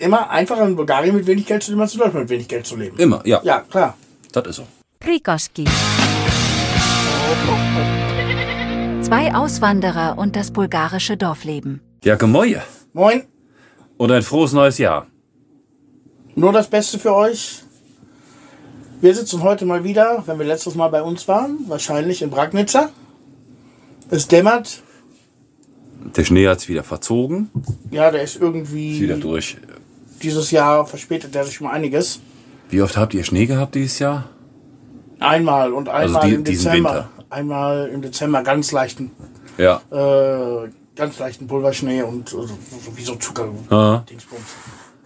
immer einfacher in Bulgarien mit wenig Geld zu leben, als in Deutschland mit wenig Geld zu leben. Immer, ja. Ja, klar. Das ist so. Krikoski. Zwei Auswanderer und das bulgarische Dorfleben. Ja, Gemäue. Moin, Und ein frohes neues Jahr. nur das Beste für euch. Wir sitzen heute mal wieder, wenn wir letztes Mal bei uns waren, wahrscheinlich in Bragnitzer. Es dämmert. Der Schnee hat sich wieder verzogen. Ja, der ist Ist irgendwie wieder durch. Dieses Jahr verspätet der sich um einiges. Wie oft habt ihr Schnee gehabt dieses Jahr? Einmal und einmal die- im Dezember. Einmal im Dezember ganz leichten, Ja. äh, ganz leichten Pulverschnee und so, so, wie so Zucker. Ah. Dingsbums.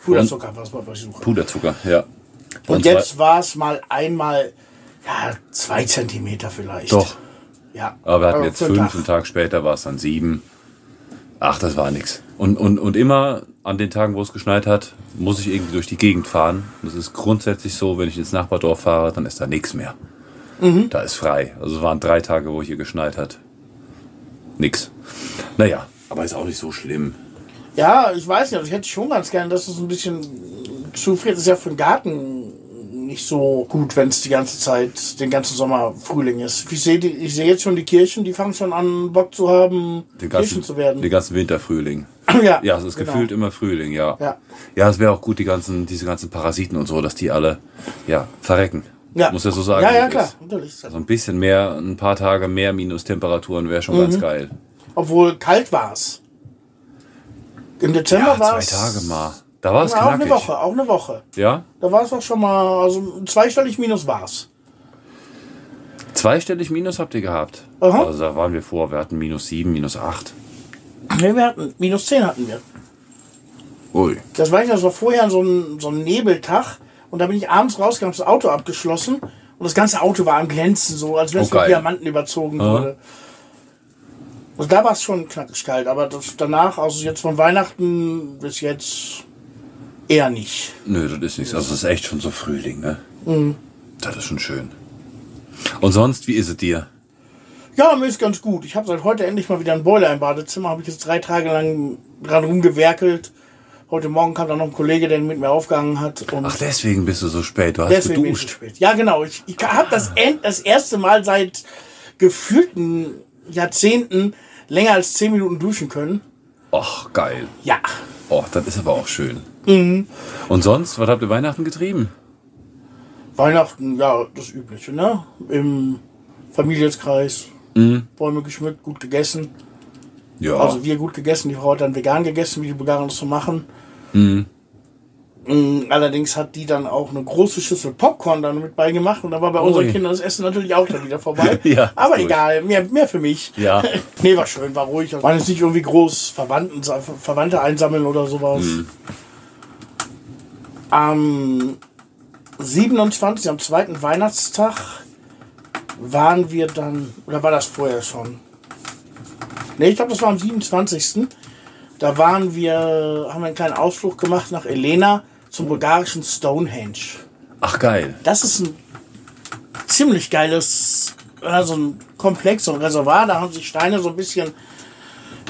Puderzucker, was, was ich suche. Puderzucker, ja. Und, zwar- jetzt war es mal einmal, ja, zwei Zentimeter vielleicht. Doch. Ja. Aber wir hatten Aber jetzt fünf, Tag. einen Tag später war es dann sieben. Ach, das war nix. Und, und, und immer an den Tagen, wo es geschneit hat, muss ich irgendwie durch die Gegend fahren. Das ist grundsätzlich so, wenn ich ins Nachbardorf fahre, dann ist da nichts mehr. Mhm. Da ist frei. Also es waren drei Tage, wo hier geschneit hat. Nix. Naja, aber ist auch nicht so schlimm. Ja, ich weiß nicht, also ich hätte schon ganz gern, dass es ein bisschen zu viel ist ja für den Garten nicht so gut, wenn es die ganze Zeit, den ganzen Sommer Frühling ist. Ich sehe ich sehe jetzt schon die Kirchen, die fangen schon an, Bock zu haben, Den Kirchen ganzen, zu werden. den ganzen Winterfrühling. ja, Ja, es ist genau. gefühlt immer Frühling, ja. Ja. Ja, es wäre auch gut, die ganzen, diese ganzen Parasiten und so, dass die alle, ja, verrecken. Ja. Muss ja so sagen. Ja, ja, klar, natürlich. Also ein bisschen mehr, ein paar Tage mehr Minustemperaturen wäre schon Mhm. ganz geil. Obwohl kalt war es. Im Dezember Ja, war zwei es. Tage mal. Da war es Ja, auch eine knackig. Woche, auch eine Woche. Ja? Da war es auch schon mal, also zweistellig minus war es. Zweistellig Minus habt ihr gehabt. Aha. Also da waren wir vor. Wir hatten minus sieben, minus acht. Nee, wir hatten, minus 10 hatten wir. Ui. Das weiß ich, das war vorher so ein, so ein Nebeltag. Und da bin ich abends rausgegangen, das Auto abgeschlossen. Und das ganze Auto war am Glänzen, so als wenn es Oh, mit. Diamanten überzogen Aha. wurde. Also da war es schon knackig kalt, aber das danach, also jetzt von Weihnachten bis jetzt eher nicht. Nö, das ist nichts. Also das ist echt schon so Frühling, ne? Mhm. Das ist schon schön. Und sonst, wie ist es dir? Ja, mir ist ganz gut. Ich habe seit heute endlich mal wieder einen Boiler im Badezimmer. Habe ich jetzt drei Tage lang dran rumgewerkelt. Heute Morgen kam dann noch ein Kollege, der mit mir aufgegangen hat. Ach, deswegen bist du so spät. Du hast deswegen bin ich so geduscht. spät. Ja, genau. Ich, ich habe das, das erste Mal seit gefühlten Jahrzehnten länger als zehn Minuten duschen können. Ach, geil. Ja. Oh, das ist aber auch schön. Mhm. Und sonst, was habt ihr Weihnachten getrieben? Weihnachten, ja, das Übliche, ne? Im Familienkreis. Mhm. Bäume geschmückt, gut gegessen. Ja. Also wir gut gegessen, die Frau hat dann vegan gegessen, wie die Bulgaren das so machen. Mhm. Mm, Allerdings hat die dann auch eine große Schüssel Popcorn dann mit beigemacht und dann war bei unseren Ui. Kindern das Essen natürlich auch dann wieder vorbei. Ja, Aber egal, mehr, mehr für mich. Ja. nee, war schön, war ruhig. Waren jetzt nicht irgendwie groß Verwandten, Verwandte einsammeln oder sowas. Mhm. Am 27, am zweiten Weihnachtstag waren wir dann, oder war das vorher schon? Ne, ich glaube, das war am 27. Da waren wir, haben wir einen kleinen Ausflug gemacht nach Elena zum bulgarischen Stonehenge. Ach, geil. Das ist ein ziemlich geiles, äh, so ein Komplex, so ein Reservoir. Da haben sich Steine so ein bisschen.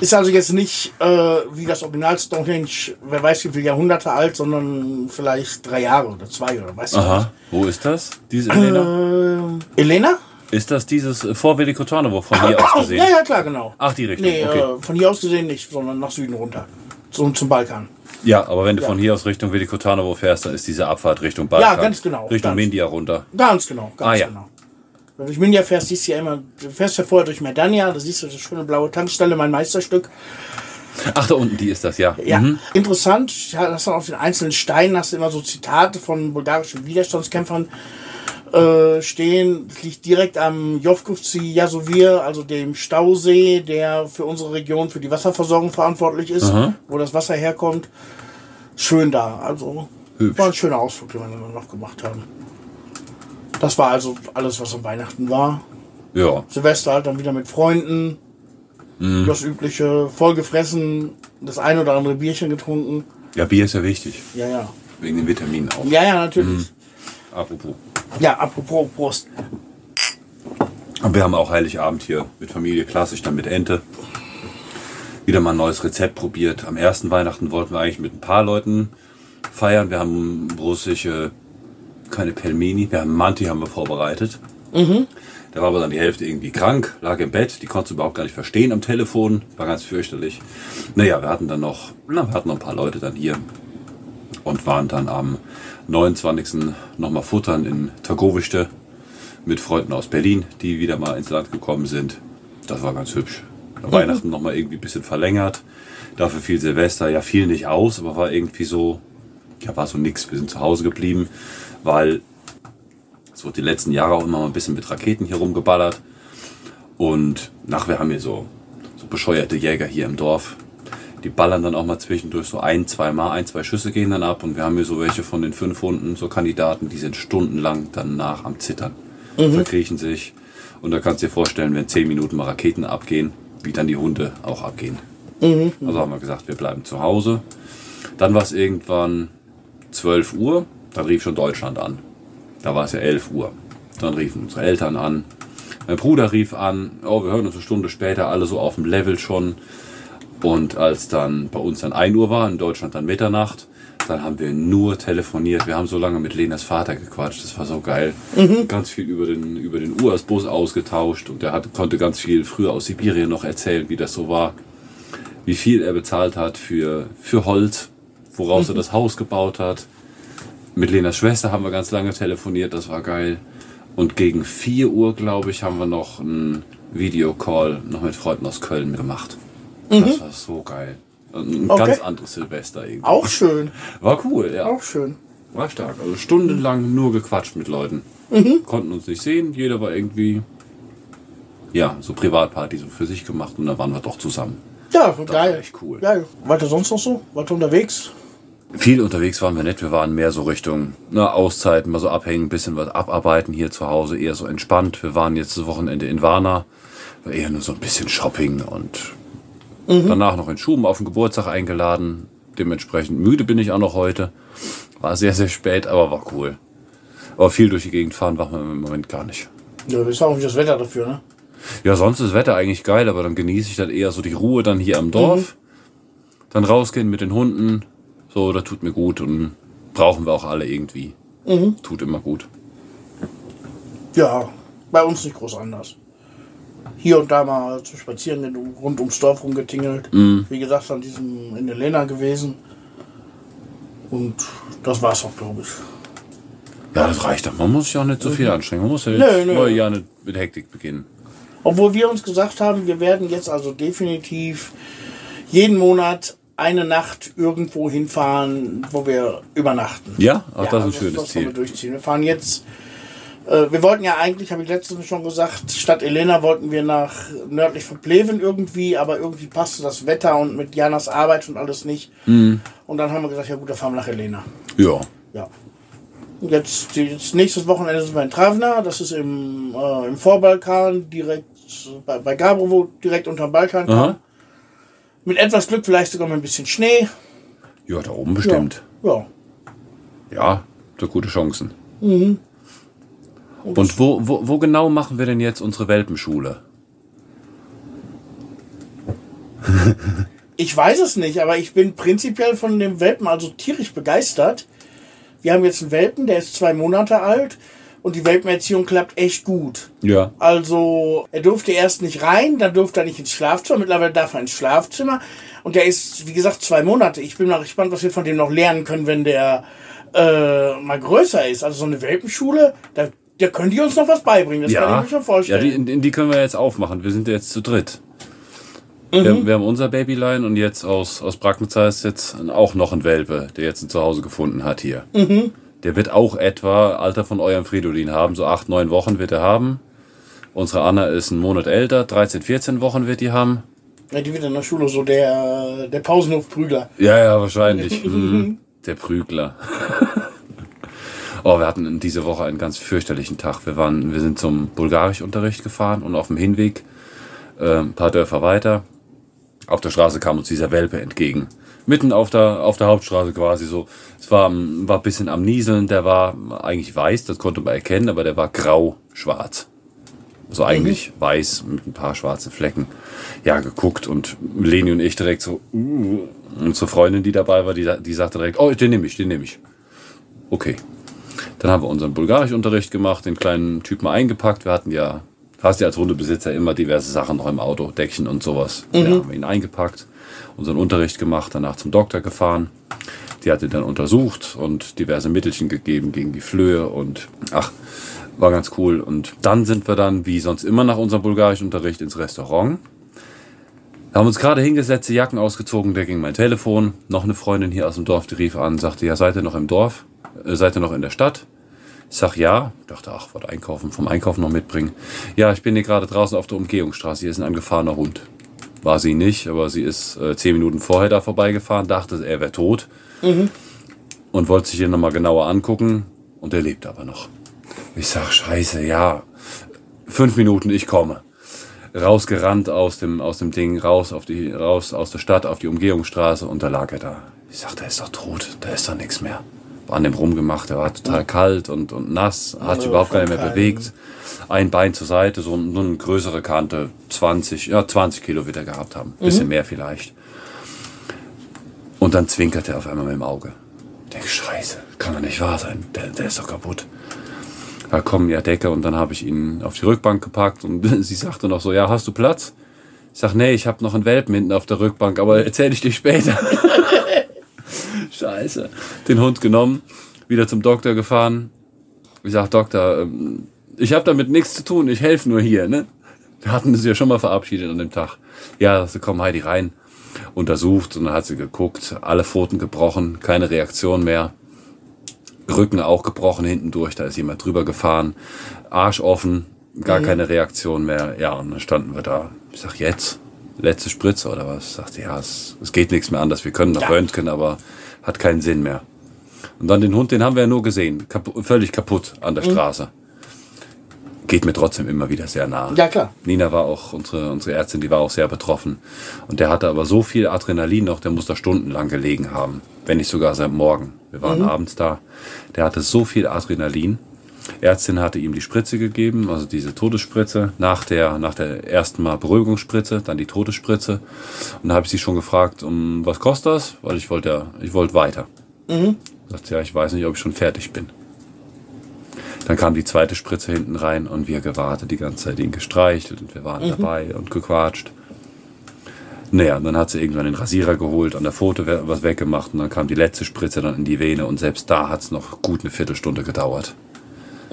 Ist also jetzt nicht äh, wie das Original Stonehenge, wer weiß wie viele Jahrhunderte alt, sondern vielleicht drei Jahre oder zwei oder weiß ich Aha. Wo ist das? Diese Elena? Äh, Elena? Ist das dieses äh, vor Velikotanovo von hier aus gesehen? Ja, ja, klar, genau. Ach, die Richtung. Nee, okay. äh, von hier aus gesehen nicht, sondern nach Süden runter. So zum Balkan. Ja, aber wenn du ja. von hier aus Richtung Velikotanovo fährst, dann ist diese Abfahrt Richtung Balkan. Ja, ganz genau, Richtung ganz. Mendia runter. Ganz genau, ganz Ah, ja. genau. Wenn du durch Minja fährst, siehst du ja immer, du fährst ja vorher durch Medania, da siehst du das schöne blaue Tankstelle, mein Meisterstück. Ach, da unten, die ist das, ja. Ja, Mhm. interessant. Ja, hast dann auf den einzelnen Steinen hast du immer so Zitate von bulgarischen Widerstandskämpfern äh, stehen. Das liegt direkt am Jovkovci Jasovir, also dem Stausee, der für unsere Region für die Wasserversorgung verantwortlich ist, Aha. wo das Wasser herkommt. Schön da. Also Hübsch. war ein schöner Ausflug, den wir dann noch gemacht haben. Das war also alles, was am Weihnachten war. Ja. Silvester halt dann wieder mit Freunden. Mhm. Das übliche, voll gefressen, das ein oder andere Bierchen getrunken. Ja, Bier ist ja wichtig. Ja, ja. Wegen den Vitaminen auch. Ja, ja, natürlich. Mhm. Apropos. Ja, apropos Prost. Und wir haben auch Heiligabend hier mit Familie, klassisch dann mit Ente. Wieder mal ein neues Rezept probiert. Am ersten Weihnachten wollten wir eigentlich mit ein paar Leuten feiern. Wir haben russische, keine Pelmeni, wir haben Manti haben wir vorbereitet. Da war aber dann die Hälfte irgendwie krank, lag im Bett, die konnte überhaupt gar nicht verstehen am Telefon, war ganz fürchterlich. Naja, wir hatten dann noch, na, wir hatten noch ein paar Leute dann hier und waren dann am 29. nochmal futtern in Targowischte mit Freunden aus Berlin, die wieder mal ins Land gekommen sind. Das war ganz hübsch. Weihnachten nochmal irgendwie ein bisschen verlängert. Dafür fiel Silvester, ja, fiel nicht aus, aber war irgendwie so, ja, war so nix. Wir sind zu Hause geblieben, weil es wurde die letzten Jahre auch immer mal ein bisschen mit Raketen hier rumgeballert. Und nach, wir haben hier so, so bescheuerte Jäger hier im Dorf. Die ballern dann auch mal zwischendurch so ein, zwei Mal, ein, zwei Schüsse gehen dann ab. Und wir haben hier so welche von den fünf Hunden, so Kandidaten, die sind stundenlang danach am Zittern. Verkriechen sich. Und da kannst du dir vorstellen, wenn zehn Minuten mal Raketen abgehen, wie dann die Hunde auch abgehen. Also haben wir gesagt, wir bleiben zu Hause. Dann war es irgendwann 12 Uhr, dann rief schon Deutschland an. Da war es ja 11 Uhr. Dann riefen unsere Eltern an. Mein Bruder rief an, oh, wir hören uns eine Stunde später, alle so auf dem Level schon. Und als dann bei uns dann 1 Uhr war, in Deutschland dann Mitternacht, dann haben wir nur telefoniert. Wir haben so lange mit Lenas Vater gequatscht, das war so geil. Ganz viel über den, über den US-Bus ausgetauscht und der hat, konnte ganz viel früher aus Sibirien noch erzählen, wie das so war. Wie viel er bezahlt hat für, für Holz, woraus er das Haus gebaut hat. Mit Lenas Schwester haben wir ganz lange telefoniert, das war geil. Und gegen 4 Uhr, glaube ich, haben wir noch einen Videocall noch mit Freunden aus Köln gemacht. Das war so geil. Ein Okay. ganz anderes Silvester irgendwie. Auch schön. War cool, ja. Auch schön. War stark. Also stundenlang nur gequatscht mit Leuten. Konnten uns nicht sehen, jeder war irgendwie, ja, so Privatparty so für sich gemacht und dann waren wir doch zusammen. Ja, war geil. echt cool. Geil. Weiter sonst noch so? Weiter unterwegs? Viel unterwegs waren wir nicht, wir waren mehr so Richtung na, Auszeiten, mal so abhängen, ein bisschen was abarbeiten hier zu Hause, eher so entspannt. Wir waren jetzt das Wochenende in Warna, war eher nur so ein bisschen Shopping und danach noch in Schuben auf den Geburtstag eingeladen. Dementsprechend müde bin ich auch noch heute. War sehr, sehr spät, aber war cool. Aber viel durch die Gegend fahren machen wir im Moment gar nicht. Ja, ist auch nicht das Wetter dafür, ne? Ja, sonst ist das Wetter eigentlich geil, aber dann genieße ich dann eher so die Ruhe dann hier am Dorf. Dann rausgehen mit den Hunden. So, das tut mir gut und brauchen wir auch alle irgendwie. Tut immer gut. Ja, bei uns nicht groß anders. Hier und da mal zu spazieren, rund ums Dorf rumgetingelt. Wie gesagt, an diesem in der Lena gewesen. Und das war's auch, glaube ich. Ja, das reicht doch. Man muss sich auch nicht so viel anstrengen. Man muss ja Nö, jetzt nö. neue Jahr nicht mit Hektik beginnen. Obwohl wir uns gesagt haben, wir werden jetzt also definitiv jeden Monat eine Nacht irgendwo hinfahren, wo wir übernachten. Ja, auch das ist ein das- schönes das wollen wir Ziel. durchziehen. Wir fahren jetzt. Äh, wir wollten ja eigentlich, habe ich letztens schon gesagt, statt Elena wollten wir nach nördlich von Pleven irgendwie, aber irgendwie passte das Wetter und mit Janas Arbeit und alles nicht. Mhm. Und dann haben wir gesagt, ja gut, dann fahren wir nach Elena. Ja. Ja. Und Jetzt, jetzt nächstes Wochenende sind wir in Travna, das ist im, äh, im Vorbalkan, direkt bei, bei Gabrovo, direkt unterm Balkan. Mit etwas Glück vielleicht sogar mit ein bisschen Schnee. Ja, da oben bestimmt. Ja. Ja, so gute Chancen. Und wo, wo, wo genau machen wir denn jetzt unsere Welpenschule? Ich weiß es nicht, aber ich bin prinzipiell von dem Welpen also tierisch begeistert. Wir haben jetzt einen Welpen, der ist zwei Monate alt und die Welpenerziehung klappt echt gut. Ja. Also, er durfte erst nicht rein, dann durfte er nicht ins Schlafzimmer. Mittlerweile darf er ins Schlafzimmer. Und der ist, wie gesagt, zwei Monate. Ich bin mal gespannt, was wir von dem noch lernen können, wenn der äh, mal größer ist. Also so eine Welpenschule, da, da können die uns noch was beibringen. Das kann ich Ja, mir schon ja vorstellen. die, in- in die können wir jetzt aufmachen. Wir sind jetzt zu dritt. Mhm. Wir, wir haben unser Babylein und jetzt aus, aus Bracknitzer ist jetzt auch noch ein Welpe, der jetzt ein Zuhause gefunden hat hier. Mhm. Der wird auch etwa Alter von eurem Fridolin haben, so acht, neun Wochen wird er haben. Unsere Anna ist einen Monat älter, 13, 14 Wochen wird die haben. ja, die wird in der Schule so der, der Pausenhofprügler. Ja, ja, wahrscheinlich. Mhm. Der Prügler. Oh, wir hatten diese Woche einen ganz fürchterlichen Tag. Wir, waren, wir sind zum Bulgarischunterricht gefahren und auf dem Hinweg äh, ein paar Dörfer weiter. Auf der Straße kam uns dieser Welpe entgegen. Mitten auf der, auf der Hauptstraße quasi so. Es war, war ein bisschen am Nieseln. Der war eigentlich weiß, das konnte man erkennen, aber der war grau-schwarz. Also eigentlich weiß mit ein paar schwarzen Flecken. Ja, geguckt und Leni und ich direkt so, uh, und zur Freundin, die dabei war, die, die sagte direkt, oh, den nehme ich, den nehme ich. Okay. Dann haben wir unseren Bulgarischunterricht gemacht, den kleinen Typen eingepackt. Wir hatten ja, hast ja als Hundebesitzer immer diverse Sachen noch im Auto, Deckchen und sowas. Ja, haben wir ihn eingepackt, unseren Unterricht gemacht, danach zum Doktor gefahren. Die hat ihn dann untersucht und diverse Mittelchen gegeben gegen die Flöhe und ach, war ganz cool. Und dann sind wir dann, wie sonst immer nach unserem Bulgarischunterricht, ins Restaurant. Wir haben uns gerade hingesetzt, die Jacken ausgezogen, da ging mein Telefon. Noch eine Freundin hier aus dem Dorf, die rief an, sagte, ja, seid ihr noch im Dorf? Äh, seid ihr noch in der Stadt? Ich sag ja. Ich dachte, ach, wollte einkaufen, vom Einkaufen noch mitbringen. Ja, ich bin hier gerade draußen auf der Umgehungsstraße, hier ist ein angefahrener Hund. War sie nicht, aber sie ist äh, zehn Minuten vorher da vorbeigefahren, dachte, er wäre tot. Und wollte sich hier nochmal genauer angucken. Und er lebt aber noch. Ich sag, scheiße, ja. Fünf Minuten, ich komme. Rausgerannt aus dem, aus dem Ding, raus, auf die, raus aus der Stadt auf die Umgehungsstraße und da lag er da. Ich sag, der ist doch tot, da ist doch nichts mehr. An dem rumgemacht, der war total kalt und, und nass, hat sich überhaupt gar nicht mehr kalt. bewegt. Ein Bein zur Seite, so, so eine größere Kante, 20, ja, 20 Kilo wird er gehabt haben. Bisschen mehr vielleicht. Und dann zwinkert er auf einmal mit dem Auge. Ich denke, scheiße, kann doch nicht wahr sein. Der, der ist doch kaputt. Da kommen ja Decke und dann habe ich ihn auf die Rückbank gepackt und sie sagte noch so, ja, hast du Platz? Ich sag, nee, ich habe noch einen Welpen hinten auf der Rückbank, aber erzähle ich dir später. Scheiße. Den Hund genommen, wieder zum Doktor gefahren. Ich sag, Doktor, ähm, ich habe damit nichts zu tun, ich helfe nur hier, ne? Wir hatten sie ja schon mal verabschiedet an dem Tag. Ja, sie komm Heidi rein, untersucht und dann hat sie geguckt, alle Pfoten gebrochen, keine Reaktion mehr. Rücken auch gebrochen hinten durch, da ist jemand drüber gefahren. Arsch offen, gar keine Reaktion mehr. Ja, und dann standen wir da. Ich sag, jetzt? Letzte Spritze oder was? Sagte, ja, es, es geht nichts mehr anders. Wir können noch Ja. Röntgen, aber hat keinen Sinn mehr. Und dann den Hund, den haben wir ja nur gesehen. Kapu völlig kaputt an der Straße. Geht mir trotzdem immer wieder sehr nah. Ja, klar. Nina war auch, unsere, unsere Ärztin, die war auch sehr betroffen. Und der hatte aber so viel Adrenalin noch, der muss da stundenlang gelegen haben. Wenn nicht sogar seit morgen. Wir waren abends da. Der hatte so viel Adrenalin. Ärztin hatte ihm die Spritze gegeben, also diese Todesspritze, nach der, nach der ersten Mal Beruhigungsspritze, dann die Todesspritze. Und da habe ich sie schon gefragt, um was kostet das? Weil ich wollte ja, ich wollte weiter. Sagt sie, ja, ich weiß nicht, ob ich schon fertig bin. Dann kam die zweite Spritze hinten rein und wir gewartet, die ganze Zeit ihn gestreichelt und wir waren dabei und gequatscht. Naja, und dann hat sie irgendwann den Rasierer geholt, an der Pfote we- was weggemacht und dann kam die letzte Spritze dann in die Vene und selbst da hat es noch gut eine Viertelstunde gedauert.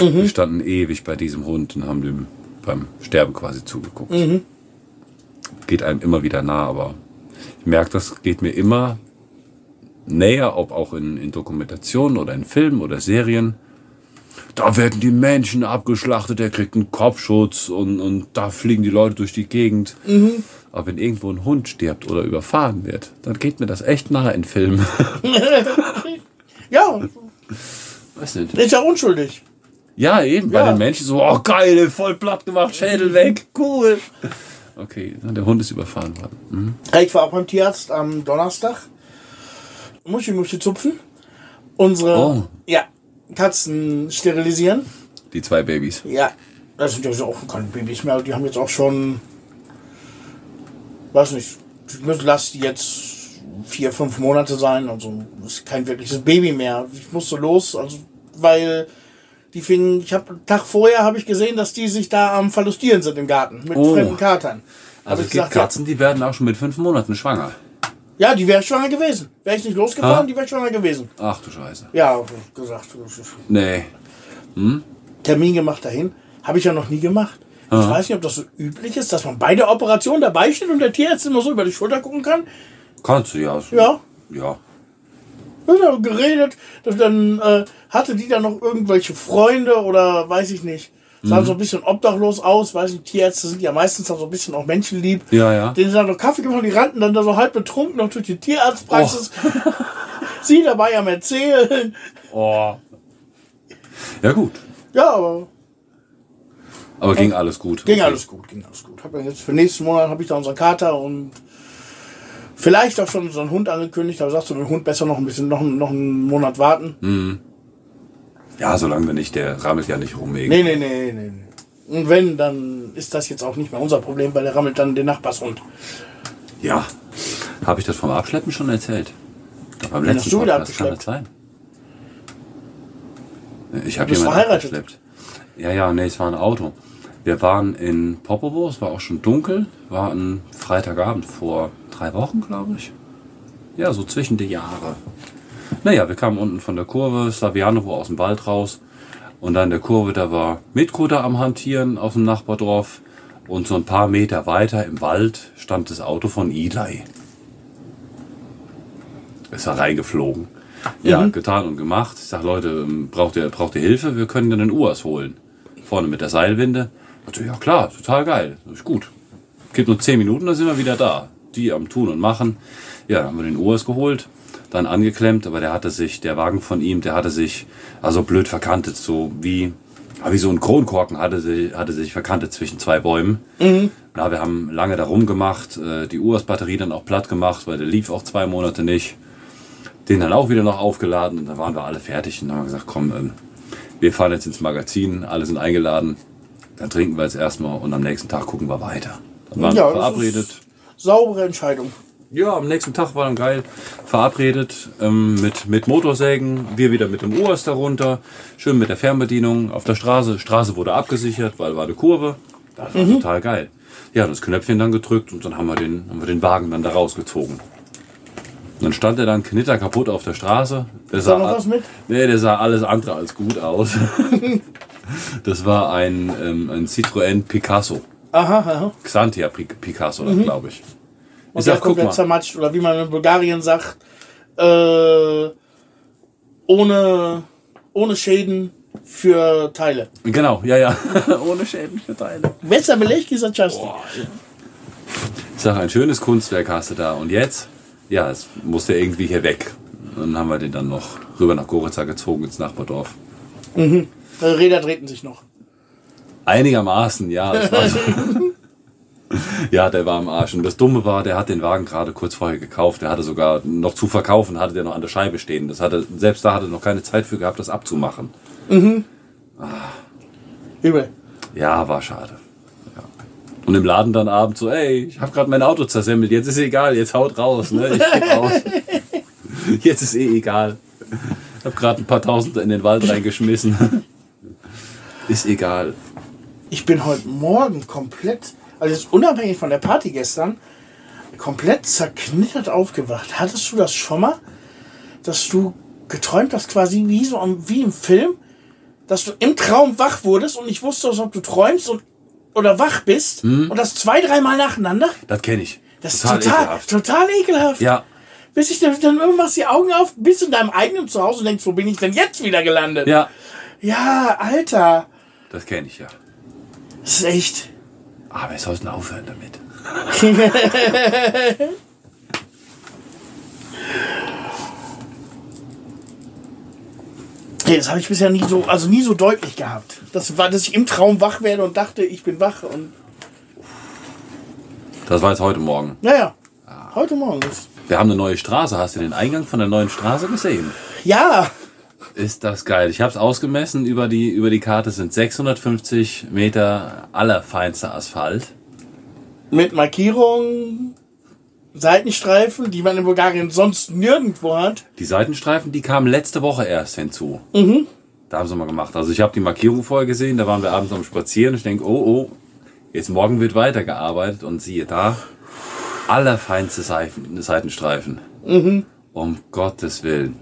Wir standen ewig bei diesem Hund und haben dem beim Sterben quasi zugeguckt. Geht einem immer wieder nah, aber ich merke, das geht mir immer näher, ob auch in, in Dokumentationen oder in Filmen oder Serien. Da werden die Menschen abgeschlachtet, der kriegt einen Kopfschutz und, und da fliegen die Leute durch die Gegend. Aber wenn irgendwo ein Hund stirbt oder überfahren wird, dann geht mir das echt nahe in Filmen. Ja, Weiß nicht. ist ja unschuldig. Ja, eben, bei Ja. den Menschen so, oh geil, voll platt gemacht, Schädel weg, cool. Okay, der Hund ist überfahren worden. Mhm. Ich war auch beim Tierarzt am Donnerstag. Muschi Muschi zupfen. Unsere Oh. ja, Katzen sterilisieren. Die zwei Babys. Ja, das sind ja so auch keine Babys mehr. Die haben jetzt auch schon, weiß nicht, müssen- lass die jetzt vier, fünf Monate sein. Also ist kein wirkliches Baby mehr. Ich musste los, also weil die fingen, ich habe einen Tag vorher habe ich gesehen, dass die sich da am Verlustieren sind im Garten mit Oh. fremden Katern. Also ich es gibt gesagt, Katzen, die werden auch schon mit fünf Monaten schwanger. Ja, die wäre schwanger gewesen. Wäre ich nicht losgefahren, Ha? die wäre schwanger gewesen. Ach du Scheiße. Ja, ich gesagt. Nee. Termin gemacht dahin. Habe ich ja noch nie gemacht. Ich Aha. weiß nicht, ob das so üblich ist, dass man bei der Operation dabei steht und der Tierarzt immer so über die Schulter gucken kann. Kannst du ja. Ja. Ja. Haben geredet. Dann äh, hatte die dann noch irgendwelche Freunde oder weiß ich nicht. Sahen so ein bisschen obdachlos aus. Weiß nicht, Tierärzte sind ja meistens auch so ein bisschen auch menschenlieb. Ja, ja. Denen sie dann noch Kaffee gemacht, die rannten dann da so halb betrunken noch durch die Tierarztpraxis. Sie dabei am Erzählen. Oh. Ja gut. Ja, aber Aber ging alles gut. Ging Okay. alles gut, ging alles gut. Hab ja jetzt für nächsten Monat habe ich da unseren Kater und vielleicht auch schon unseren Hund angekündigt, aber sagst du, den Hund besser noch ein bisschen, noch, noch einen Monat warten. Ja, solange wir nicht, der rammelt ja nicht rum. Nee, nee, nee, nee. nee. Und wenn, dann ist das jetzt auch nicht mehr unser Problem, weil der rammelt dann den Nachbarshund. Ja. Habe ich das vom Abschleppen schon erzählt? Beim letzten hast du wieder Podcast kann das sein. Ich habe jemanden verheiratet. abgeschleppt. Ja, ja, nee, es war ein Auto. Wir waren in Popovo, es war auch schon dunkel, war ein Freitagabend vor drei Wochen, glaube ich. Ja, so zwischen die Jahre. Naja, wir kamen unten von der Kurve, Slavianovo aus dem Wald raus. Und dann der Kurve, da war Mitko da am Hantieren aus dem Nachbardorf. Und so ein paar Meter weiter im Wald stand das Auto von Eli. Ist da reingeflogen. Ja, getan und gemacht. Ich sag, Leute, ähm, braucht ihr, braucht ihr Hilfe? Wir können dann einen UAS holen. Vorne mit der Seilwinde. Ich so, ja klar, total geil. Das ist gut. Gibt nur 10 Minuten, dann sind wir wieder da. Die am Tun und Machen. Ja, dann haben wir den UAS geholt, dann angeklemmt, aber der hatte sich, der Wagen von ihm, der hatte sich also blöd verkantet, so wie, wie so ein Kronkorken hatte sich, hatte sich verkantet zwischen zwei Bäumen. Na, wir haben lange da rumgemacht, äh, die UAS-Batterie dann auch platt gemacht, weil der lief auch zwei Monate nicht. Den dann auch wieder noch aufgeladen und dann waren wir alle fertig und dann haben wir gesagt, komm, ähm, wir fahren jetzt ins Magazin, alle sind eingeladen, dann trinken wir jetzt erstmal und am nächsten Tag gucken wir weiter. Dann waren Ja, wir das verabredet. Saubere Entscheidung. Ja, am nächsten Tag war dann geil. Verabredet ähm, mit, mit Motorsägen, wir wieder mit dem UAS darunter, schön mit der Fernbedienung auf der Straße. Straße wurde abgesichert, weil war eine Kurve. Das war total geil. Ja, das Knöpfchen dann gedrückt und dann haben wir den, haben wir den Wagen dann da rausgezogen. Und dann stand er dann knitterkaputt auf der Straße. Der da noch was mit? Nee, der sah alles andere als gut aus. das war ein, ähm, ein Citroën Picasso. Aha, aha. Xantia Pi- Picasso, glaube ich. Und Ich sag, guck komplett mal. zermatscht. Oder wie man in Bulgarien sagt, äh, ohne, ohne Schäden für Teile. Genau, ja, ja. Ohne Schäden für Teile. Besser belegt dieser Justin. Ich sag, ein schönes Kunstwerk hast du da. Und jetzt? Ja, es musste irgendwie hier weg. Und dann haben wir den dann noch rüber nach Goritza gezogen ins Nachbardorf. Äh, Räder drehten sich noch. Einigermaßen, ja. Ja, der war am Arsch. Und das Dumme war, der hat den Wagen gerade kurz vorher gekauft. Der hatte sogar noch zu verkaufen, hatte der noch an der Scheibe stehen. Das hatte, selbst da hatte er noch keine Zeit für gehabt, das abzumachen. Übel. Ja, war schade. Ja. Und im Laden dann abends so, ey, ich habe gerade mein Auto zersemmelt, jetzt ist egal, jetzt haut raus, ne? Ich geh raus. Jetzt ist eh egal. Ich habe gerade ein paar Tausend in den Wald reingeschmissen. Ist egal. Ich bin heute Morgen komplett, also jetzt unabhängig von der Party gestern, komplett zerknittert aufgewacht. Hattest du das schon mal, dass du geträumt hast, quasi wie so wie im Film, dass du im Traum wach wurdest und nicht wusstest, ob du träumst und, oder wach bist und das zwei, dreimal nacheinander? Das kenne ich. Das Total ist total, ekelhaft. total ekelhaft. Ja, Bis ich dann, dann irgendwann machst die Augen auf, bist in deinem eigenen Zuhause und denkst, wo bin ich denn jetzt wieder gelandet? ja. Ja, Alter. Das kenne ich ja. Das ist echt. Aber wir sollten aufhören damit. Nee, das habe ich bisher nie so, also nie so deutlich gehabt. Das war, dass ich im Traum wach werde und dachte, ich bin wach und Das war jetzt heute Morgen. naja, heute Morgen ist. Wir haben eine neue Straße. Hast du den Eingang von der neuen Straße gesehen? Ja, Ist das geil. Ich habe es ausgemessen über die, über die Karte. Sind 650 Meter allerfeinster Asphalt. mit Markierung, Seitenstreifen, die man in Bulgarien sonst nirgendwo hat. Die Seitenstreifen, die kamen letzte Woche erst hinzu. Da haben sie mal gemacht. Also ich habe die Markierung vorher gesehen, da waren wir abends am Spazieren. Ich denke, oh, oh, jetzt morgen wird weitergearbeitet und siehe da, allerfeinste Seitenstreifen. Um Gottes Willen.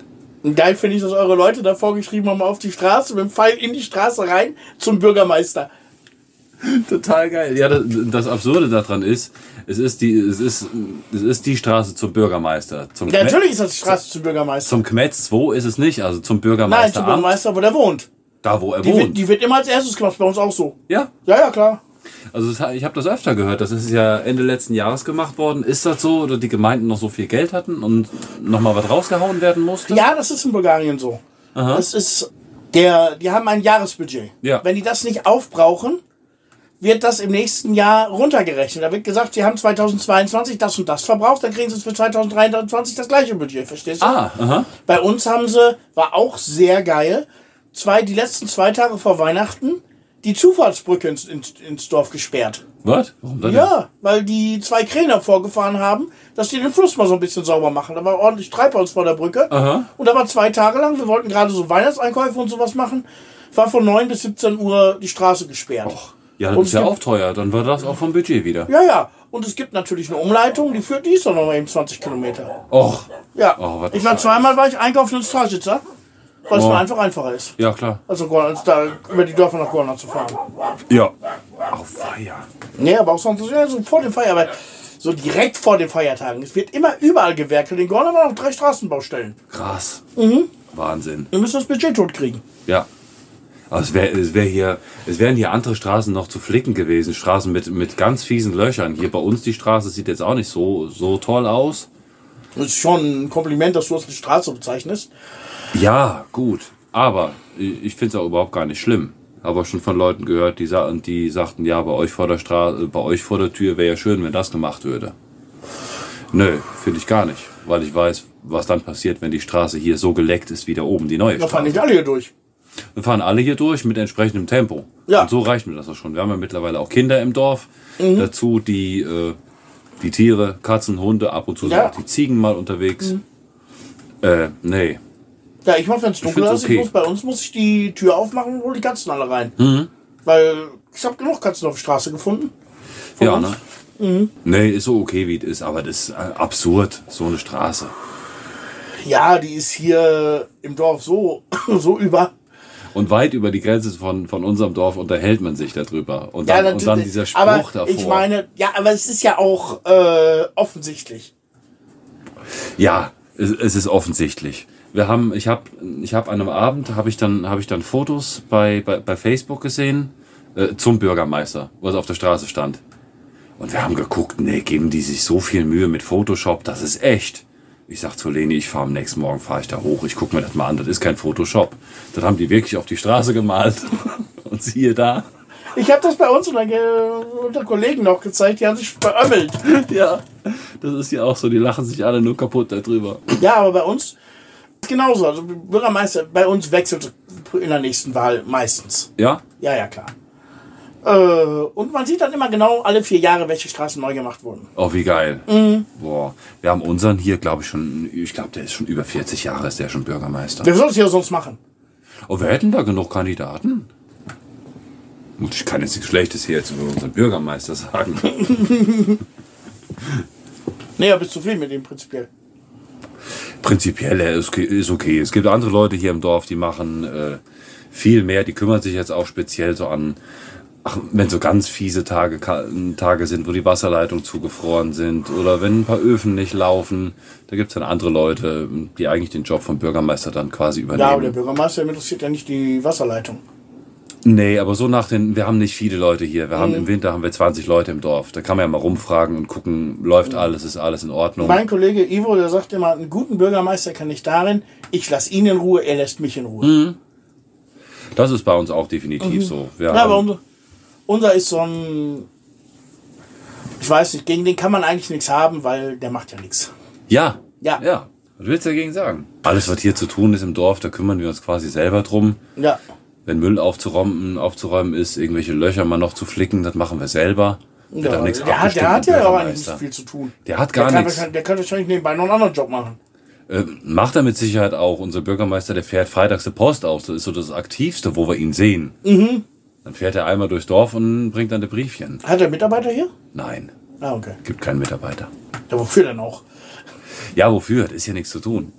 Geil finde ich, dass eure Leute davor geschrieben haben, auf die Straße, mit dem Pfeil in die Straße rein zum Bürgermeister. Total geil. Ja, das, das Absurde daran ist, es ist die, es ist, es ist die Straße zum Bürgermeister. Zum Ja, natürlich ist das die Straße zum Bürgermeister. Zum Kmetz 2 ist es nicht, also zum Nein, Bürgermeister. zum Bürgermeister, wo der wohnt. Da, wo er Die wird, wohnt. die wird immer als erstes gemacht, bei uns auch so. ja, Ja, ja, klar. Also ich habe das öfter gehört, das ist ja Ende letzten Jahres gemacht worden. Ist das so, oder die Gemeinden noch so viel Geld hatten und nochmal was rausgehauen werden musste? Ja, das ist in Bulgarien so. Aha. Das ist der, die haben ein Jahresbudget. Ja. Wenn die das nicht aufbrauchen, wird das im nächsten Jahr runtergerechnet. Da wird gesagt, sie haben 2022 das und das verbraucht, dann kriegen sie für 2023 das gleiche Budget, verstehst du? Ah, aha. Bei uns haben sie, war auch sehr geil, zwei, die letzten zwei Tage vor Weihnachten die Zufahrtsbrücke ins, ins, ins Dorf gesperrt. Was? Warum das Ja, weil die zwei Kräne vorgefahren haben, dass die den Fluss mal so ein bisschen sauber machen. Da war ordentlich Treibholz vor der Brücke. Aha. Und da war zwei Tage lang, wir wollten gerade so Weihnachtseinkäufe und sowas machen, war von 9 bis 17 Uhr die Straße gesperrt. Och, ja, das Und ist ja gibt- auch teuer. Dann wird das auch vom Budget wieder. Ja, ja. Und es gibt natürlich eine Umleitung, die führt, die ist doch noch mal eben 20 Kilometer. Och, Ja. Was ich war zweimal war ich einkaufen in Straßitzer, weil es Oh. einfach einfacher ist. ja klar. Also Gorn- als da über die Dörfer nach Gorna zu fahren. Ja. Auf Feier. Nee, aber auch sonst ja, so vor dem Feiertag. So direkt vor den Feiertagen. Es wird immer überall gewerkelt. In Gorna waren noch drei Straßenbaustellen. Krass. Mhm. Wahnsinn. Wir müssen das Budget tot kriegen. Ja. Aber es, wär, es, wär hier, es wären hier andere Straßen noch zu flicken gewesen. Straßen mit, mit ganz fiesen Löchern. Hier bei uns die Straße sieht jetzt auch nicht so, so toll aus. Das ist schon ein Kompliment, dass du das als Straße bezeichnest. Ja, gut. Aber ich finde es auch überhaupt gar nicht schlimm. Aber schon von Leuten gehört, die, sa die sagten, ja, bei euch vor der Straße, bei euch vor der Tür wäre ja schön, wenn das gemacht würde. Nö, finde ich gar nicht. Weil ich weiß, was dann passiert, wenn die Straße hier so geleckt ist wie da oben die neue Da fahren Straße. nicht alle hier durch. Wir fahren alle hier durch mit entsprechendem Tempo. Ja. Und so reicht mir das auch schon. Wir haben ja mittlerweile auch Kinder im Dorf. Mhm. Dazu die, äh, die Tiere, Katzen, Hunde, ab und zu sind Ja. Mhm. auch die Ziegen mal unterwegs. Äh, nee. Ja, ich mach, wenn es dunkel ist, okay. ich muss, bei uns muss ich die Tür aufmachen und hole die Katzen alle rein. Mhm. Weil ich habe genug Katzen auf der Straße gefunden. Ja, uns. ne? Mhm. Nee, ist so okay, wie es ist, aber das ist äh, absurd, so eine Straße. Ja, die ist hier im Dorf so, so über. Und weit über die Grenze von, von unserem Dorf unterhält man sich darüber. Und dann, Ja, und dann dieser Spruch aber davor. Ich meine, ja, aber es ist ja auch äh, offensichtlich. Ja, es, es ist offensichtlich. Wir haben, ich habe, ich habe an einem Abend habe ich dann, habe ich dann Fotos bei, bei, bei Facebook gesehen äh, zum Bürgermeister, was auf der Straße stand. Und wir haben geguckt, nee, geben die sich so viel Mühe mit Photoshop, das ist echt. Ich sag zu Leni, ich fahre am nächsten Morgen, fahre ich da hoch, ich gucke mir das mal an, das ist kein Photoshop. Das haben die wirklich auf die Straße gemalt. Und siehe da. Ich habe das bei uns unter, unter Kollegen noch gezeigt, die haben sich beömmelt. Ja, das ist ja auch so, die lachen sich alle nur kaputt darüber. Ja, aber bei uns ist genauso. Also Bürgermeister bei uns wechselt in der nächsten Wahl meistens. Ja? Ja, ja, klar. Äh, und man sieht dann immer genau alle vier Jahre, welche Straßen neu gemacht wurden. Oh, wie geil. Boah. Wir haben unseren hier, glaube ich, schon, ich glaube, der ist schon über 40 Jahre, ist der schon Bürgermeister. Wer soll das hier sonst machen? Oh, wir hätten da genug Kandidaten. Gut, ich kann jetzt nichts Schlechtes hier jetzt über unseren Bürgermeister sagen. Nee, ja, bist zufrieden mit dem prinzipiell. Prinzipiell ist okay, ist okay. Es gibt andere Leute hier im Dorf, die machen äh, viel mehr. Die kümmern sich jetzt auch speziell so an, ach, wenn so ganz fiese Tage, Tage sind, wo die Wasserleitungen zugefroren sind oder wenn ein paar Öfen nicht laufen. Da gibt es dann andere Leute, die eigentlich den Job vom Bürgermeister dann quasi übernehmen. Ja, aber der Bürgermeister interessiert ja nicht die Wasserleitung. Nee, aber so nach den, wir haben nicht viele Leute hier. Wir haben im Winter haben wir 20 Leute im Dorf. Da kann man ja mal rumfragen und gucken, läuft alles, ist alles in Ordnung. Mein Kollege Ivo, der sagt immer, einen guten Bürgermeister kann ich darin, ich lasse ihn in Ruhe, er lässt mich in Ruhe. Das ist bei uns auch definitiv so. Wir Ja, haben, unser, unser ist so ein, ich weiß nicht, gegen den kann man eigentlich nichts haben, weil der macht ja nichts. ja, Ja. ja. Was willst du dagegen sagen? Alles, was hier zu tun ist im Dorf, da kümmern wir uns quasi selber drum. Ja. Wenn Müll aufzuräumen, aufzuräumen ist, irgendwelche Löcher mal noch zu flicken, das machen wir selber. Ja auch nichts der, hat, der hat ja auch eigentlich Bürgermeister. nicht viel zu tun. Der hat gar nichts. der kann wahrscheinlich nebenbei noch einen anderen Job machen. Äh, macht er mit Sicherheit auch. Unser Bürgermeister, der fährt freitags die Post aus. Das ist so das Aktivste, wo wir ihn sehen. Mhm. Dann fährt er einmal durchs Dorf und bringt dann die Briefchen. Hat er Mitarbeiter hier? Nein, Ah, okay. gibt keinen Mitarbeiter. Ja, wofür denn auch? Ja, wofür? Das ist ja nichts zu tun.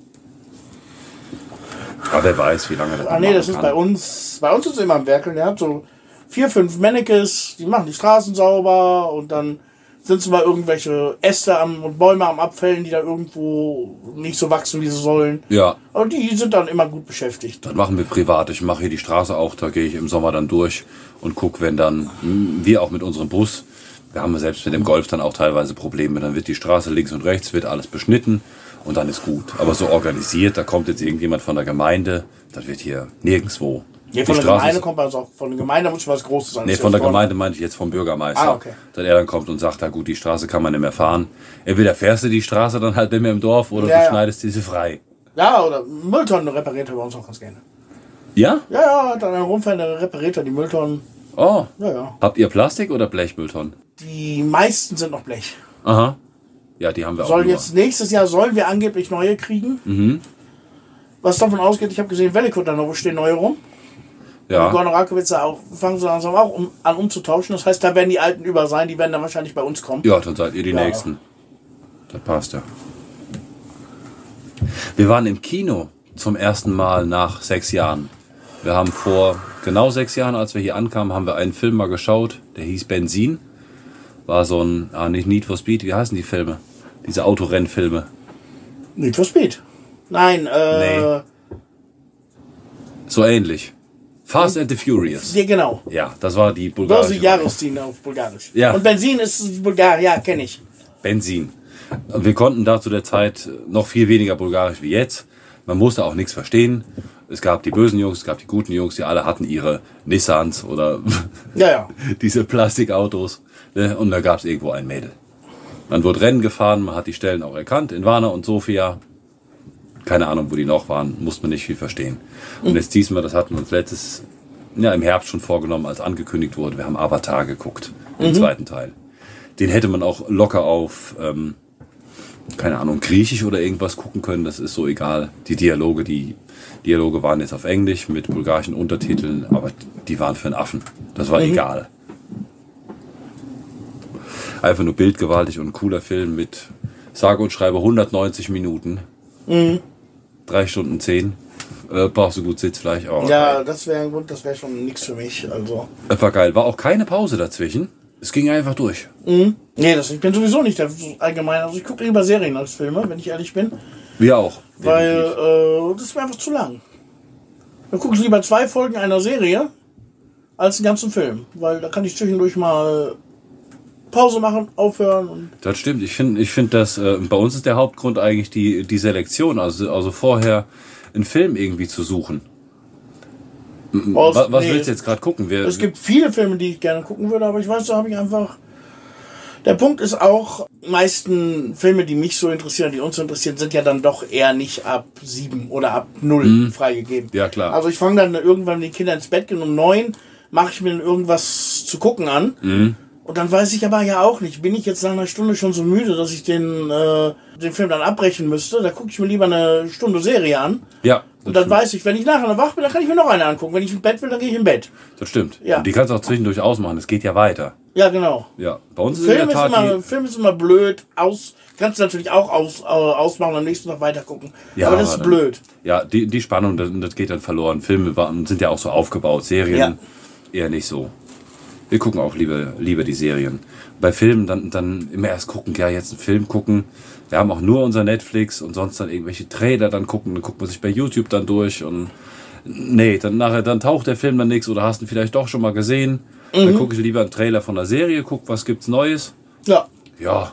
Aber wer weiß, wie lange das Ah, nee, das ist kann. bei uns, bei uns ist es immer im Werkel. Der hat so vier, fünf Mannekes, die machen die Straßen sauber und dann sind mal irgendwelche Äste am, und Bäume am Abfällen, die da irgendwo nicht so wachsen, wie sie sollen. Ja, Aber die sind dann immer gut beschäftigt. das machen wir privat. Ich mache hier die Straße auch. Da gehe ich im Sommer dann durch und gucke, wenn dann, hm, wir auch mit unserem Bus, wir haben selbst mit dem Golf dann auch teilweise Probleme. Dann wird die Straße links und rechts, wird alles beschnitten und dann ist gut. Aber so organisiert, da kommt jetzt irgendjemand von der Gemeinde, das wird hier nirgendwo. Nee, von die der Straße Gemeinde ist- kommt man also auch von der Gemeinde muss was Großes. Nee, ist von der. Gemeinde meinte ich jetzt vom Bürgermeister. Ah, okay. Dass er dann kommt und sagt, na gut, die Straße kann man nicht mehr fahren. Entweder fährst du die Straße dann halt nicht mehr im Dorf oder Ja, du ja. schneidest diese frei. Ja, oder Mülltonnen repariert er bei uns auch ganz gerne. Ja? Ja, ja, dann rumfahren, der repariert er die Mülltonnen. Oh, Ja, ja. habt ihr Plastik oder Blechmülltonnen? Die meisten sind noch Blech. Aha. Ja, die haben wir auch. Soll nur. jetzt nächstes Jahr sollen wir angeblich neue kriegen. Mhm. Was davon ausgeht, ich habe gesehen, Wellikut da noch stehen neue rum. Ja. Gorno Rakowitz auch fangen sie langsam auch um, an umzutauschen. Das heißt, da werden die alten über sein, die werden dann wahrscheinlich bei uns kommen. ja, dann seid ihr die Ja. Nächsten. Das passt ja. Wir waren im Kino zum ersten Mal nach sechs Jahren. Wir haben vor genau sechs Jahren, als wir hier ankamen, haben wir einen Film mal geschaut, der hieß Benzin. War so ein, ah, nicht Need for Speed, wie heißen die Filme? Diese Autorennfilme. Need for Speed. Nein, äh. Nee. So ähnlich. Fast and the Furious. Ja, genau. Ja, das war die Börse bulgarische. Jahreszin auf Bulgarisch. Ja. Und Benzin ist Bulgar, ja, kenne ich. Benzin. Und wir konnten da zu der Zeit noch viel weniger Bulgarisch wie jetzt. Man musste auch nichts verstehen. Es gab die bösen Jungs, es gab die guten Jungs, die alle hatten ihre Nissans oder Ja, ja. diese Plastikautos. Ne? Und da gab es irgendwo ein Mädel. Man wurde Rennen gefahren, man hat die Stellen auch erkannt. In Varna und Sofia. Keine Ahnung, wo die noch waren, musste man nicht viel verstehen. Und jetzt diesmal, das hatten wir uns letztes, ja, im Herbst schon vorgenommen, als angekündigt wurde. Wir haben Avatar geguckt, den zweiten Teil. Den hätte man auch locker auf, ähm, keine Ahnung, Griechisch oder irgendwas gucken können. Das ist so egal. Die Dialoge, die Dialoge waren jetzt auf Englisch mit bulgarischen Untertiteln, aber die waren für einen Affen. Das war egal. Einfach nur bildgewaltig und cooler Film mit sage und schreibe 190 Minuten. Drei Stunden zehn. Äh, brauchst du gut Sitzfleisch. Oh, Ja, das wäre ein Grund, das wäre schon nichts für mich. Also. Das war geil. War auch keine Pause dazwischen. Es ging einfach durch. Nee, das, ich bin sowieso nicht der allgemein. Also ich gucke lieber Serien als Filme, wenn ich ehrlich bin. Wir auch. Weil äh, das ist mir einfach zu lang. Dann gucke ich lieber zwei Folgen einer Serie als einen ganzen Film. Weil da kann ich zwischendurch mal Pause machen, aufhören. Das stimmt. Ich finde, ich finde, dass äh, bei uns ist der Hauptgrund eigentlich die, die Selektion. Also, also vorher einen Film irgendwie zu suchen. Aus, was was nee, willst du jetzt gerade gucken? Wir, Es gibt viele Filme, die ich gerne gucken würde, aber ich weiß, da habe ich einfach. Der Punkt ist auch, meisten Filme, die mich so interessieren, die uns so interessieren, sind ja dann doch eher nicht ab sieben oder ab null freigegeben. Mhm. Ja, klar. Also ich fange dann irgendwann, wenn die Kinder ins Bett gehen um neun, mache ich mir dann irgendwas zu gucken an. Mhm. Und dann weiß ich aber ja auch nicht, bin ich jetzt nach einer Stunde schon so müde, dass ich den, äh, den Film dann abbrechen müsste. Da gucke ich mir lieber eine Stunde Serie an. ja, Und dann weiß ich, wenn ich nachher noch wach bin, dann kann ich mir noch eine angucken. Wenn ich im Bett will, dann gehe ich im Bett. Das stimmt. Ja. Und die kannst du auch zwischendurch ausmachen. Es geht ja weiter. Ja, genau. Ja. Bei uns ist Film in ist, der Tat immer, die, Film ist immer blöd. Aus, kannst du natürlich auch aus, äh, ausmachen und am nächsten Tag weiter gucken. Ja, aber das ist aber blöd. Ja, die, die Spannung, das, das geht dann verloren. Filme sind ja auch so aufgebaut, Serien Ja. eher nicht so. Wir gucken auch lieber, lieber die Serien. Bei Filmen dann, dann immer erst gucken, ja, jetzt einen Film gucken. Wir haben auch nur unser Netflix und sonst dann irgendwelche Trailer dann gucken. Dann guckt man sich bei YouTube dann durch und nee, dann nachher, dann taucht der Film dann nichts oder hast ihn vielleicht doch schon mal gesehen. Mhm. Dann gucke ich lieber einen Trailer von der Serie, guck, was gibt's Neues. Ja, Ja.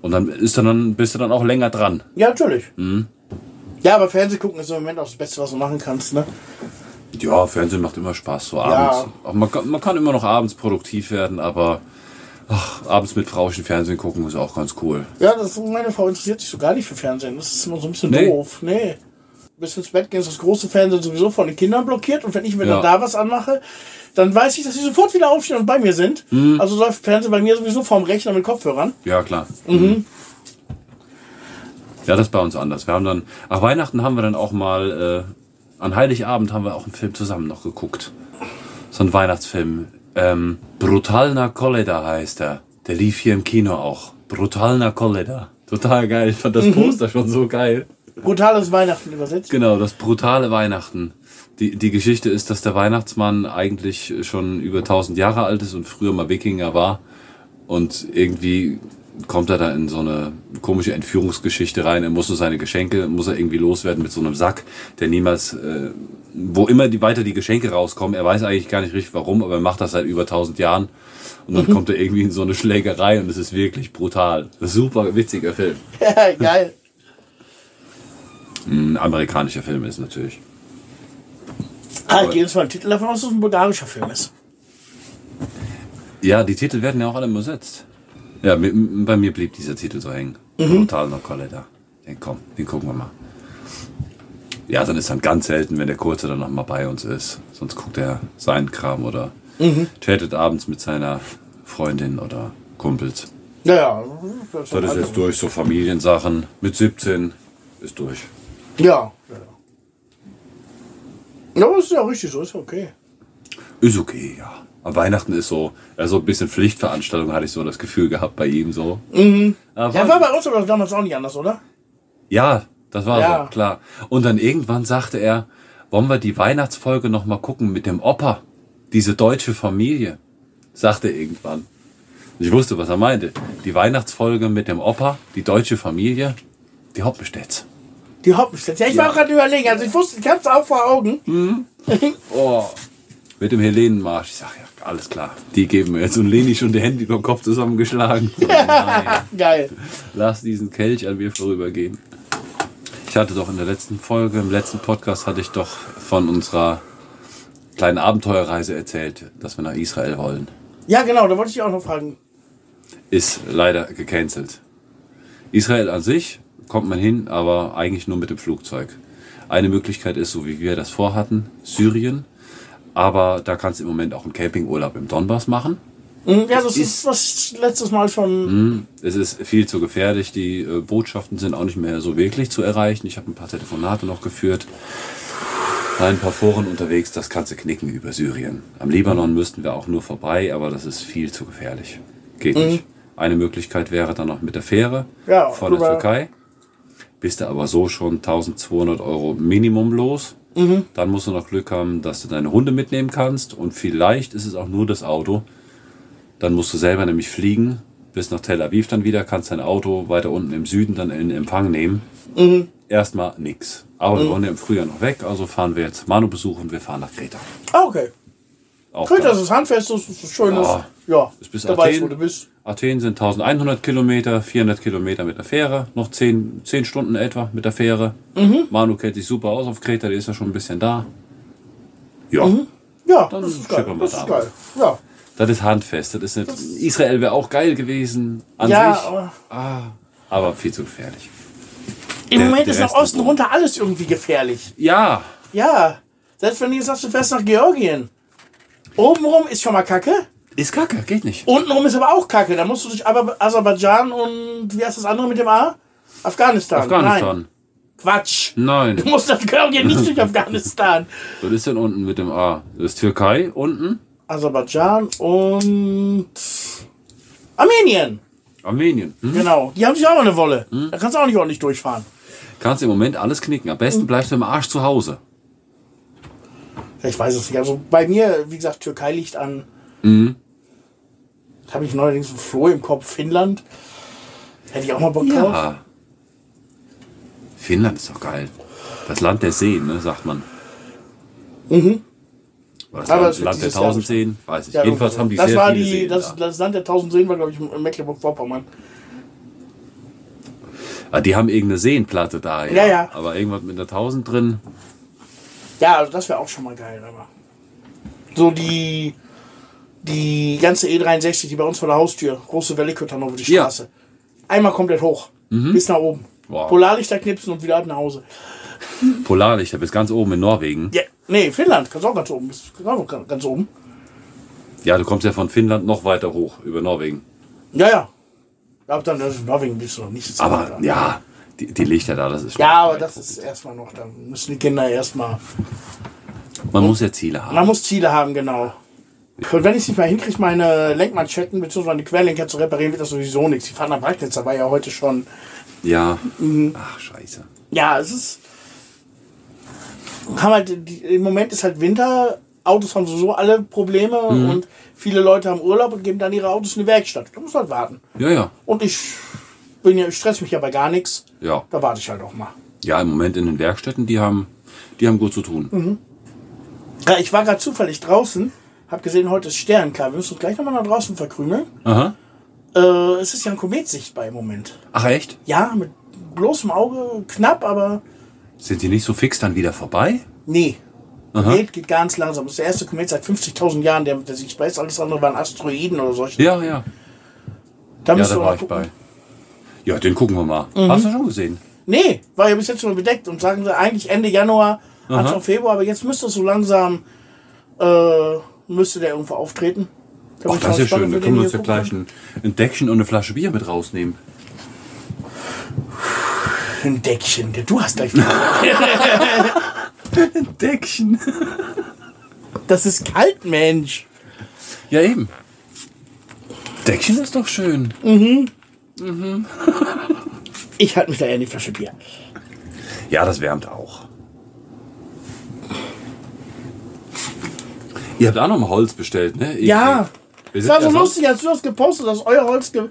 Und dann ist dann, bist du dann auch länger dran. ja, natürlich. Mhm. Ja, aber Fernsehen gucken ist im Moment auch das Beste, was du machen kannst. Ne? Ja, Fernsehen macht immer Spaß, so abends. Auch man, kann, man kann immer noch abends produktiv werden, aber ach, abends mit Frauchen Fernsehen gucken ist auch ganz cool. Ja, das, meine Frau interessiert sich so gar nicht für Fernsehen. Das ist immer so ein bisschen Nee. doof. Nee. Bis ins Bett gehen ist das große Fernsehen sowieso von den Kindern blockiert. Und wenn ich mir Ja. dann da was anmache, dann weiß ich, dass sie sofort wieder aufstehen und bei mir sind. Mhm. Also läuft Fernsehen bei mir sowieso vorm Rechner mit Kopfhörern. Ja, klar. Mhm. Ja, das ist bei uns anders. Wir haben dann, ach, Weihnachten haben wir dann auch mal, äh, an Heiligabend haben wir auch einen Film zusammen noch geguckt. So ein Weihnachtsfilm. Ähm, Brutalna Koleda heißt er. Der lief hier im Kino auch. Brutalna Koleda. Total geil. Ich fand das Poster schon so geil. Brutales Weihnachten übersetzt. Genau, das brutale Weihnachten. Die, die Geschichte ist, dass der Weihnachtsmann eigentlich schon über 1000 Jahre alt ist und früher mal Wikinger war. Und irgendwie kommt er da in so eine komische Entführungsgeschichte rein. Er muss so seine Geschenke, muss er irgendwie loswerden mit so einem Sack, der niemals, äh, wo immer die, weiter die Geschenke rauskommen. Er weiß eigentlich gar nicht richtig warum, aber er macht das seit über 1000 Jahren. Und dann kommt er irgendwie in so eine Schlägerei und es ist wirklich brutal. Super witziger Film. Ja, geil. Ein amerikanischer Film ist natürlich. Ah, ich gehe jetzt mal einen Titel davon aus, dass es ein bulgarischer Film ist. Ja, die Titel werden ja auch alle übersetzt. Ja, bei mir blieb dieser Titel so hängen. Brutal noch Coletta. Den komm, den gucken wir mal. Ja, dann ist dann ganz selten, wenn der Kurze dann noch mal bei uns ist. Sonst guckt er seinen Kram oder chattet abends mit seiner Freundin oder Kumpels. Ja, ja. Das Das ist jetzt durch, so Familiensachen. Mit 17 ist durch. Ja. Ja, ja. Ist ja richtig so, ist okay. Ist okay, ja. Aber Weihnachten ist so, also ein bisschen Pflichtveranstaltung, hatte ich so das Gefühl gehabt bei ihm so. Aber Ja, war bei uns aber damals auch nicht anders, oder? Ja, das war Ja. so, klar. Und dann irgendwann sagte er, wollen wir die Weihnachtsfolge noch mal gucken mit dem Opa? Diese deutsche Familie, sagte er irgendwann. Ich wusste, was er meinte. Die Weihnachtsfolge mit dem Opa, die deutsche Familie, die Hoppenstedts. Die Hoppenstedt. Ja, ich war auch gerade überlegen. Also ich wusste, ich hab's auch vor Augen. Oh, mit dem Helenenmarsch. Ich sag ja, alles klar. Die geben mir jetzt. Und Leni schon die Hände über den Kopf zusammengeschlagen. Nein. Geil. Lass diesen Kelch an mir vorübergehen. Ich hatte doch in der letzten Folge, im letzten Podcast hatte ich doch von unserer kleinen Abenteuerreise erzählt, dass wir nach Israel wollen. Ja, genau, da wollte ich auch noch fragen. Ist leider gecancelt. Israel an sich kommt man hin, aber eigentlich nur mit dem Flugzeug. Eine Möglichkeit ist, so wie wir das vorhatten, Syrien. Aber da kannst du im Moment auch einen Campingurlaub im Donbass machen. Mhm, Ja, das ist, was ich letztes Mal schon. Es ist viel zu gefährlich. Die äh, Botschaften sind auch nicht mehr so wirklich zu erreichen. Ich habe ein paar Telefonate noch geführt. Ein paar Foren unterwegs, das kannst du knicken über Syrien. Am Libanon müssten wir auch nur vorbei, aber das ist viel zu gefährlich. Geht nicht. Eine Möglichkeit wäre dann noch mit der Fähre Ja, von der. Türkei. Bist du aber so schon 1200 Euro Minimum los. Dann musst du noch Glück haben, dass du deine Hunde mitnehmen kannst. Und vielleicht ist es auch nur das Auto. Dann musst du selber nämlich fliegen bis nach Tel Aviv dann wieder, kannst dein Auto weiter unten im Süden dann in Empfang nehmen. Erstmal nix. Aber wir wollen ja im Frühjahr noch weg, also fahren wir jetzt Manu besuchen, wir fahren nach Kreta. Ah, okay. Auch Kreta ist handfest, das ist schön. Ja. Ja, Ist bis Athen. wo du bist. Athen sind 1100 Kilometer, 400 Kilometer mit der Fähre, noch 10, 10 Stunden etwa mit der Fähre. Mhm. Manu kennt sich super aus auf Kreta, der ist ja schon ein bisschen da. Ja, Ja, Dann das ist geil. wir Das da ist geil. Ja. das ist handfest. Das ist nicht, Israel wäre auch geil gewesen an Ja, sich, aber ah, aber viel zu gefährlich. im Der- Moment der ist nach Osten runter alles irgendwie gefährlich. Ja, Ja. Selbst wenn du jetzt sagst, du fährst nach Georgien. Obenrum ist schon mal Kacke. Ist kacke, geht nicht. Untenrum ist aber auch Kacke. Da musst du durch Aber- Aserbaidschan und wie heißt das andere mit dem A? Afghanistan. Nein. Afghanistan. Quatsch. Nein. Du musst nach Georgien nicht durch Afghanistan. Was ist denn unten mit dem A? Das ist Türkei unten, Aserbaidschan und Armenien. Armenien. Hm? Genau. Die haben sich auch eine Wolle. Da kannst du auch nicht ordentlich durchfahren. Kannst im Moment alles knicken. Am besten bleibst du im Arsch zu Hause. Ich weiß es nicht. Also bei mir, wie gesagt, Türkei liegt an. Mhm. Da habe ich neuerdings einen Floh im Kopf. Finnland. Hätte ich auch mal Bock drauf. Ja. Finnland ist doch geil. Das Land der Seen, ne, sagt man. Mhm. Oder das Aber Land, wird Land der tausend Seen, weiß ich. Ja, Jedenfalls haben die das sehr war viele die, Seen. das, da. das Land der tausend Seen war, glaube ich, in Mecklenburg-Vorpommern. Ah, die haben irgendeine Seenplatte da, ja. Ja, ja. Aber irgendwas mit einer tausend drin. Ja, also das wäre auch schon mal geil. Aber so die, die ganze E63, die bei uns vor der Haustür, große Wellekütter über die Ja. Straße. Einmal komplett hoch. Bis nach oben. Wow. Polarlichter knipsen und wieder ab nach Hause. Polarlichter bis ganz oben in Norwegen. Ja, nee, Finnland, kannst auch ganz oben. Ganz ganz oben. Ja, du kommst ja von Finnland noch weiter hoch, über Norwegen. Ja, ja. Aber dann also Norwegen bist du noch nicht. so Aber weit. ja, die, die Lichter da, das ist schon Ja, aber das ist erstmal noch, dann müssen die Kinder erstmal. Man muss ja Ziele haben. Man muss Ziele haben, genau. Und wenn ich es nicht mal hinkriege, meine Lenkmanschetten bzw. meine Querlenker zu reparieren, wird das sowieso nichts. Die fahren am Bragnitz, da war ja heute schon. Ja. Mhm. Ach, scheiße. Ja, es ist. Haben halt, Im Moment ist halt Winter, Autos haben sowieso alle Probleme Mhm. und viele Leute haben Urlaub und geben dann ihre Autos in die Werkstatt. Da muss halt warten. Ja, ja. Und ich bin ja, ich stress mich ja bei gar nichts. Ja. Da warte ich halt auch mal. Ja, im Moment in den Werkstätten, die haben, die haben gut zu tun. Mhm. Ja, ich war gerade zufällig draußen, hab gesehen, heute ist Sternenklar. Wir müssen uns gleich nochmal nach draußen verkrümeln. Aha. Äh, es ist ja ein Komet sichtbar im Moment. Ach echt? Ja, mit bloßem Auge, knapp, aber Sind die nicht so fix dann wieder vorbei? nee. Aha. Komet geht ganz langsam. Das ist der erste Komet seit 50.000 Jahren, der, der sichtbar ist. Alles andere waren Asteroiden oder solche. Ja, ja. Da Ja, müssen da wir war ich gucken. bei. Ja, den gucken wir mal. Mhm. Hast du schon gesehen? Nee, war ja bis jetzt schon bedeckt und sagen sie eigentlich Ende Januar, Anfang Februar, aber jetzt müsste es so langsam äh, müsste der irgendwo auftreten. Da ich das ist ja schön. Da können wir uns ja gleich ein, ein Deckchen und eine Flasche Bier mit rausnehmen. Ein Deckchen. Du hast gleich. Deckchen? das ist kalt, Mensch. Ja, eben. Deckchen ist doch schön. Ich halte mich da eher in die Flasche Bier. Ja, das wärmt auch. Ihr habt auch noch mal Holz bestellt, ne? Irgendwie. Ja. Es war so lustig, als du das gepostet hast, dass euer Holz ge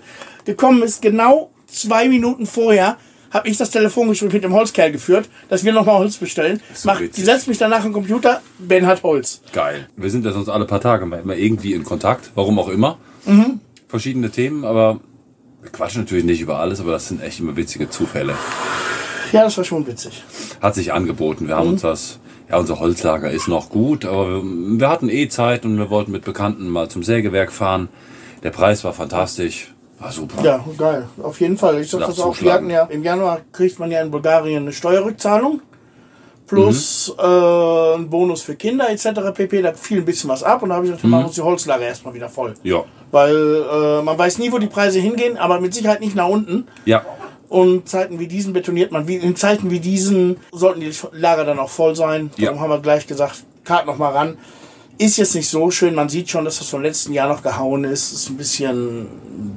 gekommen ist. Genau zwei Minuten vorher habe ich das Telefongespräch mit dem Holzkerl geführt, dass wir nochmal Holz bestellen. so Mach, witzig. die setzt mich danach am Computer, Ben hat Holz. Geil. Wir sind ja sonst alle paar Tage mal immer irgendwie in Kontakt, warum auch immer. Verschiedene Themen, aber wir quatschen natürlich nicht über alles, aber das sind echt immer witzige Zufälle. Ja, das war schon witzig. Hat sich angeboten. Wir haben uns das, ja, unser Holzlager ist noch gut, aber wir, hatten eh Zeit und wir wollten mit Bekannten mal zum Sägewerk fahren. Der Preis war fantastisch. War super. Ja, geil. Auf jeden Fall. Ich sag das auch. Wir hatten ja im Januar kriegt man ja in Bulgarien eine Steuerrückzahlung plus Mhm. äh, ein Bonus für Kinder etc. pp. Da fiel ein bisschen was ab und da habe ich gesagt, wir Mhm. machen uns die Holzlager erstmal wieder voll. Ja. Weil äh, man weiß nie, wo die Preise hingehen, aber mit Sicherheit nicht nach unten. Ja. Und Zeiten wie diesen betoniert man. Wie, in Zeiten wie diesen sollten die Lager dann auch voll sein. Ja. Darum haben wir gleich gesagt, Kart noch mal ran. Ist jetzt nicht so schön. Man sieht schon, dass das vom letzten Jahr noch gehauen ist. Ist ein bisschen,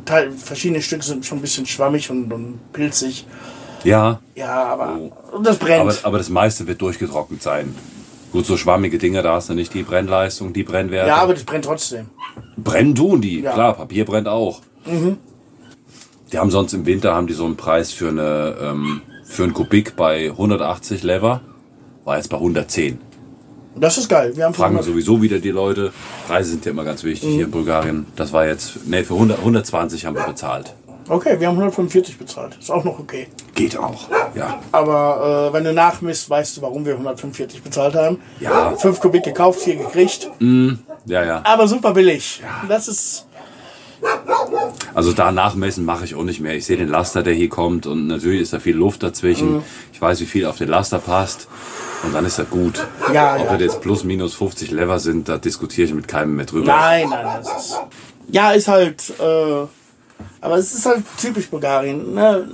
Teil, verschiedene Stücke sind schon ein bisschen schwammig und, und pilzig. Ja. Ja, aber das brennt. Aber, aber das meiste wird durchgetrocknet sein. Gut, so schwammige Dinger, da hast du nicht die Brennleistung, die Brennwerte. ja, aber das brennt trotzdem. Brennen tun die, Ja. klar, Papier brennt auch. Die haben sonst im Winter haben die so einen Preis für eine ähm, für einen Kubik bei 180 Lever, war jetzt bei 110. Das ist geil. Wir haben Fragen 500 sowieso wieder die Leute. Preise sind ja immer ganz wichtig hier in Bulgarien. Das war jetzt, nee, für 100, 120 haben wir bezahlt. Okay, wir haben 145 bezahlt. Ist auch noch okay. Geht auch, ja. Aber äh, wenn du nachmisst, weißt du, warum wir 145 bezahlt haben. Ja. 5 Kubik gekauft, hier gekriegt. Ja, ja. Aber super billig. Das ist. Also da nachmessen mache ich auch nicht mehr. Ich sehe den Laster, der hier kommt und natürlich ist da viel Luft dazwischen. Ich weiß, wie viel auf den Laster passt und dann ist das gut. Ja, Ob ja. das jetzt plus minus 50 Lever sind, da diskutiere ich mit keinem mehr drüber. Nein, nein, nein. Das ist, ja, ist halt. Äh, aber es ist halt typisch Bulgarien. Ne?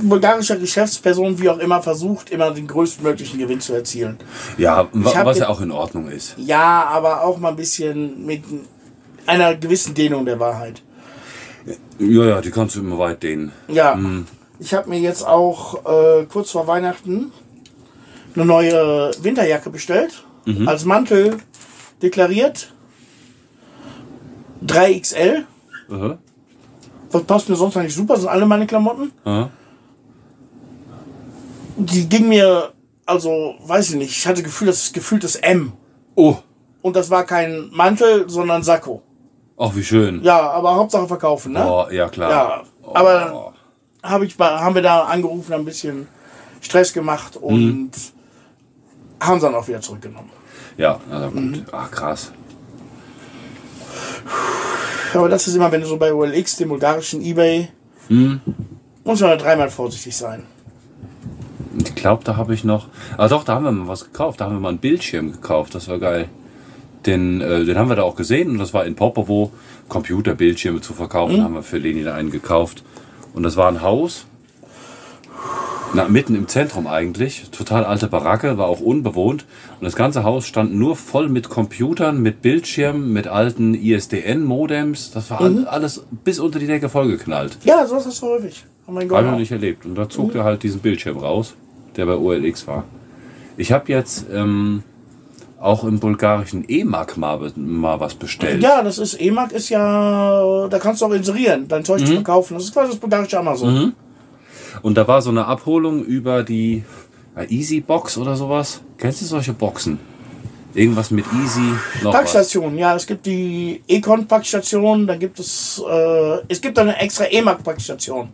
Bulgarischer Geschäftsperson, wie auch immer, versucht immer den größtmöglichen Gewinn zu erzielen. Ja, was ja auch in Ordnung ist. Ja, aber auch mal ein bisschen mit einer gewissen Dehnung der Wahrheit. Ja, ja, die kannst du immer weit dehnen. Ja, ich habe mir jetzt auch äh, kurz vor Weihnachten eine neue Winterjacke bestellt. Als Mantel deklariert. 3XL. Aha. Das passt mir sonst eigentlich super, das sind alle meine Klamotten. Aha. Die ging mir, also, weiß ich nicht, ich hatte Gefühl, das ist gefühltes M. Oh, Und das war kein Mantel, sondern Sakko. Ach wie schön. Ja, aber Hauptsache verkaufen, ne? Oh, ja klar. Ja, Oh. aber hab ich, haben wir da angerufen, ein bisschen Stress gemacht und haben sie dann auch wieder zurückgenommen. Ja, na gut. Mhm. Ach krass. Aber das ist immer, wenn du so bei OLX, dem bulgarischen Ebay, Hm. muss man da dreimal vorsichtig sein. Ich glaube, da habe ich noch. Ah doch, da haben wir mal was gekauft. Da haben wir mal einen Bildschirm gekauft. Das war geil. Den, äh, den haben wir da auch gesehen und das war in Popovo, Computerbildschirme zu verkaufen. Haben wir für Leni da einen gekauft. Und das war ein Haus. Na, mitten im Zentrum eigentlich. Total alte Baracke, war auch unbewohnt. Und das ganze Haus stand nur voll mit Computern, mit Bildschirmen, mit alten ISDN-Modems. Das war all- alles bis unter die Decke vollgeknallt. Ja, sowas hast du häufig. Oh mein Gott. Habe ich noch nicht erlebt. Und da zog er halt diesen Bildschirm raus, der bei OLX war. Ich habe jetzt ähm, auch im bulgarischen E-Mark mal, mal was bestellt. Ja, das ist, E-Mark ist ja, da kannst du auch inserieren, dein Zeug Mhm. zu verkaufen. Das ist quasi das bulgarische Amazon. Und da war so eine Abholung über die ja, Easy Box oder sowas. Kennst du solche Boxen? Irgendwas mit Easy noch was. Packstationen, ja, es gibt die Econ-Packstation, dann gibt es, äh, es gibt eine extra E-Mark-Packstation.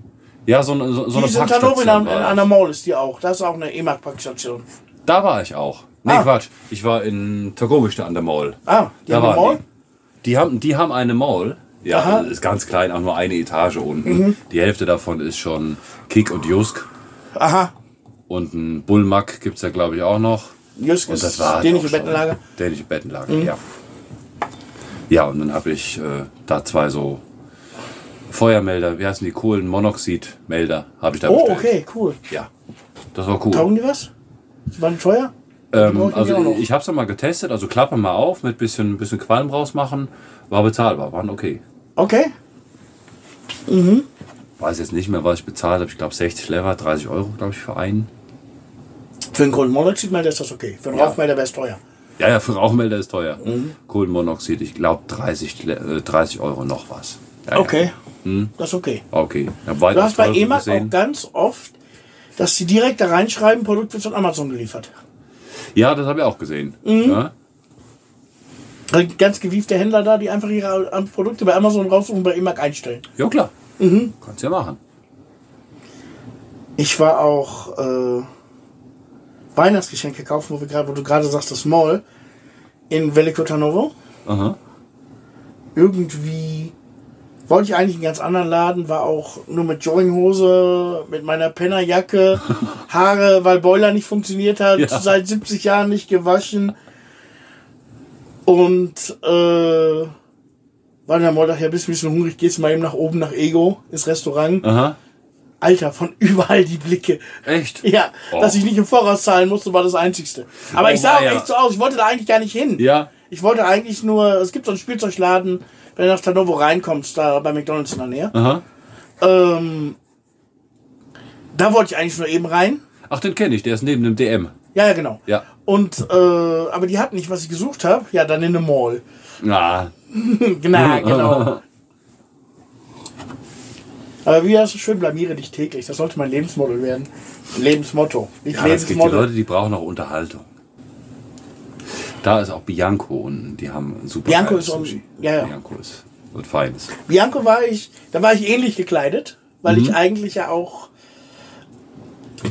Ja, so, eine- so, so Die eine ist in Hannover Packstation. an das. der Mall ist die auch. Da ist auch eine E-Mark-Packstation. Da war ich auch. Nee, Ah. Quatsch. Ich war in Tagovište an der Mall. Ah, die Da haben eine Mall? Die. Die, haben, die haben eine Mall. Ja, Aha. ist ganz klein, auch nur eine Etage unten. Die Hälfte davon ist schon Kick und Jusk. Aha. Und ein Bullmack gibt es ja, glaube ich, auch noch. Jüsk Und ist das war dänische Bettenlager. Dänische Bettenlager, ja. Ja, und dann habe ich äh, da zwei so Feuermelder, wie heißen die, Kohlenmonoxidmelder, habe ich da Oh, bestellt. okay, cool. Ja, das war cool. Taugen die was? Waren die teuer? Ähm, also ich habe es mal getestet, also Klappe mal auf, mit bisschen, bisschen Qualm rausmachen, war bezahlbar, waren okay. Okay. Weiß jetzt nicht mehr, was ich bezahlt habe. Ich glaube 60 Lever, 30 Euro, glaube ich, für einen. Für einen Kohlenmonoxidmelder ist das okay. Für einen Ja. Rauchmelder wäre es teuer. Ja, ja, für Rauchmelder ist teuer. Mhm. Kohlenmonoxid, ich glaube 30, Le- äh, 30 Euro noch was. Ja, ja. Okay. Das ist okay. Okay. Du hast bei EMAG auch ganz oft, dass sie direkt da reinschreiben, Produkt wird von Amazon geliefert. Ja, das habe ich auch gesehen. Mhm. Ja? Also ganz gewiefte Händler da, die einfach ihre Produkte bei Amazon raussuchen und bei EMAG einstellen. ja, klar. Mhm. Kannst ja machen. Ich war auch äh, Weihnachtsgeschenke kaufen, wo, wir grad, wo du gerade sagst, das Mall in Veliko Tarnovo. Aha. Irgendwie wollte ich eigentlich einen ganz anderen Laden, war auch nur mit Jogginghose, mit meiner Pennerjacke, Haare, weil Boiler nicht funktioniert hat, Ja. seit 70 Jahren nicht gewaschen. Und äh, war dann mal dachte, ja, bist du ein bisschen hungrig, gehst mal eben nach oben nach Ego, ins Restaurant. Aha. Alter, von überall die Blicke. Echt? Ja, Oh. dass ich nicht im Voraus zahlen musste, war das Einzigste. Aber Oh, ich sah auch echt so aus, ich wollte da eigentlich gar nicht hin. Ja. Ich wollte eigentlich nur, es gibt so einen Spielzeugladen, wenn du nach Tanovo reinkommst, da bei McDonalds in der Nähe. Aha. Ähm, da wollte ich eigentlich nur eben rein. Ach, den kenne ich, der ist neben dem DM. Ja, ja, genau. Ja. Und, äh, aber die hatten nicht, was ich gesucht habe. Ja, dann in eine Mall. Na, genau, genau. Aber wie hast du schön, blamiere dich täglich. Das sollte mein Lebensmodell werden. Lebensmotto. Nicht ja, es gibt die. Leute, die brauchen auch Unterhaltung. Da ist auch Bianco unten, die haben ein super Bianco ist um- Sushi. ja, ja. Bianco ist was Feines. Bianco war ich, da war ich ähnlich gekleidet, weil Mhm. ich eigentlich ja auch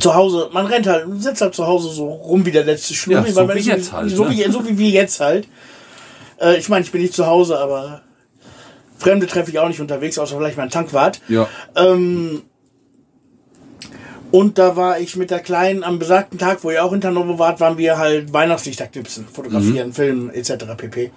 zu Hause, man rennt halt, sitzt halt zu Hause so rum wie der letzte Schnurri. Ja, so man wie jetzt halt, So, ne? wie, so wie wir jetzt halt. Äh, ich meine, ich bin nicht zu Hause, aber Fremde treffe ich auch nicht unterwegs, außer vielleicht mein Tankwart. Ja. Ähm, und da war ich mit der Kleinen am besagten Tag, wo ihr auch in Hannover wart, waren wir halt Weihnachtslichter knipsen, Mhm. fotografieren, filmen etc. pp.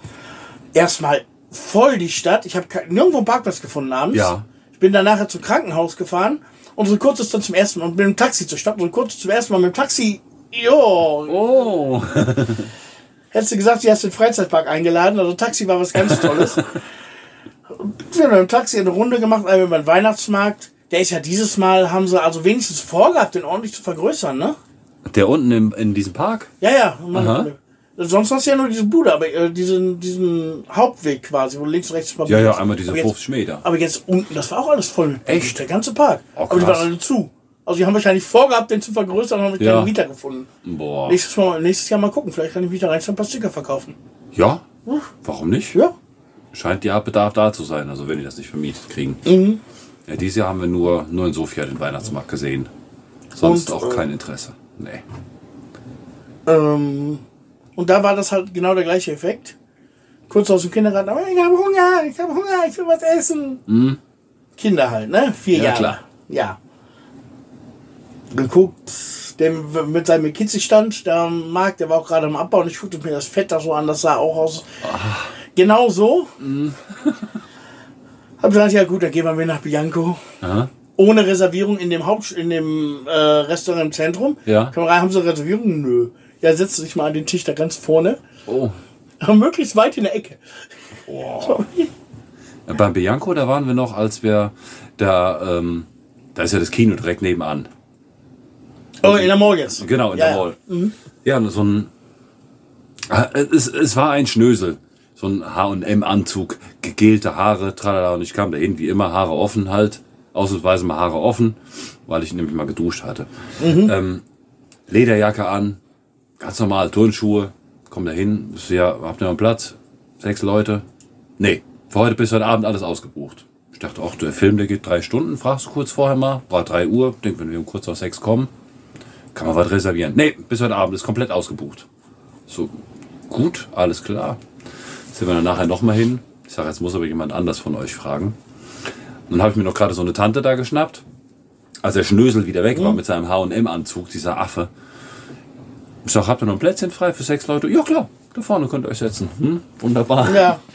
Erstmal voll die Stadt. Ich habe nirgendwo einen Parkplatz gefunden abends. Ja. Ich bin dann nachher zum Krankenhaus gefahren. Unsere Kurz ist dann zum ersten Mal und bin im Taxi zur Stadt. Unsere Kurz ist zum ersten Mal mit dem Taxi. Jo, Oh. hättest du gesagt, sie hast den Freizeitpark eingeladen. Also Taxi war was ganz Tolles. Und wir haben im Taxi eine Runde gemacht, einmal über den Weihnachtsmarkt. Der ist ja dieses Mal, haben sie also wenigstens vorgehabt, den ordentlich zu vergrößern, ne? Der unten im, in diesem Park? Ja, ja. Aha. Sonst hast du ja nur diese Bude, aber äh, diesen, diesen Hauptweg quasi, wo links und rechts Ja, ja, einmal diese aber jetzt, 50 Meter. aber jetzt unten, das war auch alles voll mit Echt? Der ganze Park. Oh, aber die waren alle zu. Also die haben wahrscheinlich vorgehabt, den zu vergrößern und haben Ja. keinen Mieter gefunden. Boah. Nächstes, mal, nächstes Jahr mal gucken, vielleicht kann ich mich da rein ein paar Sticker verkaufen. Ja? Warum nicht? Ja. Scheint ja Bedarf da zu sein, also wenn die das nicht vermietet kriegen. Mhm. Ja, dieses Jahr haben wir nur, nur in Sofia den Weihnachtsmarkt gesehen. Sonst Und, auch äh, kein Interesse. Nee. Ähm, und da war das halt genau der gleiche Effekt. Kurz aus dem Kindergarten, aber ich habe Hunger, ich habe Hunger, ich will was essen. Kinder halt, ne? Vier Ja, Jahre. klar. Ja. Geguckt, der mit seinem Kitzig-Stand, der Markt, der war auch gerade am Abbau und ich guckte mir das Fett da so an, das sah auch aus. Genau so. Hab gesagt, ja gut, dann gehen wir nach Bianco. Aha. Ohne Reservierung in dem Haupt in dem äh, Restaurant im Zentrum. Ja. Komm rein, haben Sie Reservierung? Nö. Ja, setzt dich mal an den Tisch da ganz vorne. Oh. Aber möglichst weit in der Ecke. Ja, Beim Bianco, da waren wir noch, als wir da, ähm, da ist ja das Kino direkt nebenan. Oh, in der Mall jetzt. Genau, in Ja, der ja. Mall. Ja, und so ein. Ah, Es, es war ein Schnösel. So ein HM-Anzug, gegelte Haare, tralala. Und ich kam dahin, wie immer, Haare offen halt. Ausnahmsweise mal Haare offen, weil ich nämlich mal geduscht hatte. Ähm, Lederjacke an, ganz normal, Turnschuhe. Komm da hin, ja, habt ihr noch einen Platz? Sechs Leute? Nee, für heute bis heute Abend alles ausgebucht. Ich dachte, ach, der Film, der geht drei Stunden, fragst du kurz vorher mal. War drei Uhr, denk, wenn wir um kurz auf sechs kommen, kann man was reservieren. Nee, bis heute Abend ist komplett ausgebucht. So, gut, alles klar. Sind wir dann nachher nochmal hin. Ich sage, jetzt muss aber jemand anders von euch fragen. Und dann habe ich mir noch gerade so eine Tante da geschnappt. Als der Schnösel wieder weg war mit seinem H&M-Anzug, dieser Affe. Ich sag, habt ihr noch ein Plätzchen frei für sechs Leute? Ja, klar. Da vorne könnt ihr euch setzen. Hm? Wunderbar. Ja.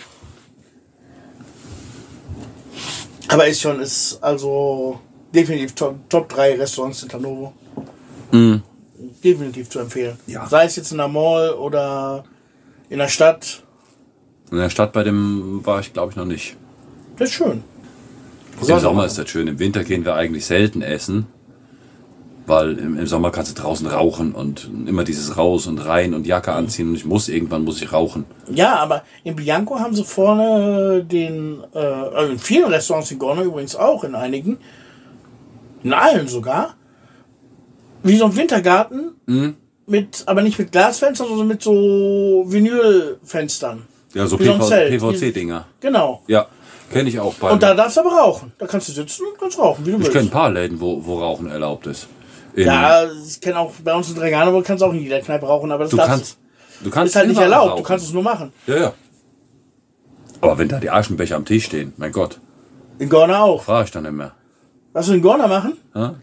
Aber ist schon, ist also definitiv Top, Top 3 Restaurants in Tanovo. Definitiv zu empfehlen. Ja. Sei es jetzt in der Mall oder in der Stadt. In der Stadt bei dem war ich, glaube ich, noch nicht. Das ist schön. Im Sommer ist das schön. Im Winter gehen wir eigentlich selten essen. Weil im, im Sommer kannst du draußen rauchen und immer dieses raus und rein und Jacke anziehen und ich muss, irgendwann muss ich rauchen. Ja, aber in Bianco haben sie vorne den, äh, also in vielen Restaurants in Gorno übrigens auch, in einigen, in allen sogar, wie so ein Wintergarten, mit, aber nicht mit Glasfenstern, sondern mit so Vinylfenstern. Ja, so. PVC-Dinger. Genau. Ja, kenne ich auch bei. Und da darfst du aber rauchen. Da kannst du sitzen und kannst rauchen, wie du ich willst. kenne ein paar Läden, wo, wo Rauchen erlaubt ist. In- Ja, ich kenne auch bei uns in Dregano, wo kannst du auch in jeder Kneipe rauchen, aber das du kannst, du kannst ist halt nicht erlaubt. rauchen. Du kannst es nur machen. Ja, ja. Aber wenn da die Aschenbecher am Tisch stehen, mein Gott, In Gorna auch. frage ich dann immer. Was wir in Gorna machen? Ja?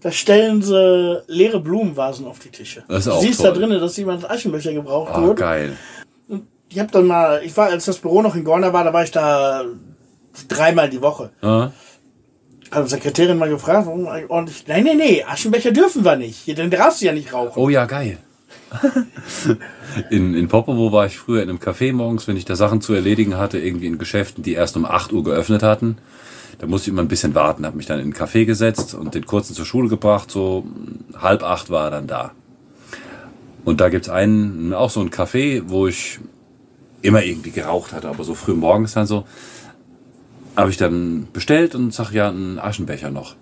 Da stellen sie leere Blumenvasen auf die Tische. Das ist du auch siehst toll. da drinnen, dass jemand Aschenbecher gebraucht Ah, wird. geil. Ich habe dann mal, ich war, als das Büro noch in Gorna war, da war ich da dreimal die Woche. Ja? Habe die Sekretärin mal gefragt, warum ordentlich. Nein, nee, nee, Aschenbecher dürfen wir nicht. Hier, Den darfst du ja nicht rauchen. Oh ja, geil. in, in Popovo war ich früher in einem Café morgens, wenn ich da Sachen zu erledigen hatte, irgendwie in Geschäften, die erst um 8 Uhr geöffnet hatten. Da musste ich immer ein bisschen warten, habe mich dann in ein Café gesetzt und den kurzen zur Schule gebracht. So halb acht war er dann da. Und da gibt's einen, auch so ein Café, wo ich immer irgendwie geraucht hatte, aber so früh morgens dann so, habe ich dann bestellt und sag ja, einen Aschenbecher noch.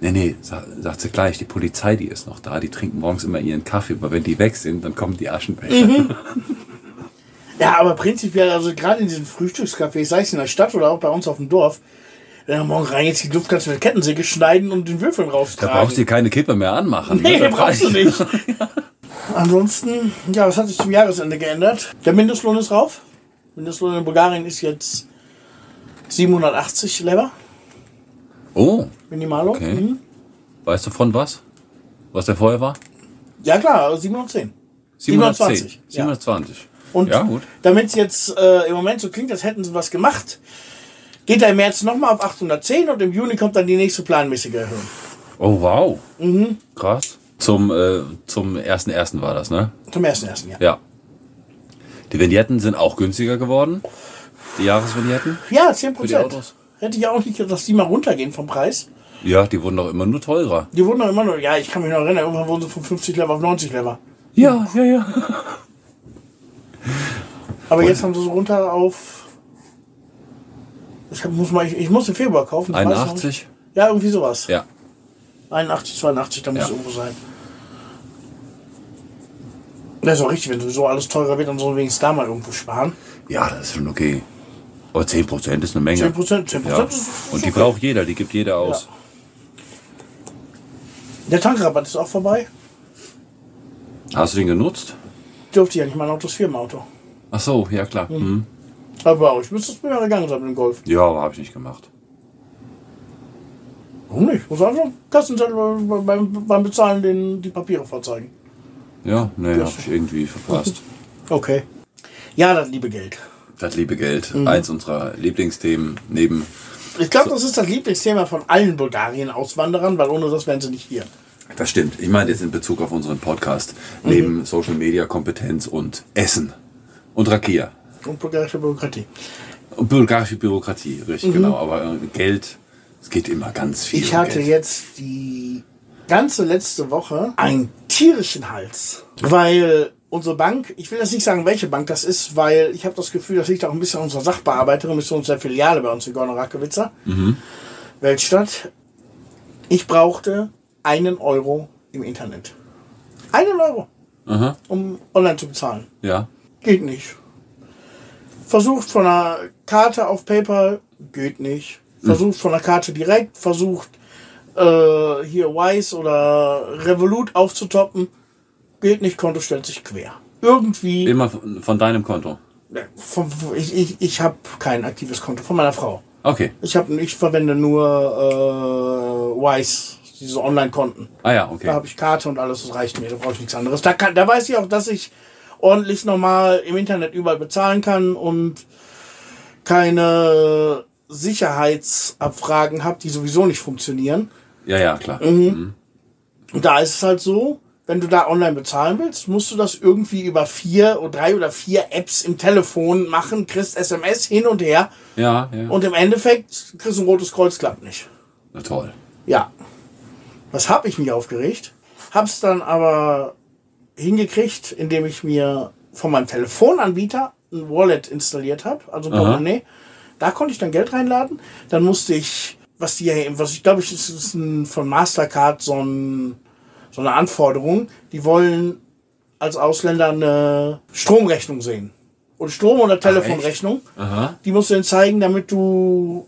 Nee, nee, sa- sagt sie gleich, die Polizei, die ist noch da, die trinken morgens immer ihren Kaffee, aber wenn die weg sind, dann kommen die Aschenbecher. Ja, aber prinzipiell, also gerade in diesen Frühstückscafés, sei es in der Stadt oder auch bei uns auf dem Dorf, wenn du morgen rein jetzt die Luft kannst du mit Kettensäge schneiden und den Würfeln Da raustragen. brauchst du dir keine Kippe mehr anmachen. Nee, ne? Da brauchst du nicht. Ansonsten, ja, was hat sich zum Jahresende geändert? Der Mindestlohn ist rauf. Mindestlohn in Bulgarien ist jetzt 780 Lever, Oh, Minimallohn. Okay. Mhm. weißt du von was? Was der vorher war? Ja klar, 710. 710. 720, ja. 720. Und Ja, damit es jetzt äh, im Moment so klingt, als hätten sie was gemacht, geht er im März nochmal auf 810 und im Juni kommt dann die nächste planmäßige Erhöhung. Oh, wow. Mhm. Krass. Zum, äh, zum 1.1. war das, ne? Zum ersten ersten Jahr. Ja. Die Vignetten sind auch günstiger geworden. Die Jahresvignetten. Ja, 10 Für die Prozent. Hätte ich auch nicht gedacht, dass die mal runtergehen vom Preis. Ja, die wurden doch immer nur teurer. Die wurden doch immer nur, ja, ich kann mich noch erinnern, irgendwann wurden sie von 50 Lever auf 90 Lever. Ja, ja, ja. Aber jetzt haben sie so runter auf. Ich, hab, muss mal, ich, ich muss im Februar kaufen. ich weiß noch nicht. 81? Ja, irgendwie sowas. Ja. 81, 82, da muss Ja. irgendwo sein. Das ist auch richtig, wenn sowieso alles teurer wird, dann sollen wir wenigstens da mal irgendwo sparen. Ja, das ist schon okay. Aber 10% ist eine Menge. 10 Prozent, 10 Ja. Ist, Und die braucht jeder, die gibt jeder aus. Der Tankrabatt ist auch vorbei. Hast du den genutzt? Dürfte ja nicht, mein Auto ist Firmenauto. Ach so, ja klar. Mhm. Aber auch, ich müsste es mir gegangen sein mit dem Golf. Ja, aber habe ich nicht gemacht. Warum nicht? Muss einfach Kassenzettel beim, beim Bezahlen den, die Papiere vorzeigen. Ja, nee, Das- habe ich irgendwie verpasst. Okay. Ja, das liebe Geld. Das liebe Geld, Mhm. eins unserer Lieblingsthemen neben. Ich glaube, das ist das Lieblingsthema von allen Bulgarien-Auswanderern, weil ohne das wären sie nicht hier. Das stimmt. Ich meine jetzt in Bezug auf unseren Podcast. Mhm. Neben Social Media Kompetenz und Essen. Und Rakia. Und bulgarische Bürokratie. Und bulgarische Bürokratie, richtig, genau. Aber äh, Geld, es geht immer ganz viel. Mhm. Ich hatte Geld. jetzt die ganze letzte Woche einen tierischen Hals, weil unsere Bank, ich will jetzt nicht sagen, welche Bank das ist, weil ich habe das Gefühl, das liegt auch ein bisschen an unserer Sachbearbeiterin, bis zu unserer Filiale bei uns in Gorno-Rakowitzer, Weltstadt. Ich brauchte einen Euro im Internet. Einen Euro, Aha, um online zu bezahlen. ja. Geht nicht. Versucht von einer Karte auf PayPal, geht nicht. Versucht von der Karte direkt, versucht äh, hier Wise oder Revolut aufzutoppen, geht nicht, Konto stellt sich quer. Irgendwie, Immer von, von deinem Konto. Ne, von, ich, ich, ich habe kein aktives Konto von meiner Frau. Okay. Ich, hab, ich verwende nur äh, Wise diese Online-Konten. Ah ja, Da okay. habe ich Karte und alles, das reicht mir, da brauche ich nichts anderes. Da, kann, da weiß ich auch, dass ich ordentlich normal im Internet überall bezahlen kann und keine Sicherheitsabfragen habe, die sowieso nicht funktionieren. Ja, ja, klar. Und da ist es halt so, wenn du da online bezahlen willst, musst du das irgendwie über vier oder drei oder vier Apps im Telefon machen, kriegst SMS hin und her Ja, ja. und im Endeffekt kriegst du ein rotes Kreuz, klappt nicht. Na toll. Ja. Was habe ich mich aufgeregt? Hab's dann aber hingekriegt, indem ich mir von meinem Telefonanbieter ein Wallet installiert habe, also. Portemonnaie. Da konnte ich dann Geld reinladen. Dann musste ich, was die ja, was ich glaube, ich das ist ein, von Mastercard so, ein, so eine Anforderung. Die wollen als Ausländer eine Stromrechnung sehen. Und Strom- oder Telefonrechnung. Die musst du dann zeigen, damit du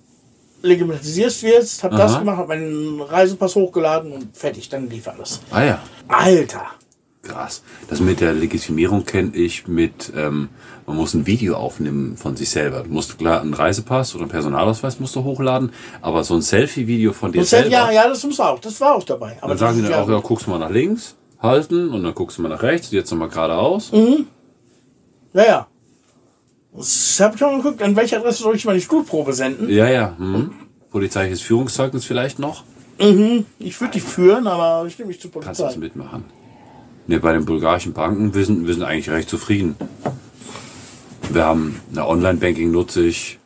legitimisierst wirst. Hab das Aha. gemacht, hab meinen Reisepass hochgeladen und fertig, dann lief alles. Ah ja. Alter! Krass. Das mit der Legitimierung kenne ich mit, ähm, man muss ein Video aufnehmen von sich selber. Du musst klar einen Reisepass oder einen Personalausweis musst du hochladen, aber so ein Selfie-Video von dir selber. ja, ja, das muss auch. Das war auch dabei. Aber Dann sagen das dann ist auch, ja, guckst mal nach links, halten und dann guckst du mal nach rechts, jetzt nochmal geradeaus. ja, ja. Ich habe schon geguckt, an welche Adresse soll ich meine Stuhlprobe senden. Ja, ja. Hm. Polizeiliches Führungszeugnis vielleicht noch. Ich würde die führen, aber ich nehme mich zur Kannst du das Polizei. mitmachen. Ne, bei den bulgarischen Banken, wir sind, wir sind eigentlich recht zufrieden. Wir haben eine Online-Banking nutze ich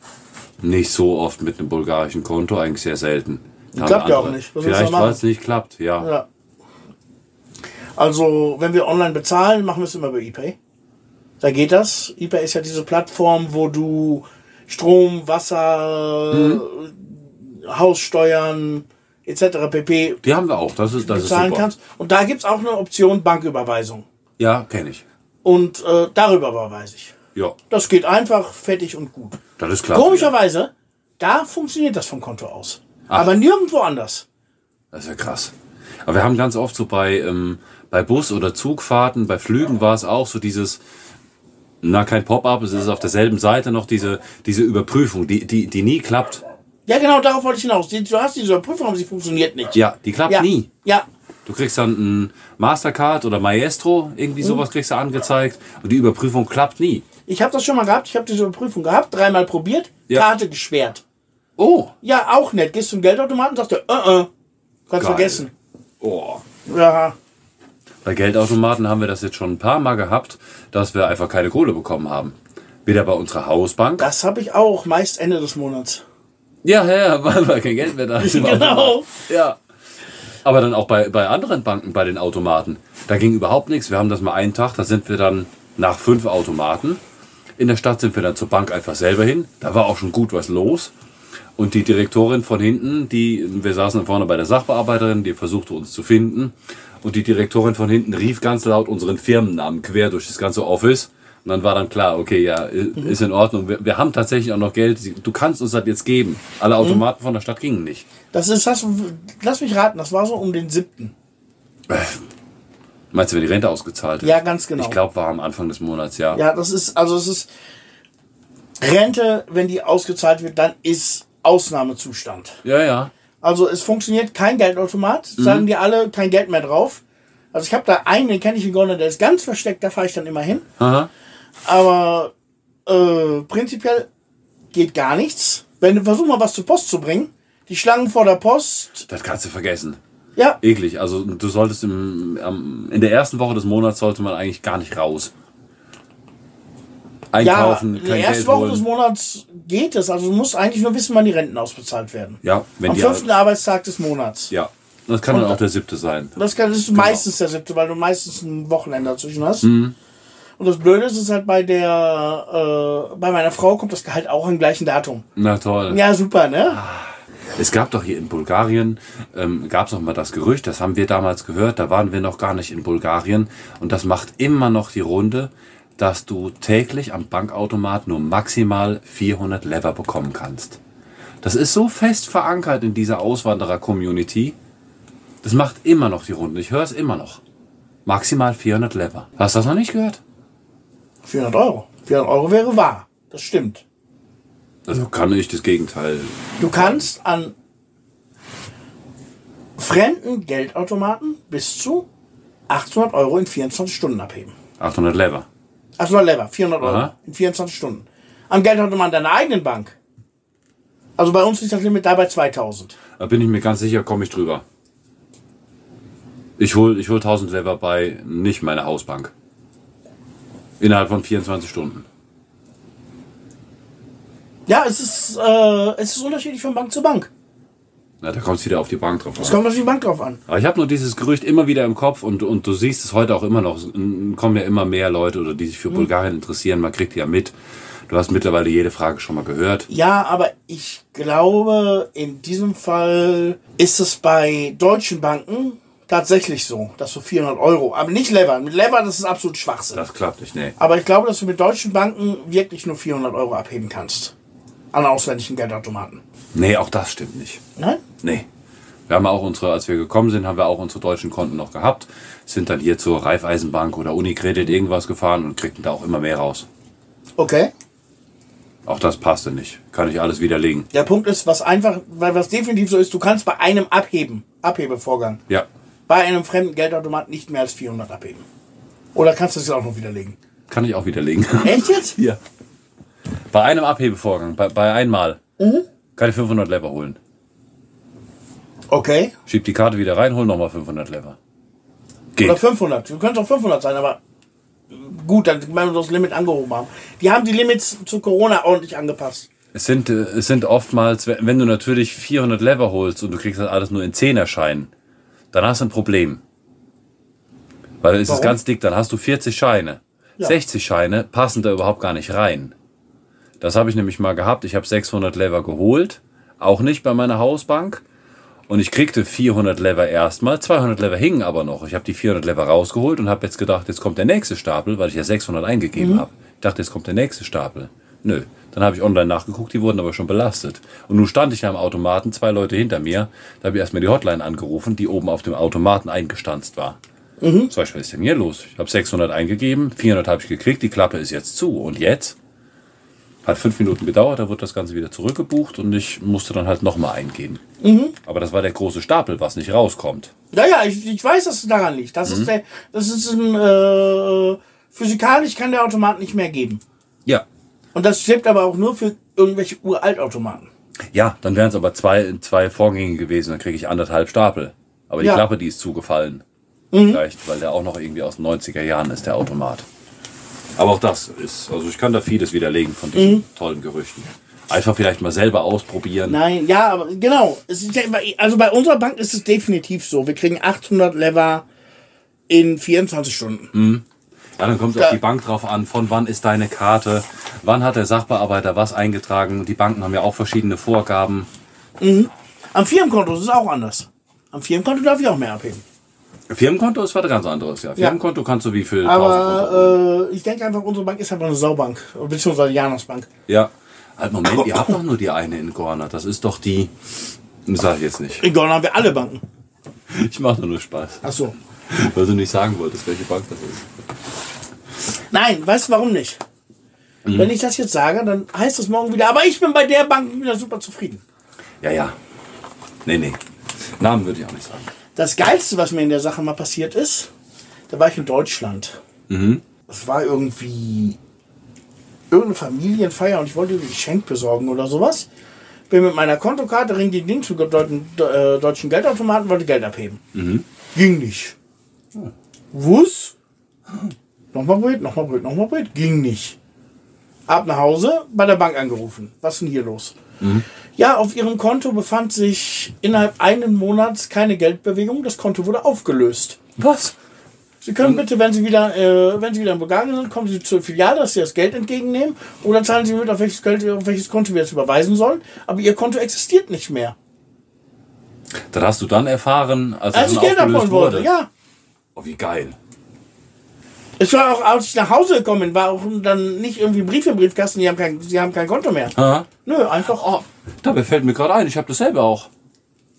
nicht so oft mit einem bulgarischen Konto, eigentlich sehr selten. Da Klappt ja auch nicht. Vielleicht, weil es nicht klappt, ja. Ja. Also, wenn wir online bezahlen, machen wir es immer über ePay. Da geht das. ePay ist ja diese Plattform, wo du Strom, Wasser, Mhm. Haussteuern etc. pp. Die haben wir auch, das ist, das ist bezahlen super. kannst. Und da gibt's auch eine Option Banküberweisung. Ja, kenne ich. Und äh, darüber überweise ich. Ja, Das geht einfach, fertig und gut. das ist klar. Komischerweise, da funktioniert das vom Konto aus. Ach. Aber nirgendwo anders. Das ist ja krass. Aber wir haben ganz oft so bei, ähm, bei Bus- oder Zugfahrten, bei Flügen war es auch so dieses, na kein Pop-up, es ist auf derselben Seite noch diese, diese Überprüfung, die, die, die nie klappt. Ja, genau, darauf wollte ich hinaus. Du hast diese Überprüfung, aber sie funktioniert nicht. Ja, die klappt ja. nie. Ja, Du kriegst dann ein Mastercard oder Maestro, irgendwie sowas kriegst du angezeigt und die Überprüfung klappt nie. ich habe das schon mal gehabt. Ich habe diese Überprüfung gehabt, dreimal probiert, Ja. Karte gesperrt. Oh, Ja, auch nett. Gehst zum Geldautomaten, sagt er, äh, äh, kannst Geil. vergessen. oh. Ja, Bei Geldautomaten haben wir das jetzt schon ein paar Mal gehabt, dass wir einfach keine Kohle bekommen haben. Weder bei unserer Hausbank. das habe ich auch, meist Ende des Monats. Ja, ja, weil weil kein Geld mehr da ist. Genau. Ja. Aber dann auch bei, bei anderen Banken, bei den Automaten. Da ging überhaupt nichts. Wir haben das mal einen Tag, da sind wir dann nach fünf Automaten. In der Stadt sind wir dann zur Bank einfach selber hin. Da war auch schon gut was los. Und die Direktorin von hinten, die, wir saßen da vorne bei der Sachbearbeiterin, die versuchte uns zu finden. Und die Direktorin von hinten rief ganz laut unseren Firmennamen quer durch das ganze Office. Und dann war dann klar, okay, ja, ist in Ordnung. Wir, wir haben tatsächlich auch noch Geld. Du kannst uns das jetzt geben. Alle Automaten von der Stadt gingen nicht. Das ist, das, lass mich raten, das war so um den siebten. Meinst du, wenn die Rente ausgezahlt wird? Ja, ganz genau. Ich glaube, war am Anfang des Monats, ja. Ja, das ist, also es ist Rente, wenn die ausgezahlt wird, dann ist Ausnahmezustand. Ja, ja. Also es funktioniert kein Geldautomat, sagen die alle, kein Geld mehr drauf. Also ich habe da einen, den kenne ich in Gondel, der ist ganz versteckt, da fahre ich dann immer hin. Aha. Aber äh, prinzipiell geht gar nichts. Wenn du versuch mal was zur Post zu bringen, die Schlangen vor der Post, Das kannst du vergessen. ja, Eklig. Also du solltest im, am, in der ersten Woche des Monats sollte man eigentlich gar nicht raus. ja, Einkaufen, in der ersten Woche des. Monats geht es. Also du musst eigentlich nur wissen, wann die Renten ausbezahlt werden. Ja, wenn Am fünften Arbeitstag des Monats. Ja. Das kann dann auch der siebte sein. Das, kann, das ist Genau. meistens der siebte, weil du meistens ein Wochenende dazwischen hast. Mhm. Und das Blöde ist, ist halt bei der, äh, bei meiner Frau kommt das Gehalt auch am gleichen Datum. Na toll. Ja, super, ne? Es gab doch hier in Bulgarien, ähm, gab es noch mal das Gerücht, das haben wir damals gehört, da waren wir noch gar nicht in Bulgarien und das macht immer noch die Runde, dass du täglich am Bankautomat nur maximal 400 Lever bekommen kannst. Das ist so fest verankert in dieser Auswanderer-Community. Das macht immer noch die Runde. Ich höre es immer noch. Maximal 400 Lever. Hast du das noch nicht gehört? 400 Euro. 400 Euro wäre wahr. Das stimmt. Also kann ich das Gegenteil. Du kannst an fremden Geldautomaten bis zu 800 Euro in 24 Stunden abheben. 800 Lever. Also Lever, 400 Euro Aha. in 24 Stunden. Am Geldautomaten deiner eigenen Bank. Also bei uns ist das Limit dabei 2000. Da bin ich mir ganz sicher, komme ich drüber. Ich hol, ich hol 1000 Lever bei nicht meine Hausbank. Innerhalb von 24 Stunden. Ja, es ist, äh, es ist unterschiedlich von Bank zu Bank. Na, da kommt es wieder auf die Bank drauf Es an. kommt auf die Bank drauf an. Aber ich habe nur dieses Gerücht immer wieder im Kopf und, und du siehst es heute auch immer noch. Es kommen ja immer mehr Leute, oder die sich für Bulgarien interessieren. Man kriegt ja mit. Du hast mittlerweile jede Frage schon mal gehört. Ja, aber ich glaube, in diesem Fall ist es bei deutschen Banken tatsächlich so, dass du 400 Euro, aber nicht Lever. Mit Lever, das ist absolut Schwachsinn. Das klappt nicht, nee. Aber ich glaube, dass du mit deutschen Banken wirklich nur 400 Euro abheben kannst. An ausländischen Geldautomaten. Nee, auch das stimmt nicht. Nein? Nee. Wir haben auch unsere, als wir gekommen sind, haben wir auch unsere deutschen Konten noch gehabt. Sind dann hier zur Raiffeisenbank oder Unicredit irgendwas gefahren und kriegten da auch immer mehr raus. Okay. Auch das passte nicht. Kann ich alles widerlegen. Der Punkt ist, was einfach, weil was definitiv so ist, du kannst bei einem Abheben, Abhebevorgang, Ja. Bei einem fremden Geldautomat nicht mehr als 400 abheben. Oder kannst du das auch noch widerlegen? Kann ich auch widerlegen. Echt jetzt? Hier. Bei einem Abhebevorgang, bei, bei einmal, kann ich 500 Lever holen. Okay. Schieb die Karte wieder rein, hol nochmal 500 Lever. Geht. Oder 500. Du könntest auch 500 sein, aber gut, dann wenn wir das Limit angehoben haben. Die haben die Limits zu Corona ordentlich angepasst. Es sind, äh, es sind oftmals, wenn wenn du natürlich 400 Lever holst und du kriegst das alles nur in 10er Scheinen, dann hast du ein Problem. Weil es ist Warum? ganz dick, dann hast du 40 Scheine. Ja. 60 Scheine passen da überhaupt gar nicht rein. Das habe ich nämlich mal gehabt. Ich habe 600 Lever geholt, auch nicht bei meiner Hausbank. Und ich kriegte 400 Lever erstmal, 200 Lever hingen aber noch. Ich habe die 400 Lever rausgeholt und habe jetzt gedacht, jetzt kommt der nächste Stapel, weil ich ja 600 eingegeben habe. Ich dachte, jetzt kommt der nächste Stapel. Nö. Dann habe ich online nachgeguckt, die wurden aber schon belastet. Und nun stand ich am Automaten, zwei Leute hinter mir. Da habe ich erstmal die Hotline angerufen, die oben auf dem Automaten eingestanzt war. Sag ich, was ist denn hier los? Ich habe 600 eingegeben, 400 habe ich gekriegt, die Klappe ist jetzt zu. Und jetzt? Hat fünf Minuten gedauert, da wurde das Ganze wieder zurückgebucht und ich musste dann halt nochmal eingeben. Aber das war der große Stapel, was nicht rauskommt. Ja, ja, ich, ich weiß, dass es daran liegt. Das ist der, das ist ein, äh, physikalisch kann der Automat nicht mehr geben. Und das stimmt aber auch nur für irgendwelche Uraltautomaten. Ja, dann wären es aber zwei, zwei Vorgänge gewesen, dann kriege ich anderthalb Stapel. Aber die Ja. Klappe, die ist zugefallen. Vielleicht, weil der auch noch irgendwie aus den 90er Jahren ist, der Automat. Aber auch das ist, also ich kann da vieles widerlegen von diesen tollen Gerüchten. Einfach vielleicht mal selber ausprobieren. Nein, ja, aber genau. Also bei unserer Bank ist es definitiv so. Wir kriegen 800 Lever in 24 Stunden. Ja, dann kommt es auf die Bank drauf an, von wann ist deine Karte, wann hat der Sachbearbeiter was eingetragen. Die Banken haben ja auch verschiedene Vorgaben. Am Firmenkonto ist es auch anders. Am Firmenkonto darf ich auch mehr abheben. Firmenkonto ist was ganz anderes, ja. Firmenkonto kannst du wie viel? 1000 Euro. Aber äh, ich denke einfach, unsere Bank ist einfach eine Saubank. Beziehungsweise Janos Bank. Ja. Halt, Moment, ihr habt doch nur die eine in Gorna. Das ist doch die. Sag ich jetzt nicht. In Gorn haben wir alle Banken. Ich mache nur Spaß. Ach so. Weil du nicht sagen wolltest, welche Bank das ist. Nein, weißt du warum nicht? Wenn ich das jetzt sage, dann heißt es morgen wieder, aber ich bin bei der Bank wieder super zufrieden. Ja, ja. Nee, nee. Namen würde ich auch nicht sagen. Das Geilste, was mir in der Sache mal passiert ist, da war ich in Deutschland. Es war irgendwie irgendeine Familienfeier und ich wollte ein Geschenk besorgen oder sowas. Bin mit meiner Kontokarte, ring die Ding zu deuten, äh, deutschen Geldautomaten, wollte Geld abheben. Ging nicht. Was? Nochmal probiert, nochmal probiert, nochmal probiert. Ging nicht. Ab nach Hause, bei der Bank angerufen. Was ist denn hier los? Ja, auf ihrem Konto befand sich innerhalb einen Monats keine Geldbewegung. Das Konto wurde aufgelöst. Was? Sie können bitte, wenn Sie wieder, äh, wenn Sie wieder in Bulgarien sind, kommen Sie zur Filiale, dass Sie das Geld entgegennehmen oder zahlen Sie mit, auf welches Geld, auf welches Konto wir jetzt überweisen sollen. Aber Ihr Konto existiert nicht mehr. Das hast du dann erfahren, als, Als es ich Geld aufgelöst abholen wollte, wurde. ja. Oh, wie geil. Es war auch, als ich nach Hause gekommen bin, war auch dann nicht irgendwie Brief im Briefkasten, die haben kein, sie haben kein Konto mehr. Ah, Nö, einfach, oh, dabei fällt mir gerade ein, ich habe dasselbe auch.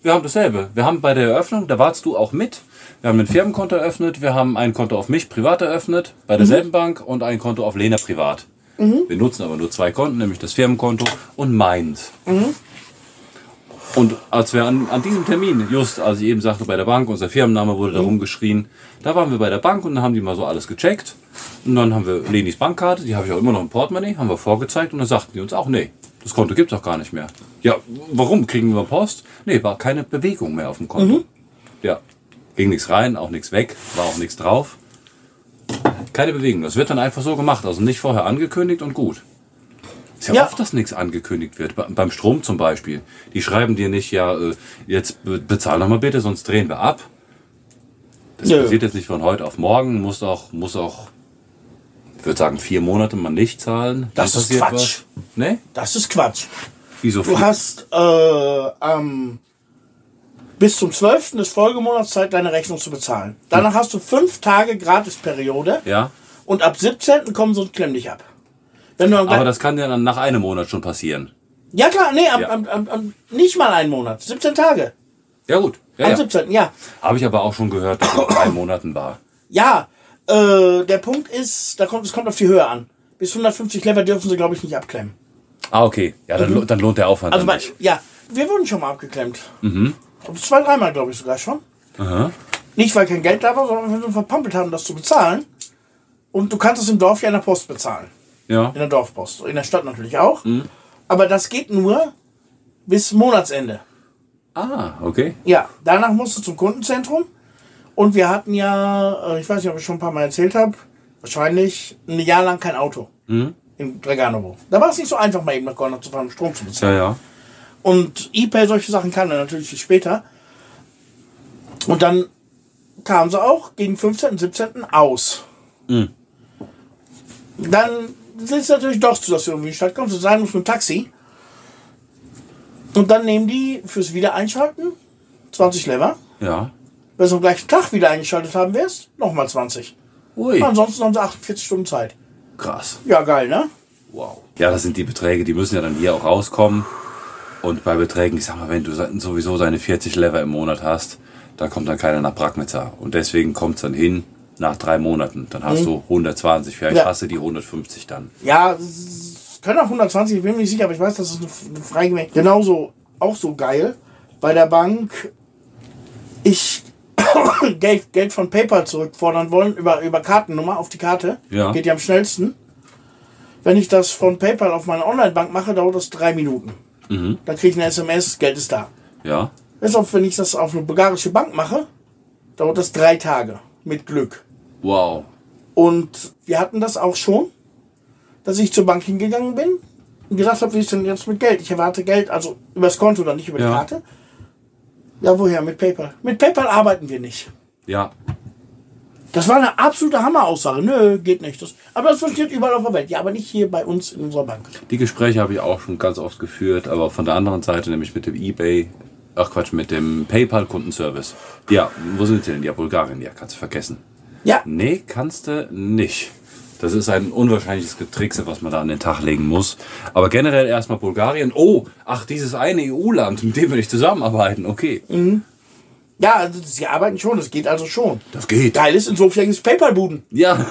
Wir haben dasselbe. Wir haben bei der Eröffnung, da warst du auch mit. Wir haben ein Firmenkonto eröffnet, wir haben ein Konto auf mich privat eröffnet, bei derselben Bank und ein Konto auf Lena privat. Wir nutzen aber nur zwei Konten, nämlich das Firmenkonto und meins. Und als wir an, an diesem Termin, just als ich eben sagte, bei der Bank, unser Firmenname wurde da rumgeschrien, da waren wir bei der Bank und dann haben die mal so alles gecheckt. Und dann haben wir Lenis Bankkarte, die habe ich auch immer noch im Portemonnaie, haben wir vorgezeigt und dann sagten die uns auch, nee, das Konto gibt's auch gar nicht mehr. Ja, warum? Kriegen wir Post? Nee, war keine Bewegung mehr auf dem Konto. Ja, ging nichts rein, auch nichts weg, war auch nichts drauf. Keine Bewegung. Das wird dann einfach so gemacht, also nicht vorher angekündigt und gut. Ist ja, Ja. oft, dass nichts angekündigt wird. Be- Beim Strom zum Beispiel. Die schreiben dir nicht, ja, äh, jetzt be- bezahl doch mal bitte, sonst drehen wir ab. Das Nö. passiert jetzt nicht von heute auf morgen, muss auch, muss auch, ich würde sagen, vier Monate mal nicht zahlen. Das ist Quatsch. Was. Nee? Das ist Quatsch. Wieso? Du hast äh, ähm, bis zum 12. des Folgemonats Zeit, deine Rechnung zu bezahlen. Danach hast du fünf Tage Gratisperiode ja, und ab 17. kommen sie und klemmen dich ab. Wenn du aber das kann ja dann nach einem Monat schon passieren. ja klar, nee, am, Ja. am, am, nicht mal einen Monat. 17 Tage. Ja gut. Ja, Am ja. 17. Ja. Habe ich aber auch schon gehört, dass es drei Monaten war. Ja, äh, der Punkt ist, da kommt, es kommt auf die Höhe an. Bis 150 Lever dürfen sie, glaube ich, nicht abklemmen. Ah, okay. Ja, dann, lo- dann lohnt der Aufwand Also, dann bei, ja, wir wurden schon mal abgeklemmt. Mhm. Zwei, dreimal, glaube ich, sogar schon. Aha. Nicht, weil kein Geld da war, sondern weil wir verpampelt haben, das zu bezahlen. Und du kannst es im Dorf ja in der Post bezahlen. Ja. In der Dorfpost. In der Stadt natürlich auch. Aber das geht nur bis Monatsende. Ah, okay. Ja, danach musst du zum Kundenzentrum. Und wir hatten ja, äh, ich weiß nicht, ob ich schon ein paar Mal erzählt habe, wahrscheinlich ein Jahr lang kein Auto in Draganovo. Da war es nicht so einfach, mal eben nach Gornach zu fahren, Strom zu bezahlen. Ja, ja. Und ePay, solche Sachen kann er natürlich viel später. Und dann kamen sie auch gegen 15. 17. aus. Mhm. Dann sind es natürlich doch so, dass du irgendwie in die Stadt kommst. Du sein musst dem Taxi. Und dann nehmen die fürs Wiedereinschalten 20 Lever. Ja. Wenn du am gleichen Tag wieder eingeschaltet haben wirst, nochmal 20. Ui. Ansonsten haben sie 48 Stunden Zeit. Krass. Ja, geil, ne? Wow. Ja, das sind die Beträge, die müssen ja dann hier auch rauskommen. Und bei Beträgen, ich sag mal, wenn du sowieso deine 40 Lever im Monat hast, da kommt dann keiner nach Bragnitzer. Und deswegen kommt es dann hin nach drei Monaten. Dann hast du 120, vielleicht Mhm. Ja. hast du die 150 dann. Ja, es können auch 120, ich bin mir nicht sicher, aber ich weiß, das ist eine, Freigemäß. Genauso, auch so geil. Bei der Bank, ich Geld, Geld von PayPal zurückfordern wollen über, über Kartennummer auf die Karte. Ja. Geht ja am schnellsten. Wenn ich das von PayPal auf meine Online-Bank mache, dauert das drei Minuten. Mhm. Dann kriege ich eine SMS, Geld ist da. Ja. Auf, wenn ich das auf eine bulgarische Bank mache, dauert das drei Tage. Mit Glück. Wow. Und wir hatten das auch schon, dass ich zur Bank hingegangen bin und gesagt habe, wie ist denn jetzt mit Geld? Ich erwarte Geld, also übers Konto, dann nicht über die Ja. Karte. Ja, woher? Mit PayPal. Mit PayPal arbeiten wir nicht. Ja. Das war eine absolute Hammeraussage. Nö, geht nicht. Das, aber das funktioniert überall auf der Welt. Ja, aber nicht hier bei uns in unserer Bank. Die Gespräche habe ich auch schon ganz oft geführt, aber von der anderen Seite, nämlich mit dem eBay, ach Quatsch, mit dem PayPal-Kundenservice. Ja, wo sind sie denn? Ja, Bulgarien, ja, kannst du vergessen. Ja, Nee, kannst du nicht. Das ist ein unwahrscheinliches Getrickse, was man da an den Tag legen muss. Aber generell erstmal Bulgarien. Oh, ach, dieses eine EU-Land, mit dem wir nicht zusammenarbeiten. Okay. ja, also sie arbeiten schon. Das geht also schon. Das geht. Geil ist, in Sofia gibt es PayPal-Buden. Ja.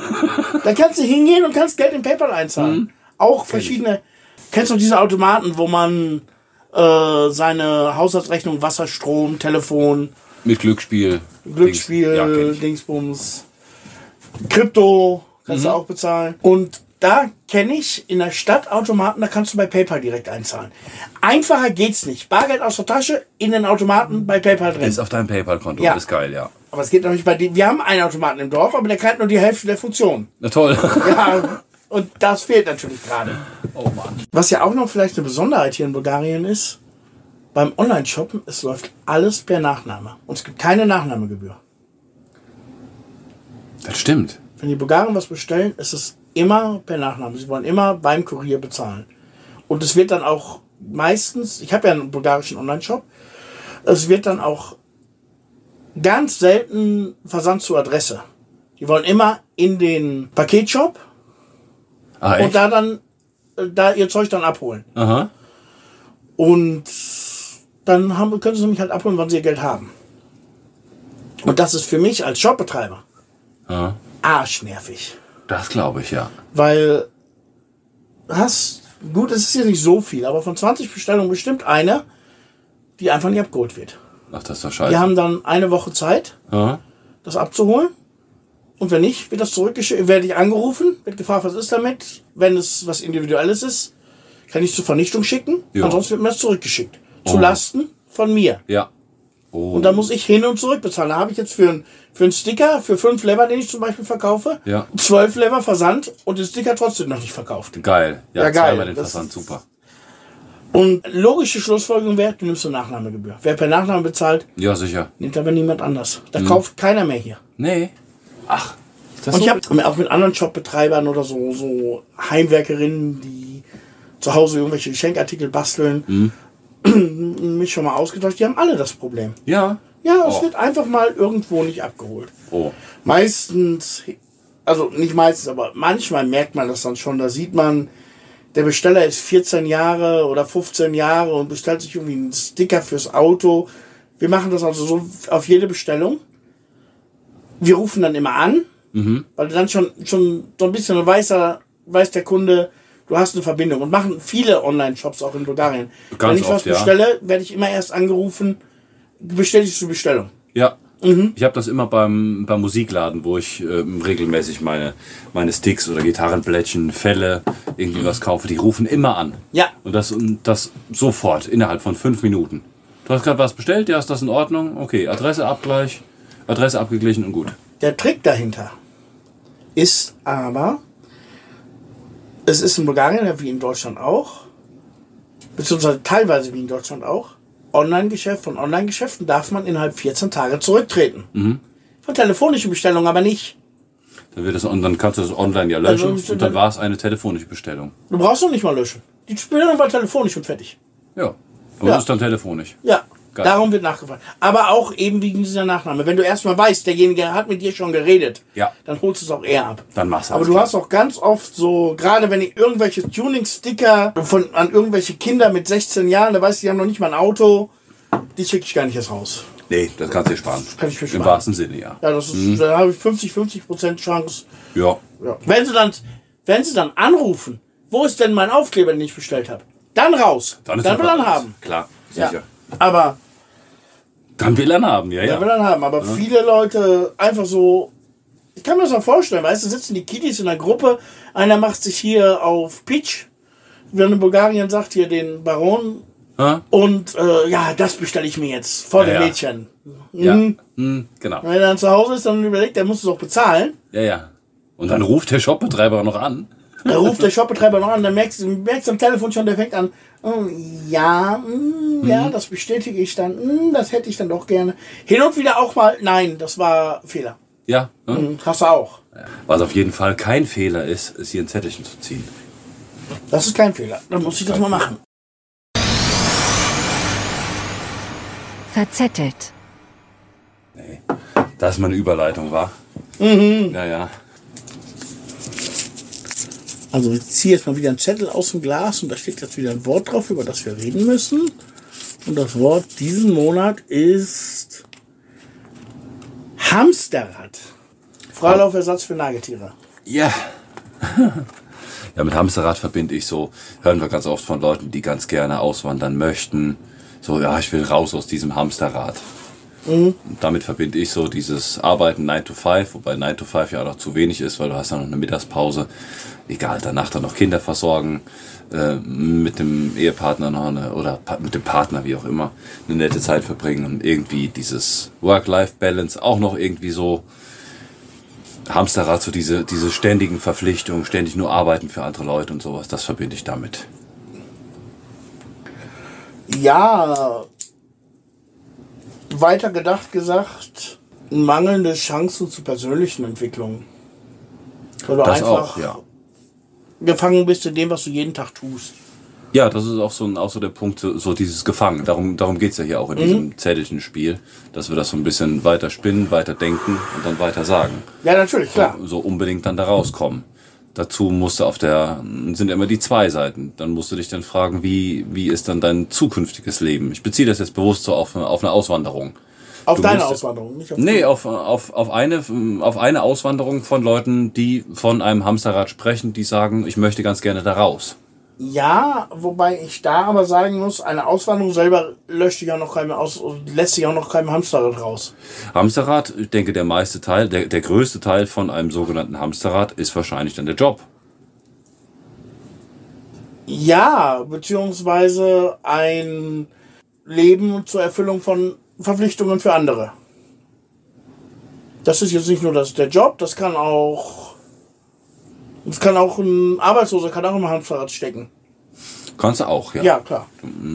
Da kannst du hingehen und kannst Geld in PayPal einzahlen. Auch verschiedene. Kennst du diese Automaten, wo man äh, seine Haushaltsrechnung, Wasser, Strom, Telefon, Mit Glücksspiel. Glücksspiel, Dings. Ja. Dingsbums, Krypto kannst du auch bezahlen. Und da kenne ich in der Stadt Automaten, da kannst du bei PayPal direkt einzahlen. Einfacher geht's nicht. Bargeld aus der Tasche in den Automaten bei PayPal drin. Ist auf deinem PayPal-Konto. Ja. Ist geil, ja. Aber es geht natürlich bei den. Wir haben einen Automaten im Dorf, aber der kann nur die Hälfte der Funktion. Na toll. Ja, und das fehlt natürlich gerade. Oh Mann. Was ja auch noch vielleicht eine Besonderheit hier in Bulgarien ist, beim Online-Shoppen, es läuft alles per Nachname. Und es gibt keine Nachnahmegebühr. Das stimmt. Wenn die Bulgaren was bestellen, ist es immer per Nachname. Sie wollen immer beim Kurier bezahlen. Und es wird dann auch meistens, ich habe ja einen bulgarischen Online-Shop, es wird dann auch ganz selten Versand zur Adresse. Die wollen immer in den Paketshop Ah, und da dann äh, da ihr Zeug dann abholen. Aha. Und dann haben, können sie nämlich halt abholen, wann sie ihr Geld haben. Und das ist für mich als Shopbetreiber Aha. arschnervig. Das glaube ich, ja. Weil hast, gut, es ist ja nicht so viel, aber von 20 Bestellungen bestimmt eine, die einfach nicht abgeholt wird. Ach, das ist doch Die scheiße. haben dann eine Woche Zeit, Ja? das abzuholen. Und wenn nicht, wird das zurückgeschickt, werde ich angerufen, wird gefragt, was ist damit. Wenn es was Individuelles ist, kann ich zur Vernichtung schicken. Ja. Ansonsten wird mir das zurückgeschickt. Zu Oh. Lasten von mir. Ja. Oh. Und dann muss ich hin und zurück bezahlen. Da habe ich jetzt für, ein, für einen Sticker, für fünf Lever, den ich zum Beispiel verkaufe, Ja. zwölf Lever Versand und den Sticker trotzdem noch nicht verkauft. Geil. Ja, Ja, geil. zweimal den Das Versand, super. Und logische Schlussfolgerung wäre, du nimmst eine Nachnahmegebühr. Wer per Nachname bezahlt, Ja, sicher. nimmt aber niemand anders. Da Mhm. kauft keiner mehr hier. Nee. Ach. Und so? ich habe auch mit anderen Shopbetreibern oder so, so Heimwerkerinnen, die zu Hause irgendwelche Geschenkartikel basteln, Mhm. mich schon mal ausgetauscht. Die haben alle das Problem. Ja. Ja, es Oh. wird einfach mal irgendwo nicht abgeholt. Oh. Meistens, also nicht meistens, aber manchmal merkt man das dann schon. Da sieht man, der Besteller ist 14 Jahre oder 15 Jahre und bestellt sich irgendwie einen Sticker fürs Auto. Wir machen das also so auf jede Bestellung. Wir rufen dann immer an, weil dann schon, schon so ein bisschen weiß, er, weiß der Kunde, du hast eine Verbindung. Und machen viele Online-Shops auch in Bulgarien. Ganz Wenn ich was oft, ja. bestelle, werde ich immer erst angerufen, bestätigst du Bestellung. Ja. Mhm. Ich habe das immer beim, beim Musikladen, wo ich ähm, regelmäßig meine, meine Sticks oder Gitarrenblättchen, Fälle, irgendwie was kaufe. Die rufen immer an. Ja. Und das, und das sofort, innerhalb von fünf Minuten. Du hast gerade was bestellt, ja, ist das in Ordnung? Okay, Adresse Abgleich, Adresse abgeglichen und gut. Der Trick dahinter ist aber, es ist in Bulgarien wie in Deutschland auch, beziehungsweise teilweise wie in Deutschland auch, Online-Geschäft von Online-Geschäften darf man innerhalb 14 Tage zurücktreten. Von telefonischen Bestellungen aber nicht. Dann, wird das, und dann kannst du das online ja löschen Also, und dann war es eine telefonische Bestellung. Du brauchst noch nicht mal löschen. Die Bestellung war telefonisch und fertig. Ja. Aber Ja. das ist dann telefonisch. Ja, Geil. darum wird nachgefragt. Aber auch eben wegen dieser Nachname. Wenn du erstmal weißt, derjenige hat mit dir schon geredet, Ja. dann holst du es auch eher ab. Dann machst du Aber du klar. hast auch ganz oft so, gerade wenn ich irgendwelche Tuning-Sticker von, an irgendwelche Kinder mit 16 Jahren, da weißt du, die haben noch nicht mal ein Auto, die schicke ich gar nicht erst raus. Nee, das kannst du dir sparen. Kann ich mir Im sparen. wahrsten Sinne, ja. Ja, das ist, da habe ich 50, 50 Prozent Chance. Ja. Ja. Wenn sie dann, wenn sie dann anrufen, wo ist denn mein Aufkleber, den ich bestellt habe? Dann raus. Dann, ist dann will er alles. haben. Klar, Ja. sicher. Aber Dann will er ihn haben, ja, Ja. ja. will er haben, aber viele Leute einfach so. Ich kann mir das mal vorstellen, weißt du, sitzen die Kiddies in einer Gruppe, einer macht sich hier auf Pitch, wie man in Bulgarien sagt, hier den Baron, Ja, und äh, ja, das bestelle ich mir jetzt vor Ja, dem ja. Mädchen. ja. Mhm. Hm, genau. Wenn er dann zu Hause ist, dann überlegt, er muss es auch bezahlen. Ja, ja. Und dann ruft der Shopbetreiber noch an. Da ruft der Shopbetreiber noch an, dann merkst du merkst du am Telefon schon, der fängt an, oh, ja, mm, Mhm. ja, das bestätige ich dann, mm, das hätte ich dann doch gerne. Hin und wieder auch mal, nein, das war Fehler. Ja. Ne? Mm, Hast du auch. Was auf jeden Fall kein Fehler ist, ist hier ein Zettelchen zu ziehen. Das ist kein Fehler. Dann muss ich das mal machen. Verzettelt. Das ist mal eine Überleitung, war. Mhm. Ja, ja. Also ich ziehe jetzt mal wieder einen Zettel aus dem Glas und da steht jetzt wieder ein Wort drauf, über das wir reden müssen. Und das Wort diesen Monat ist Hamsterrad. Freilaufersatz für Nagetiere. Ja. ja, mit Hamsterrad verbinde ich so, hören wir ganz oft von Leuten, die ganz gerne auswandern möchten. So, ja, ich will raus aus diesem Hamsterrad. Und damit verbinde ich so dieses Arbeiten 9 to 5, wobei 9 to 5 ja auch noch zu wenig ist, weil du hast dann noch eine Mittagspause. Egal, danach dann noch Kinder versorgen, äh, mit dem Ehepartner noch eine, oder mit dem Partner, wie auch immer, eine nette Zeit verbringen und irgendwie dieses Work-Life-Balance auch noch irgendwie so Hamsterrad, so diese, diese ständigen Verpflichtungen, ständig nur arbeiten für andere Leute und sowas, das verbinde ich damit. Ja, weiter gedacht gesagt, mangelnde Chancen zu persönlichen Entwicklungen. Weil du Das einfach auch, ja. gefangen bist in dem, was du jeden Tag tust. Ja, das ist auch so, ein, auch so der Punkt, so, so dieses Gefangen. Darum, darum geht's ja hier auch in diesem zettelchen Spiel, dass wir das so ein bisschen weiter spinnen, weiter denken und dann weiter sagen. Ja, natürlich, klar. So unbedingt dann da rauskommen. Dazu musst du auf der, sind immer die zwei Seiten. Dann musst du dich dann fragen, wie, wie ist dann dein zukünftiges Leben? Ich beziehe das jetzt bewusst so auf, auf eine Auswanderung. Auf Du deine musst- Auswanderung, nicht auf Nee, auf, auf, auf, eine, auf eine Auswanderung von Leuten, die von einem Hamsterrad sprechen, die sagen, ich möchte ganz gerne da raus. Ja, wobei ich da aber sagen muss, eine Auswanderung selber löscht sich auch noch keinem aus, lässt sich auch noch keinem Hamsterrad raus. Hamsterrad, ich denke, der meiste Teil, der, der größte Teil von einem sogenannten Hamsterrad ist wahrscheinlich dann der Job. Ja, beziehungsweise ein Leben zur Erfüllung von Verpflichtungen für andere. Das ist jetzt nicht nur das, der Job, das kann auch. Das kann auch ein Arbeitsloser, kann auch im Hamsterrad stecken. Kannst du auch, ja. Ja, klar.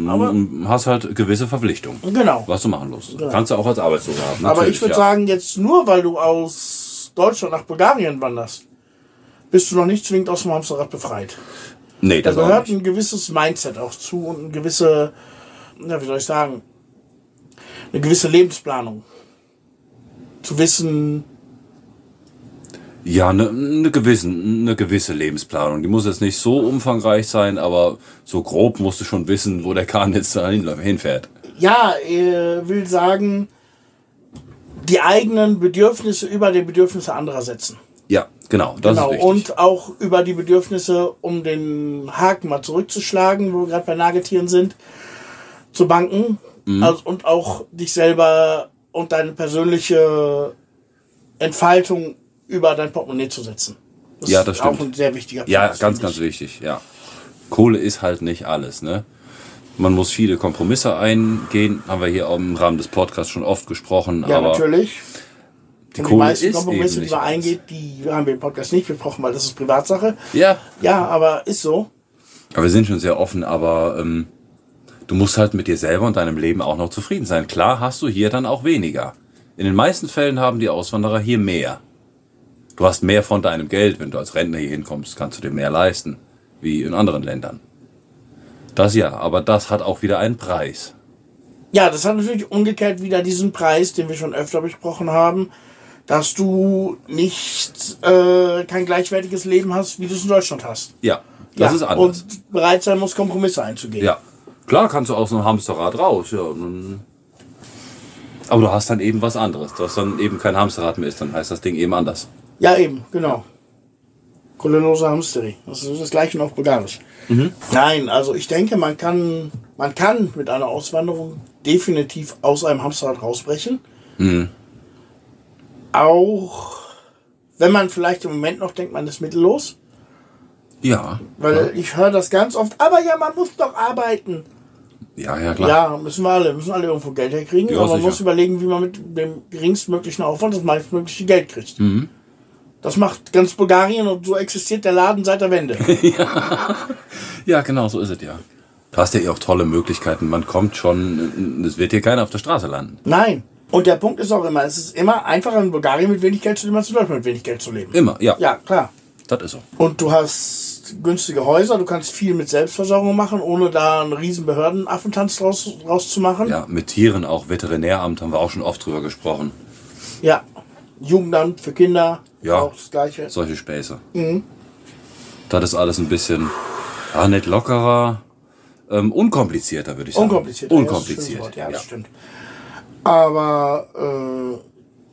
Aber, Du hast halt gewisse Verpflichtungen, genau. was du machen musst. Kannst du auch als Arbeitsloser haben. Aber natürlich, ich würde ja. sagen, jetzt nur weil du aus Deutschland nach Bulgarien wanderst, bist du noch nicht zwingend aus dem Hamsterrad befreit. Nee, Da das auch gehört ein gewisses Mindset auch zu und eine gewisse, ja, wie soll ich sagen, eine gewisse Lebensplanung. Zu wissen, Ja, eine ne gewissen, eine gewisse Lebensplanung. Die muss jetzt nicht so umfangreich sein, aber so grob musst du schon wissen, wo der Kahn jetzt da hin- hinfährt. ja, er will sagen, die eigenen Bedürfnisse über die Bedürfnisse anderer setzen. Ja, genau, das genau. ist wichtig. Und auch über die Bedürfnisse, um den Haken mal zurückzuschlagen, wo wir gerade bei Nagetieren sind, zu banken. Mhm. Also, und auch dich selber und deine persönliche Entfaltung über dein Portemonnaie zu setzen. Ja, das ist auch stimmt. ein sehr wichtiger Ja, Punkt, ganz, finde ganz ich. wichtig, ja. Kohle ist halt nicht alles, ne? Man muss viele Kompromisse eingehen, haben wir hier auch im Rahmen des Podcasts schon oft gesprochen, Ja, aber natürlich. die die meisten ist Kompromisse, die alles. eingeht, die haben wir im Podcast nicht besprochen, weil das ist Privatsache. Ja, Ja, aber ist so. aber wir sind schon sehr offen, aber ähm, du musst halt mit dir selber und deinem Leben auch noch zufrieden sein. Klar hast du hier dann auch weniger. In den meisten Fällen haben die Auswanderer hier mehr. Du hast mehr von deinem Geld, wenn du als Rentner hier hinkommst, kannst du dir mehr leisten, wie in anderen Ländern. Das ja, aber das hat auch wieder einen Preis. Ja, das hat natürlich umgekehrt wieder diesen Preis, den wir schon öfter besprochen haben, dass du nicht äh, kein gleichwertiges Leben hast, wie du es in Deutschland hast. Ja, das ja, ist anders. Und bereit sein muss, Kompromisse einzugehen. Ja, klar kannst du aus einem Hamsterrad raus, ja. Aber du hast dann eben was anderes. Das dann eben kein Hamsterrad mehr ist, dann heißt das Ding eben anders. Ja, eben, genau. Kolonose Hamsteri. Das ist das gleiche auf Bulgarisch. Nein, also ich denke, man kann, man kann mit einer Auswanderung definitiv aus einem Hamsterrad rausbrechen. Auch wenn man vielleicht im Moment noch denkt, man ist mittellos. Ja. Weil ich höre das ganz oft, aber ja, man muss doch arbeiten. Ja, ja, klar. Ja, müssen wir alle, müssen alle irgendwo Geld herkriegen. Ja, aber man sicher. muss überlegen, wie man mit dem geringstmöglichen Aufwand das meistmögliche Geld kriegt. Mhm. Das macht ganz Bulgarien und so existiert der Laden seit der Wende. Ja, genau, so ist es ja. Du hast ja eh auch tolle Möglichkeiten. Man kommt schon, es wird hier keiner auf der Straße landen. Nein. Und der Punkt ist auch immer, es ist immer einfacher in Bulgarien mit wenig Geld zu leben, als in Deutschland mit wenig Geld zu leben. Immer, ja. Ja, klar. Das ist so. Und du hast günstige Häuser, du kannst viel mit Selbstversorgung machen, ohne da einen riesen Behördenaffentanz draus, draus zu machen. Ja, mit Tieren auch. Veterinäramt haben wir auch schon oft drüber gesprochen. Ja. Jugendamt für Kinder, Ja. auch das Gleiche. Solche Späße. Mhm. Das ist alles ein bisschen, ja, nicht lockerer, ähm, unkomplizierter, würde ich sagen. Unkompliziert. Unkompliziert. Wort. ja, ja. stimmt. Aber äh,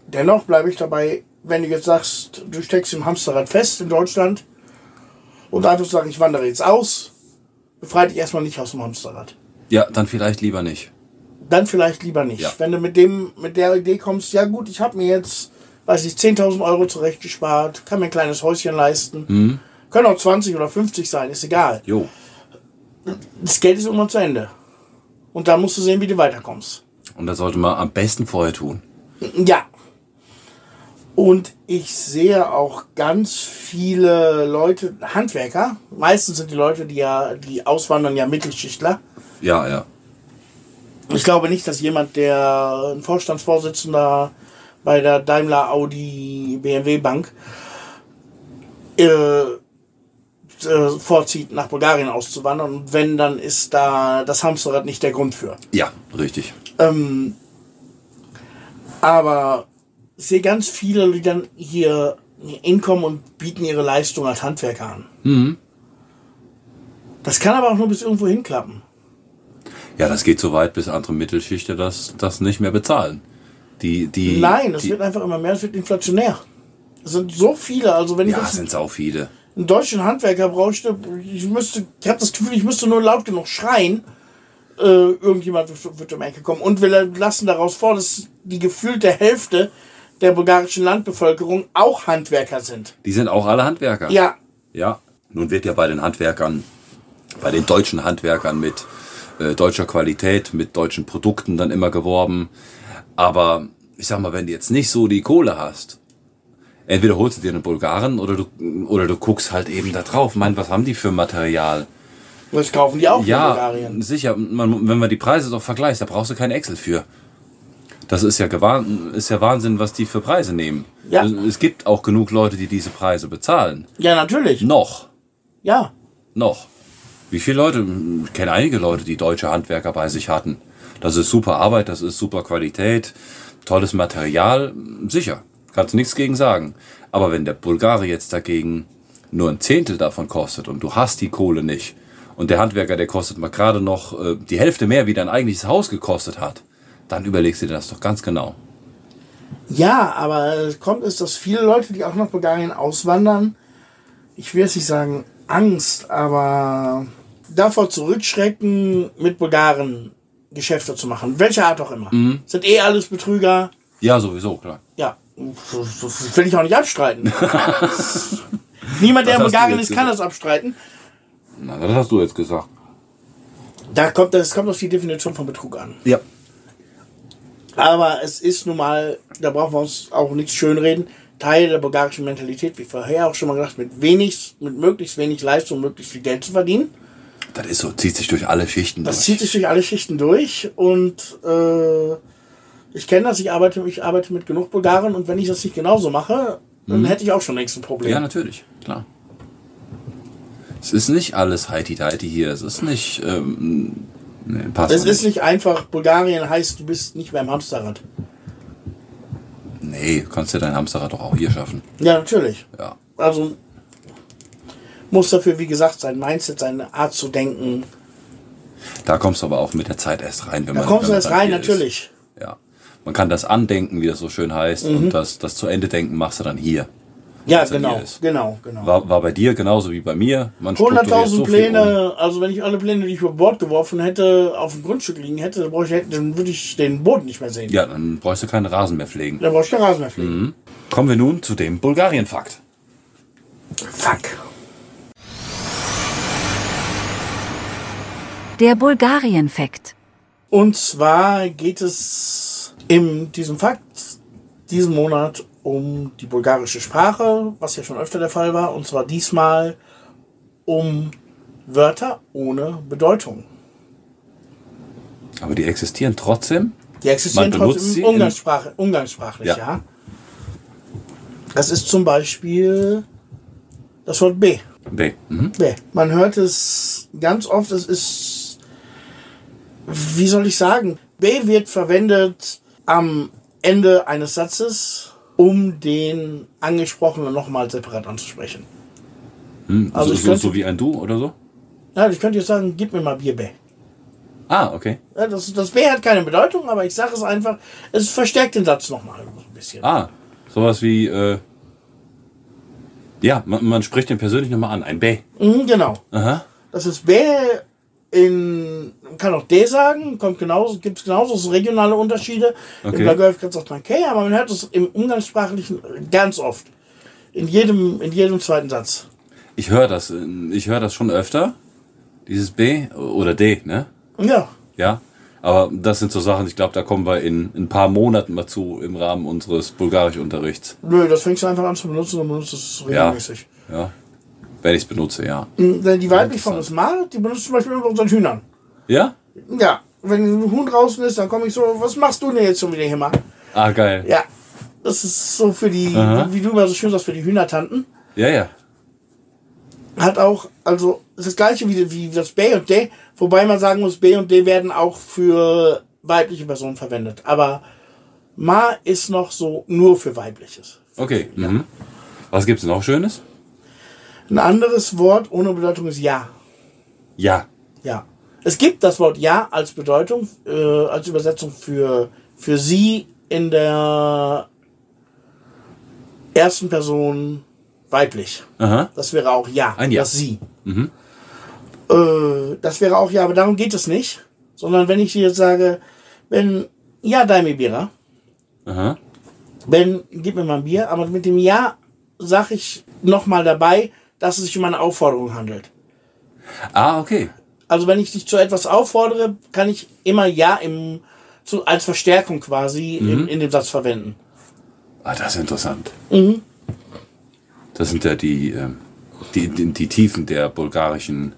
dennoch bleibe ich dabei, wenn du jetzt sagst, du steckst im Hamsterrad fest in Deutschland und einfach sagst, ich wandere jetzt aus, befreie dich erstmal nicht aus dem Hamsterrad. ja, dann vielleicht lieber nicht. Dann vielleicht lieber nicht. Ja. Wenn du mit dem, mit der Idee kommst, ja gut, ich habe mir jetzt, weiß ich, 10.000 Euro zurechtgespart, kann mir ein kleines Häuschen leisten. Mhm. Können auch 20 oder 50 sein, ist egal. Jo. Das Geld ist irgendwann zu Ende. Und da musst du sehen, wie du weiterkommst. Und das sollte man am besten vorher tun. Ja. Und ich sehe auch ganz viele Leute, Handwerker, meistens sind die Leute, die ja, die auswandern, ja Mittelschichtler. Ja, ja. Ich glaube nicht, dass jemand, der ein Vorstandsvorsitzender bei der Daimler Audi BMW Bank äh, äh, vorzieht, nach Bulgarien auszuwandern. Und wenn, dann ist da das Hamsterrad nicht der Grund für. Ja, richtig. Ähm, aber ich sehe ganz viele, die dann hier hinkommen und bieten ihre Leistung als Handwerker an. Mhm. Das kann aber auch nur bis irgendwo hinklappen. Ja, das geht so weit, bis andere Mittelschichter das, das nicht mehr bezahlen. Die, die, Nein, es die, wird einfach immer mehr, es wird inflationär. Es sind so viele, also wenn ich Ja, sind sau viele. einen deutschen Handwerker bräuchte, ich müsste, ich habe das Gefühl, ich müsste nur laut genug schreien, äh, irgendjemand wird, um Ecke kommen. Und wir lassen daraus vor, dass die gefühlte Hälfte der bulgarischen Landbevölkerung auch Handwerker sind. Die sind auch alle Handwerker. Ja, Ja. Nun wird ja bei den Handwerkern, bei den deutschen Handwerkern mit äh, deutscher Qualität, mit deutschen Produkten dann immer geworben. Aber ich sag mal, wenn du jetzt nicht so die Kohle hast, entweder holst du dir einen Bulgaren oder du, oder du guckst halt eben da drauf. Mein, was haben die für Material? das kaufen die auch in Ja, Bulgarien. sicher. Man, wenn man die Preise doch vergleicht, da brauchst du kein Excel für. Das ist ja, ist ja Wahnsinn, was die für Preise nehmen. Ja. Es, es gibt auch genug Leute, die diese Preise bezahlen. Ja, natürlich. Noch. Ja. Noch. Wie viele Leute? Ich kenne einige Leute, die deutsche Handwerker bei sich hatten. Das ist super Arbeit, das ist super Qualität, tolles Material. Sicher. Kannst nichts gegen sagen. Aber wenn der Bulgare jetzt dagegen nur ein Zehntel davon kostet und du hast die Kohle nicht und der Handwerker, der kostet mal gerade noch äh, die Hälfte mehr, wie dein eigentliches Haus gekostet hat, dann überlegst du dir das doch ganz genau. Ja, aber es kommt ist, dass viele Leute, die auch nach Bulgarien auswandern, ich will jetzt nicht sagen Angst, aber davor zurückschrecken, mit Bulgaren Geschäfte zu machen. Welcher Art auch immer. Sind eh alles Betrüger. Ja, sowieso, klar. Ja, das will ich auch nicht abstreiten. Niemand, der jetzt ist, kann gesagt? das abstreiten. Na, das hast du jetzt gesagt. Da kommt, das kommt auf die Definition von Betrug an. Ja. Aber es ist nun mal, da brauchen wir uns auch nichts schönreden, Teil der bulgarischen Mentalität, wie vorher auch schon mal gesagt, mit wenig, mit möglichst wenig Leistung möglichst viel Geld zu verdienen. Das ist so, zieht sich durch alle Schichten Das durch. zieht sich durch alle Schichten durch und äh, ich kenne das, ich arbeite, ich arbeite mit genug Bulgaren und wenn ich das nicht genauso mache, dann hätte ich auch schon längst ein Problem. Mhm. Ja, natürlich, klar. Es ist nicht alles heiti-teiti hier. Es ist nicht. Ähm, nee, passt es ist nicht einfach, Bulgarien heißt, du bist nicht mehr im Hamsterrad. Nee, du kannst ja dein Hamsterrad doch auch hier schaffen. Ja, natürlich. Ja. Also muss dafür, wie gesagt, sein Mindset, seine Art zu denken. Da kommst du aber auch mit der Zeit erst rein. Wenn Da man, kommst wenn du erst rein, hier ist. natürlich. Ja. Man kann das Andenken, wie das so schön heißt, Mhm. und das, das zu Ende denken machst du dann hier. Ja, genau, genau, genau. War, war bei dir genauso wie bei mir. Man strukturiert 100.000 so Pläne, also wenn ich alle Pläne, die ich über Bord geworfen hätte, auf dem Grundstück liegen hätte, dann, ich, dann würde ich den Boden nicht mehr sehen. Um. Ja, dann brauchst du keinen Rasen mehr pflegen. Dann brauche ich keinen Rasen mehr pflegen. Mhm. Kommen wir nun zu dem Bulgarien-Fakt. Fuck. Der Bulgarien-Fakt. Und zwar geht es in diesem Fakt diesen Monat um die bulgarische Sprache, was ja schon öfter der Fall war, und zwar diesmal um Wörter ohne Bedeutung. Aber die existieren trotzdem. Die existieren Man benutzt trotzdem sie in- umgangssprach umgangssprachlich, ja. Ja. Das ist zum Beispiel das Wort B. B. Mhm. B. Man hört es ganz oft, es ist, wie soll ich sagen, B wird verwendet am Ende eines Satzes, um den Angesprochenen nochmal separat anzusprechen. Hm. Also so, ich so, könnte- so wie ein Du oder so? Ja, ich könnte jetzt sagen, gib mir mal Bier B. Ah, okay. Ja, das, das B hat keine Bedeutung, aber ich sage es einfach, es verstärkt den Satz nochmal ein bisschen. Ah, sowas wie, äh, ja, man, man spricht den persönlich nochmal an. Ein B. Mhm, genau. Aha. Das ist B in, man kann auch D sagen, kommt genauso, gibt es genauso so regionale Unterschiede. Okay. Im Blagoevka sagt man K, aber man hört es im Umgangssprachlichen ganz oft. In jedem, in jedem zweiten Satz. Ich höre das, ich höre das schon öfter. Dieses B oder D, ne? Ja. Ja. Aber das sind so Sachen, ich glaube, da kommen wir in, in ein paar Monaten mal zu im Rahmen unseres Bulgarisch-Unterrichts. Nö, das fängst du einfach an zu benutzen und benutzt es Ja. regelmäßig. Ja. Wenn ich es benutze, ja. Denn die weibliche Form ist Mar, die benutzt zum Beispiel immer bei unseren Hühnern. Ja? Ja. Wenn ein Huhn draußen ist, dann komme ich so, was machst du denn jetzt schon wieder hier mal? Ah, geil. Ja. Das ist so für die, Aha. wie du immer so schön sagst, für die Hühnertanten. Ja, ja. hat auch, also ist das gleiche wie, wie das B und D, wobei man sagen muss, B und D werden auch für weibliche Personen verwendet. Aber Ma ist noch so nur für weibliches. Okay. Mhm. Was gibt's noch Schönes? Ein anderes Wort ohne Bedeutung ist Ja. Ja. Ja. Es gibt das Wort Ja als Bedeutung, äh, als Übersetzung für, für sie in der ersten Person weiblich. Aha. Das wäre auch ja. Ein Ja. Das sie. Äh, das wäre auch ja, aber darum geht es nicht. Sondern wenn ich dir jetzt sage, wenn ja, Daime Bira, Aha. Ben, gib mir mal ein Bier, aber mit dem Ja sage ich nochmal dabei, dass es sich um eine Aufforderung handelt. Ah, okay. Also wenn ich dich zu etwas auffordere, kann ich immer Ja im, zu, als Verstärkung quasi in, in dem Satz verwenden. Ah, das ist interessant. Mhm. Das sind ja die, ähm, die, die, die Tiefen der bulgarischen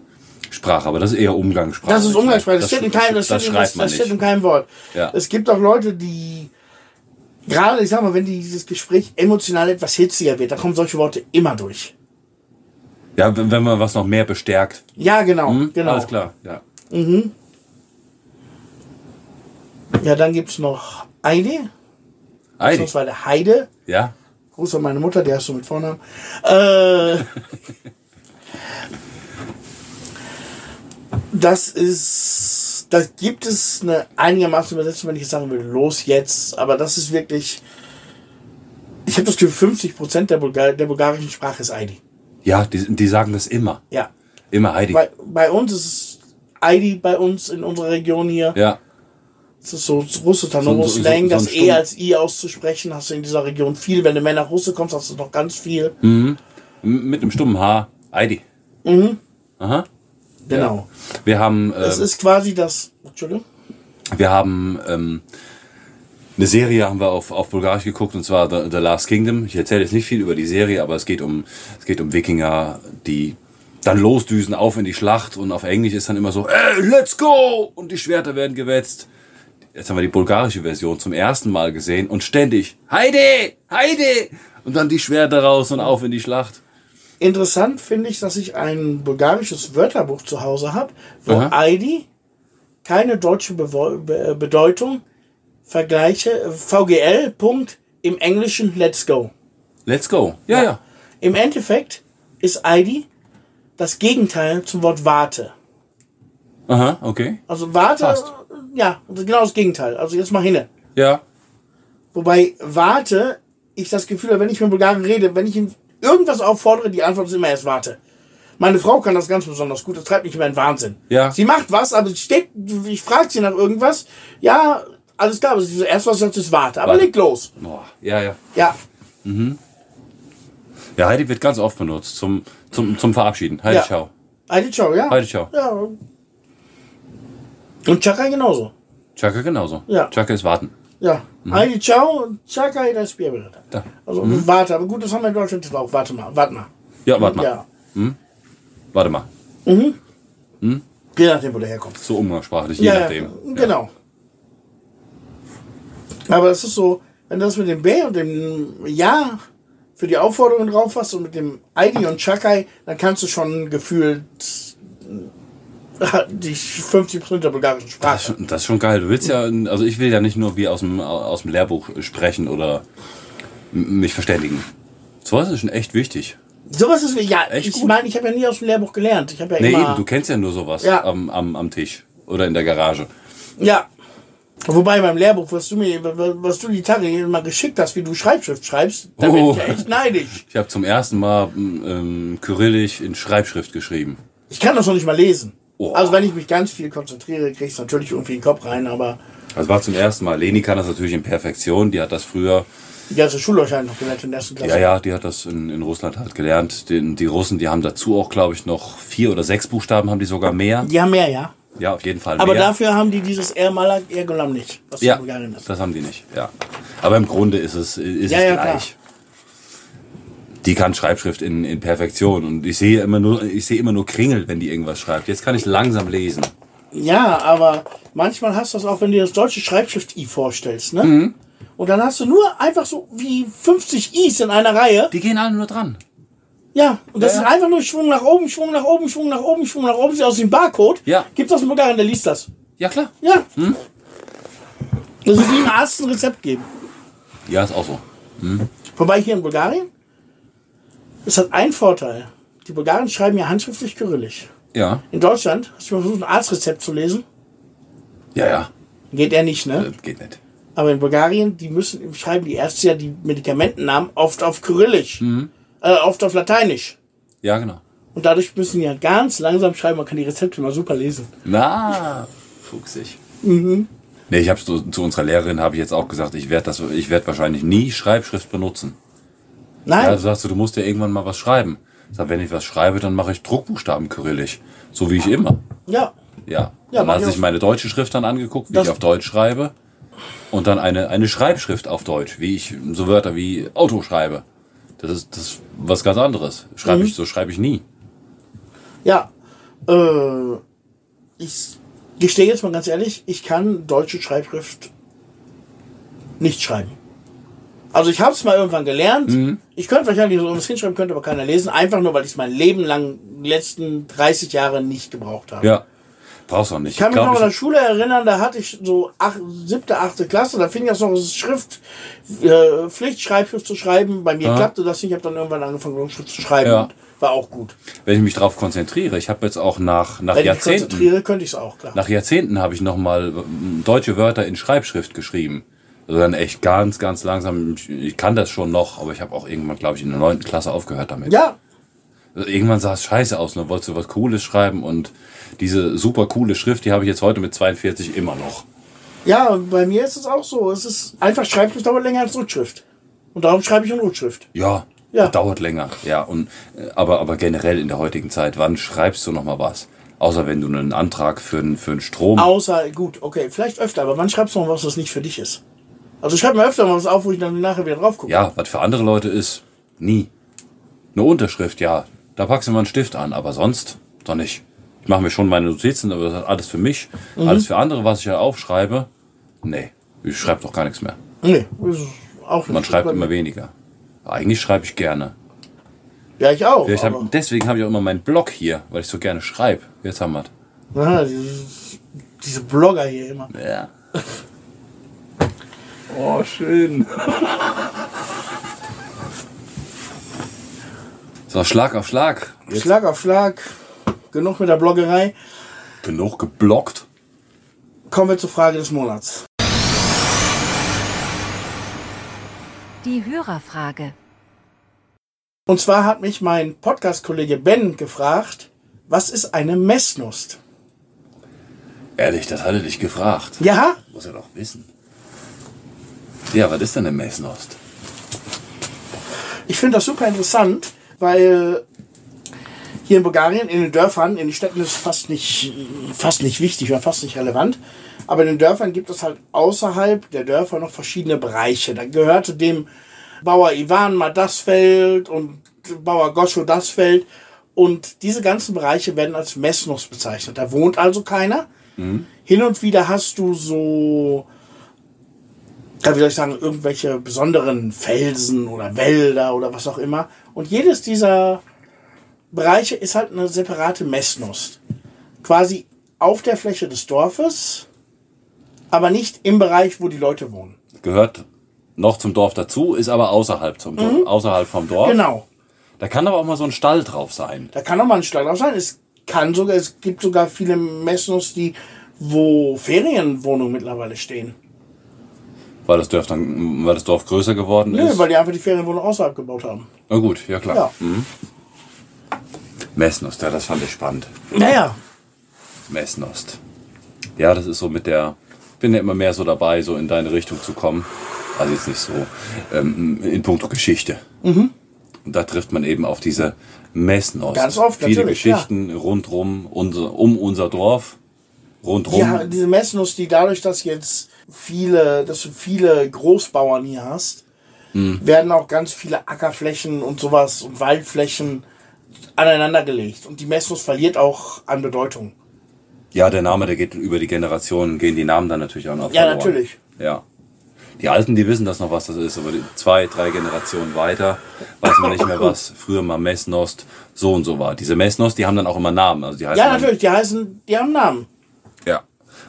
Sprache, aber das ist eher Umgangssprache. Das ist Umgangssprache. Das, Das, steht in keinem, das, das steht, in, das, das steht in keinem Wort. Ja. Es gibt auch Leute, die gerade, ich sag mal, wenn dieses Gespräch emotional etwas hitziger wird, da kommen solche Worte immer durch. Ja, wenn, wenn man was noch mehr bestärkt. Ja, genau, Hm? genau. Alles klar, ja. Ja, dann gibt's noch Heide, Heidi. beziehungsweise Heide. Ja. Gruß an meine Mutter, der hast du mit Vornamen. Äh, das ist, da gibt es eine einigermaßen Übersetzung, wenn ich jetzt sagen will, los jetzt. Aber das ist wirklich, ich habe das Gefühl, 50 Prozent der, Bulgar der bulgarischen Sprache ist Heidi. Ja, die, die sagen das immer. Ja. Immer Heidi. Bei, bei uns ist es Heidi, bei uns in unserer Region hier. Ja. Das ist so Russo-Tanovo-Slang, So- so- so ein das E als I auszusprechen, hast du in dieser Region viel. Wenn du mehr nach Russe kommst, hast du noch ganz viel. M- Mit einem stummen Haar. Heidi. Mhm. Aha. Genau. Wir haben, Es ähm, ist quasi das. Entschuldigung. wir haben ähm, eine Serie haben wir auf, auf Bulgarisch geguckt und zwar The, The Last Kingdom. Ich erzähle jetzt nicht viel über die Serie, aber es geht um es geht um Wikinger, die dann losdüsen auf in die Schlacht und auf Englisch ist dann immer so, ey, let's go! Und die Schwerter werden gewetzt. Jetzt haben wir die bulgarische Version zum ersten Mal gesehen und ständig Heide! Heide! Und dann die Schwerter raus und auf in die Schlacht. Interessant finde ich, dass ich ein bulgarisches Wörterbuch zu Hause habe, wo Aha. ID keine deutsche Bewo Be Bedeutung vergleiche. äh, VGL. Punkt im Englischen Let's Go. Let's go. Ja, ja. Im Endeffekt ist ID das Gegenteil zum Wort Warte. Aha, okay. Also Warte, Passt. ja, genau das Gegenteil. Also jetzt mal hinne. Ja. Wobei Warte, ich das Gefühl habe, wenn ich mit Bulgaren rede, wenn ich ihm irgendwas auffordere, die Antwort ist immer erst Warte. Meine Frau kann das ganz besonders gut, das treibt mich immer in Wahnsinn. Ja. Sie macht was, aber sie steht, ich frage sie nach irgendwas, ja, alles klar, aber sie so, erst was sagt, ist Warte, aber Warte. leg los. Boah, ja, ja. Ja, Ja, Heidi wird ganz oft benutzt zum, zum, zum Verabschieden. Heidi, Ja. ciao. Heidi Ciao, ja. Heidi, ciao. Ja. Und Chaka genauso. Chaka genauso. Ja. Chaka ist warten. Ja. Heidi Ciao und Chaka das Bier. Da. Also Warte, aber gut, das haben wir in Deutschland jetzt auch. Warte mal, warte mal. Ja, warte mal. Ja. Warte mal. Je nachdem, wo der herkommt. So umgangssprachlich, je nachdem. ja, genau. Aber es ist so, wenn du das mit dem B und dem Ja für die Aufforderung drauf hast und mit dem Heidi und Chakai, dann kannst du schon gefühlt äh, die 50% der bulgarischen Das ist, Sprache. schon, das ist schon geil. Du willst ja, also ich will ja nicht nur wie aus dem, aus dem Lehrbuch sprechen oder mich verständigen. Sowas ist schon echt wichtig. Sowas ist, ja, Echt ich meine, ich habe ja nie aus dem Lehrbuch gelernt. Ich habe ja Nee, immer. eben, du kennst ja nur sowas Ja. am, am, am Tisch oder in der Garage. Ja. Wobei beim Lehrbuch, was du mir, was du die Tage mal geschickt hast, wie du Schreibschrift schreibst, da bin Oh. ich ja echt neidisch. Ich habe zum ersten Mal ähm, Kyrillisch in Schreibschrift geschrieben. Ich kann das noch nicht mal lesen. Oh. Also wenn ich mich ganz viel konzentriere, kriege ich es natürlich irgendwie in den Kopf rein, aber Das war zum ersten Mal. Leni kann das natürlich in Perfektion. Die hat das früher die ganze Schule wahrscheinlich noch gelernt in der ersten Klasse. Ja, ja, die hat das in, in Russland halt gelernt. Den, die Russen, die haben dazu auch, glaube ich, noch vier oder sechs Buchstaben, haben die sogar mehr. Die haben mehr, ja. Ja, auf jeden Fall Aber mehr. dafür haben die dieses R Malak Ergolam nicht, was ja, die Bulgarien ist. das haben die nicht. Ja, aber im Grunde ist es, ist Ja, es ja, gleich. Die kann Schreibschrift in, in Perfektion und ich sehe immer nur, ich sehe immer nur Kringel, wenn die irgendwas schreibt. Jetzt kann ich langsam lesen. Ja, aber manchmal hast du das auch, wenn du dir das deutsche Schreibschrift-I vorstellst, ne? Mhm. Und dann hast du nur einfach so wie 50 Is in einer Reihe. Die gehen alle nur dran. Ja, und das Ja, ist ja. einfach nur Schwung nach oben, Schwung nach oben, Schwung nach oben, Schwung nach oben. Sieht aus dem Barcode. Ja. Gibt das Bulgaren, der liest das. Ja klar. Ja. Das ist wie ein Arzt ein Rezept geben. Ja, ist auch so. Wobei hier in Bulgarien, es hat einen Vorteil. Die Bulgaren schreiben ja handschriftlich kyrillisch. Ja, In Deutschland, hast du mal versucht, ein Arztrezept zu lesen? ja, ja. Geht er nicht, ne? Das geht nicht. Aber in Bulgarien, die müssen, schreiben die Ärzte ja die Medikamentennamen oft auf Kyrillisch. Äh, oft auf Lateinisch. Ja, genau. Und dadurch müssen die ja ganz langsam schreiben. Man kann die Rezepte mal super lesen. Na, fuchsig. Nee, ich habe zu, zu unserer Lehrerin habe ich jetzt auch gesagt, ich werde das, ich werde wahrscheinlich nie Schreibschrift benutzen. Nein, Ja, du sagst du, du musst ja irgendwann mal was schreiben. Ich sag, wenn ich was schreibe, dann mache ich Druckbuchstaben kyrillisch. So wie ich immer. ja. Ja. Ja, dann hat ich sich meine deutsche Schrift dann angeguckt, wie ich auf Deutsch schreibe. Und dann eine, eine Schreibschrift auf Deutsch, wie ich so Wörter wie Auto schreibe. Das ist, das ist was ganz anderes. Schreibe Mhm. ich, so schreibe ich nie. Ja, äh, ich gestehe jetzt mal ganz ehrlich, ich kann deutsche Schreibschrift nicht schreiben. Also ich habe es mal irgendwann gelernt. Mhm. Ich könnte wahrscheinlich so irgendwas hinschreiben, könnte aber keiner lesen. Einfach nur, weil ich es mein Leben lang, die letzten 30 Jahre nicht gebraucht habe. Ja. Brauchst auch nicht. Ich kann mich noch in der ich, Schule erinnern, da hatte ich so ach, siebte, achte Klasse, da fing das noch das Schrift, äh, Pflicht, Schreibschrift zu schreiben. Bei mir Ja. klappte das nicht, ich habe dann irgendwann angefangen, Schrift zu schreiben. Ja. War auch gut. wenn ich mich darauf konzentriere, ich habe jetzt auch nach, nach Wenn ich mich Jahrzehnten, konzentriere, könnte ich es auch, klar. nach Jahrzehnten habe ich nochmal deutsche Wörter in Schreibschrift geschrieben. Also dann echt ganz, ganz langsam. Ich, ich kann das schon noch, aber ich habe auch irgendwann, glaube ich, in der neunten Klasse aufgehört damit. Ja, irgendwann sah es scheiße aus und dann wolltest du was Cooles schreiben und diese super coole Schrift, die habe ich jetzt heute mit 42 immer noch. Ja, bei mir ist es auch so. Es ist einfach Schreibschrift dauert länger als Rotschrift. Und darum schreibe ich in Rotschrift. Ja, Ja. dauert länger. Ja, und äh, aber, aber generell in der heutigen Zeit, wann schreibst du noch mal was? Außer wenn du einen Antrag für, einen- für einen Strom. Außer, gut, okay, vielleicht öfter, aber wann schreibst du noch was, was nicht für dich ist? Also schreib mir öfter mal was auf, wo ich dann nachher wieder drauf gucke. Ja, was für andere Leute ist, nie. Eine Unterschrift, ja, da packst du mal einen Stift an, aber sonst doch nicht. Ich mache mir schon meine Notizen, aber das ist alles für mich. Mhm. Alles für andere, was ich ja aufschreibe, nee, ich schreibe doch gar nichts mehr. Nee, das ist auch nicht. Man schreibt immer weniger. Eigentlich schreibe ich gerne. Ja, ich auch. Hab, deswegen habe ich auch immer meinen Blog hier, weil ich so gerne schreibe. Jetzt haben wir dieses, diese Blogger hier immer. Ja. Oh, schön. So, Schlag auf Schlag. Jetzt Schlag auf Schlag. Genug mit der Bloggerei. genug geblockt. Kommen wir zur Frage des Monats. Die Hörerfrage. Und zwar hat mich mein Podcast-Kollege Ben gefragt, was ist eine Messnust? Ehrlich, das hatte dich gefragt. Ja, Muss er doch wissen. Ja, was ist denn eine Messnost? ich finde das super interessant, weil hier in Bulgarien, in den Dörfern, in den Städten ist es fast nicht, fast nicht wichtig oder fast nicht relevant. Aber in den Dörfern gibt es halt außerhalb der Dörfer noch verschiedene Bereiche. Da gehörte dem Bauer Ivan mal das Feld und Bauer Goscho das Feld. Und diese ganzen Bereiche werden als Messnuss bezeichnet. Da wohnt also keiner. Hin und wieder hast du so, ja, wie soll ich sagen, irgendwelche besonderen Felsen oder Wälder oder was auch immer. Und jedes dieser Bereiche ist halt eine separate Messnuss. Quasi auf der Fläche des Dorfes, aber nicht im Bereich, wo die Leute wohnen. Gehört noch zum Dorf dazu, ist aber außerhalb, zum Dorf, außerhalb vom Dorf. Genau. Da kann aber auch mal so ein Stall drauf sein. Da kann auch mal ein Stall drauf sein. Es kann sogar, es gibt sogar viele Messnuss, die, wo Ferienwohnungen mittlerweile stehen. Weil das Dorf dann, weil das Dorf größer geworden Nö, ist. weil die einfach die Ferienwohnung außerhalb gebaut haben. Na gut, ja klar. Ja. Mhm. Messnost, ja, das fand ich spannend. Naja, Messnost. Ja, das ist so mit der. Bin ja immer mehr so dabei, so in deine Richtung zu kommen. Also jetzt nicht so ähm, in puncto Geschichte. Und da trifft man eben auf diese Messnost. Ganz oft, Viele natürlich, Geschichten rundrum, unser, um unser Dorf. Rundrum. Ja, diese Messnuss, die dadurch, dass jetzt viele, dass du viele Großbauern hier hast, werden auch ganz viele Ackerflächen und sowas und Waldflächen aneinander gelegt. Und die Messnuss verliert auch an Bedeutung. Ja, der Name, der geht über die Generationen, gehen die Namen dann natürlich auch noch Ja, verloren. natürlich. Ja. Die Alten, die wissen das noch, was das ist, aber die zwei, drei Generationen weiter weiß man nicht mehr, was früher mal Messnost so und so war. Diese Messnost, die haben dann auch immer Namen. Also die heißen Ja, natürlich, die heißen, die haben Namen.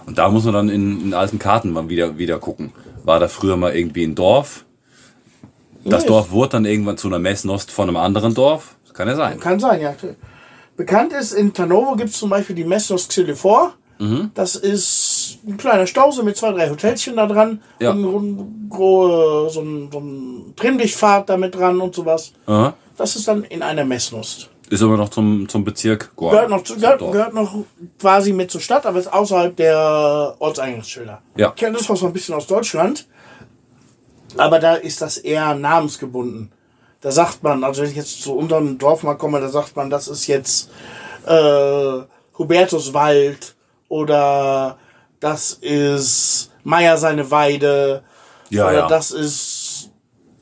Und da muss man dann in, in alten Karten mal wieder, wieder gucken. War da früher mal irgendwie ein Dorf? Das Dorf wurde dann irgendwann zu einer Messnost von einem anderen Dorf? Das kann ja sein. Kann sein, ja. Bekannt ist, in Tanovo gibt es zum Beispiel die Messnuss Xylophor. Mhm. Das ist ein kleiner Stausee mit zwei, drei Hotelchen da dran. Ja. Und so ein, so ein Trimmdichtpfad da mit dran und sowas. Aha. Das ist dann in einer Messnuss. Ist aber noch zum, zum Bezirk Gorn. Gehört noch, zu, gehört, gehört noch quasi mit zur Stadt, aber ist außerhalb der Ortseingangsschilder. Ja. Ich kenne das auch so ein bisschen aus Deutschland, aber da ist das eher namensgebunden. Da sagt man, also wenn ich jetzt zu unserem Dorf mal komme, da sagt man, das ist jetzt äh, Hubertuswald oder das ist Meier seine Weide Ja, oder ja. das ist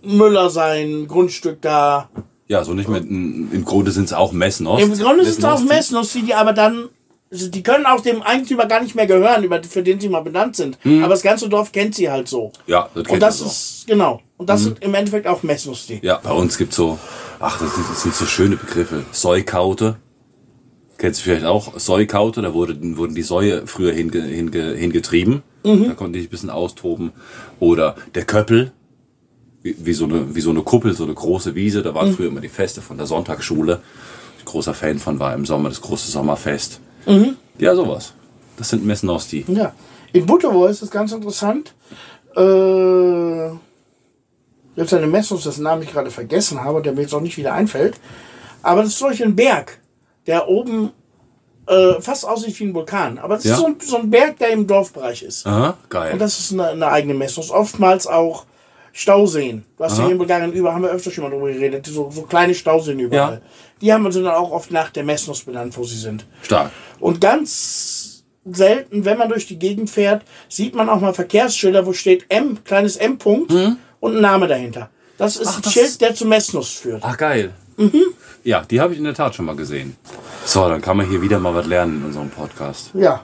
Müller sein Grundstück da. Ja, so nicht mehr. in- Im Grunde sind es auch Messnost. Im Grunde sind es auch Messnost. Messnuss, die aber dann, die können auch dem Eigentümer gar nicht mehr gehören, über, für den sie mal benannt sind. Aber das ganze Dorf kennt sie halt so. Ja, das kennt Und das ist, genau. Und das sind im Endeffekt auch Messnuss, die. Ja, bei uns gibt so, ach, das sind, das sind so schöne Begriffe. Säukaute. Kennst du vielleicht auch? Säukaute, da wurde, wurden die Säue früher hinge, hinge, hingetrieben. Da konnten die sich ein bisschen austoben. Oder der Köppel, wie, wie, so eine, wie so eine Kuppel, so eine große Wiese. Da waren früher immer die Feste von der Sonntagsschule. Ich großer Fan von war im Sommer das große Sommerfest. Ja, sowas. Das sind Messnosti. Ja. In Butterwo ist es ganz interessant. Äh, jetzt eine Messnuss, dessen Namen ich gerade vergessen habe, der mir jetzt auch nicht wieder einfällt. Aber das ist solch ein Berg, der oben äh, fast aussieht wie ein Vulkan. Aber das Ja. ist so ein, so ein Berg, der im Dorfbereich ist. Aha, geil. Und das ist eine, eine eigene Messnuss. Oftmals auch Stauseen. Du hast ja hier in Bulgarien über, haben wir öfter schon mal drüber geredet, so, so kleine Stauseen überall. Ja. Die haben wir sind dann auch oft nach der Messnuss benannt, wo sie sind. Stark. Und ganz selten, wenn man durch die Gegend fährt, sieht man auch mal Verkehrsschilder, wo steht M, kleines M-Punkt und ein Name dahinter. Das ist? Ach, ein das- Schild, der zu Messnuss führt. Ach, geil. Mhm. Ja, die habe ich in der Tat schon mal gesehen. So, dann kann man hier wieder mal was lernen in unserem Podcast. Ja.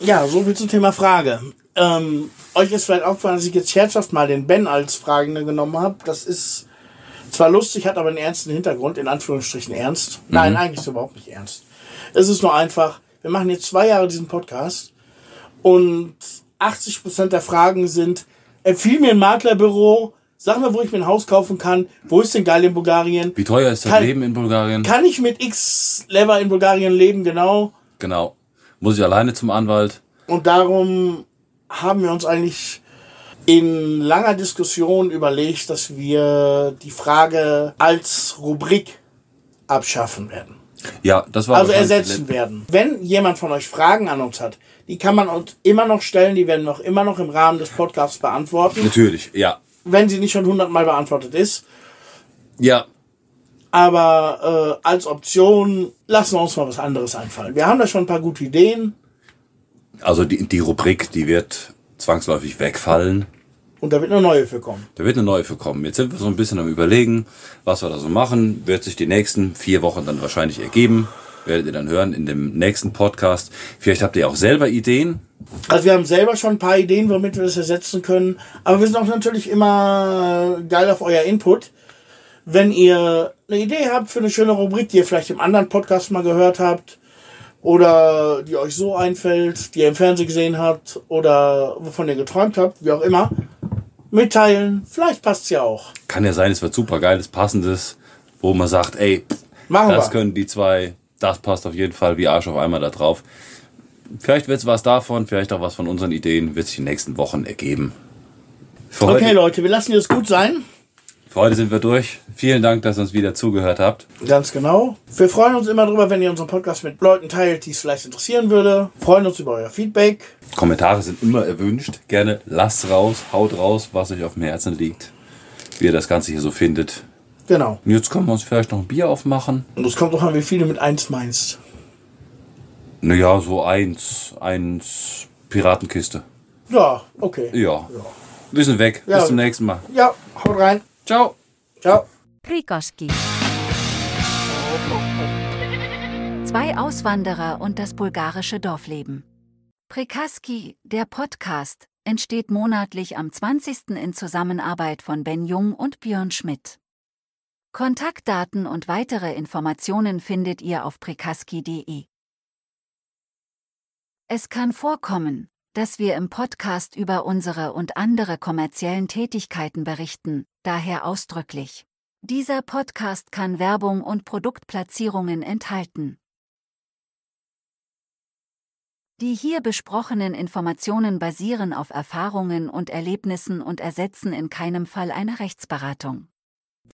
Ja, so viel zum Thema Frage. Ähm, euch ist vielleicht aufgefallen, dass ich jetzt scherzhaft mal den Ben als Fragende genommen habe. Das ist zwar lustig, hat aber einen ernsten Hintergrund, in Anführungsstrichen ernst. Nein, eigentlich ist es überhaupt nicht ernst. Es ist nur einfach, wir machen jetzt zwei Jahre diesen Podcast und 80% der Fragen sind, empfiehl mir ein Maklerbüro, sag mir, wo ich mir ein Haus kaufen kann, wo ist denn geil in Bulgarien, Wie teuer ist das Kann- Leben in Bulgarien? kann ich mit X Lever in Bulgarien leben, genau. Genau. Muss ich alleine zum Anwalt? Und darum haben wir uns eigentlich in langer Diskussion überlegt, dass wir die Frage als Rubrik abschaffen werden. Ja, das war Also ersetzen werden. Wenn jemand von euch Fragen an uns hat, die kann man uns immer noch stellen, die werden wir auch immer noch im Rahmen des Podcasts beantworten, Natürlich, ja. wenn sie nicht schon hundertmal beantwortet ist. Ja, Aber äh, als Option lassen wir uns mal was anderes einfallen. Wir haben da schon ein paar gute Ideen also die, die Rubrik, die wird zwangsläufig wegfallen. und da wird eine neue für kommen. Da wird eine neue für kommen. Jetzt sind wir so ein bisschen am überlegen, was wir da so machen. Wird sich die nächsten vier Wochen dann wahrscheinlich ergeben. Werdet ihr dann hören in dem nächsten Podcast. Vielleicht habt ihr auch selber Ideen. Also wir haben selber schon ein paar Ideen, womit wir das ersetzen können. Aber wir sind auch natürlich immer geil auf euer Input. Wenn ihr eine Idee habt für eine schöne Rubrik, die ihr vielleicht im anderen Podcast mal gehört habt, oder die euch so einfällt, die ihr im Fernsehen gesehen habt, oder wovon ihr geträumt habt, wie auch immer, mitteilen. Vielleicht passt's ja auch. Kann ja sein, es wird super geiles, passendes, wo man sagt, ey, Machen das wir. können die zwei, das passt auf jeden Fall wie Arsch auf einmal da drauf. Vielleicht wird es was davon, vielleicht auch was von unseren Ideen, wird sich in den nächsten Wochen ergeben. Für, Okay, Leute, wir lassen es gut sein. Für heute sind wir durch. Vielen Dank, dass ihr uns wieder zugehört habt. Ganz genau. Wir freuen uns immer drüber, wenn ihr unseren Podcast mit Leuten teilt, die es vielleicht interessieren würde. Freuen uns über euer Feedback. Kommentare sind immer erwünscht. Gerne lasst raus, haut raus, was euch auf dem Herzen liegt. Wie ihr das Ganze hier so findet. Genau. Und jetzt können wir uns vielleicht noch ein Bier aufmachen. Und es kommt doch an, wie viel du mit eins meinst. Naja, so eins, eins Piratenkiste. Ja, okay. Ja. Wir sind weg. Ja. Bis zum nächsten Mal. Ja, haut rein. Ciao. Ciao. Krikoski. Zwei Auswanderer und das bulgarische Dorfleben. Prikaski, der Podcast, entsteht monatlich am 20. in Zusammenarbeit von Ben Jung und Björn Schmidt. Kontaktdaten und weitere Informationen findet ihr auf prikaski.de. Es kann vorkommen, dass wir im Podcast über unsere und andere kommerziellen Tätigkeiten berichten, daher ausdrücklich. Dieser Podcast kann Werbung und Produktplatzierungen enthalten. Die hier besprochenen Informationen basieren auf Erfahrungen und Erlebnissen und ersetzen in keinem Fall eine Rechtsberatung.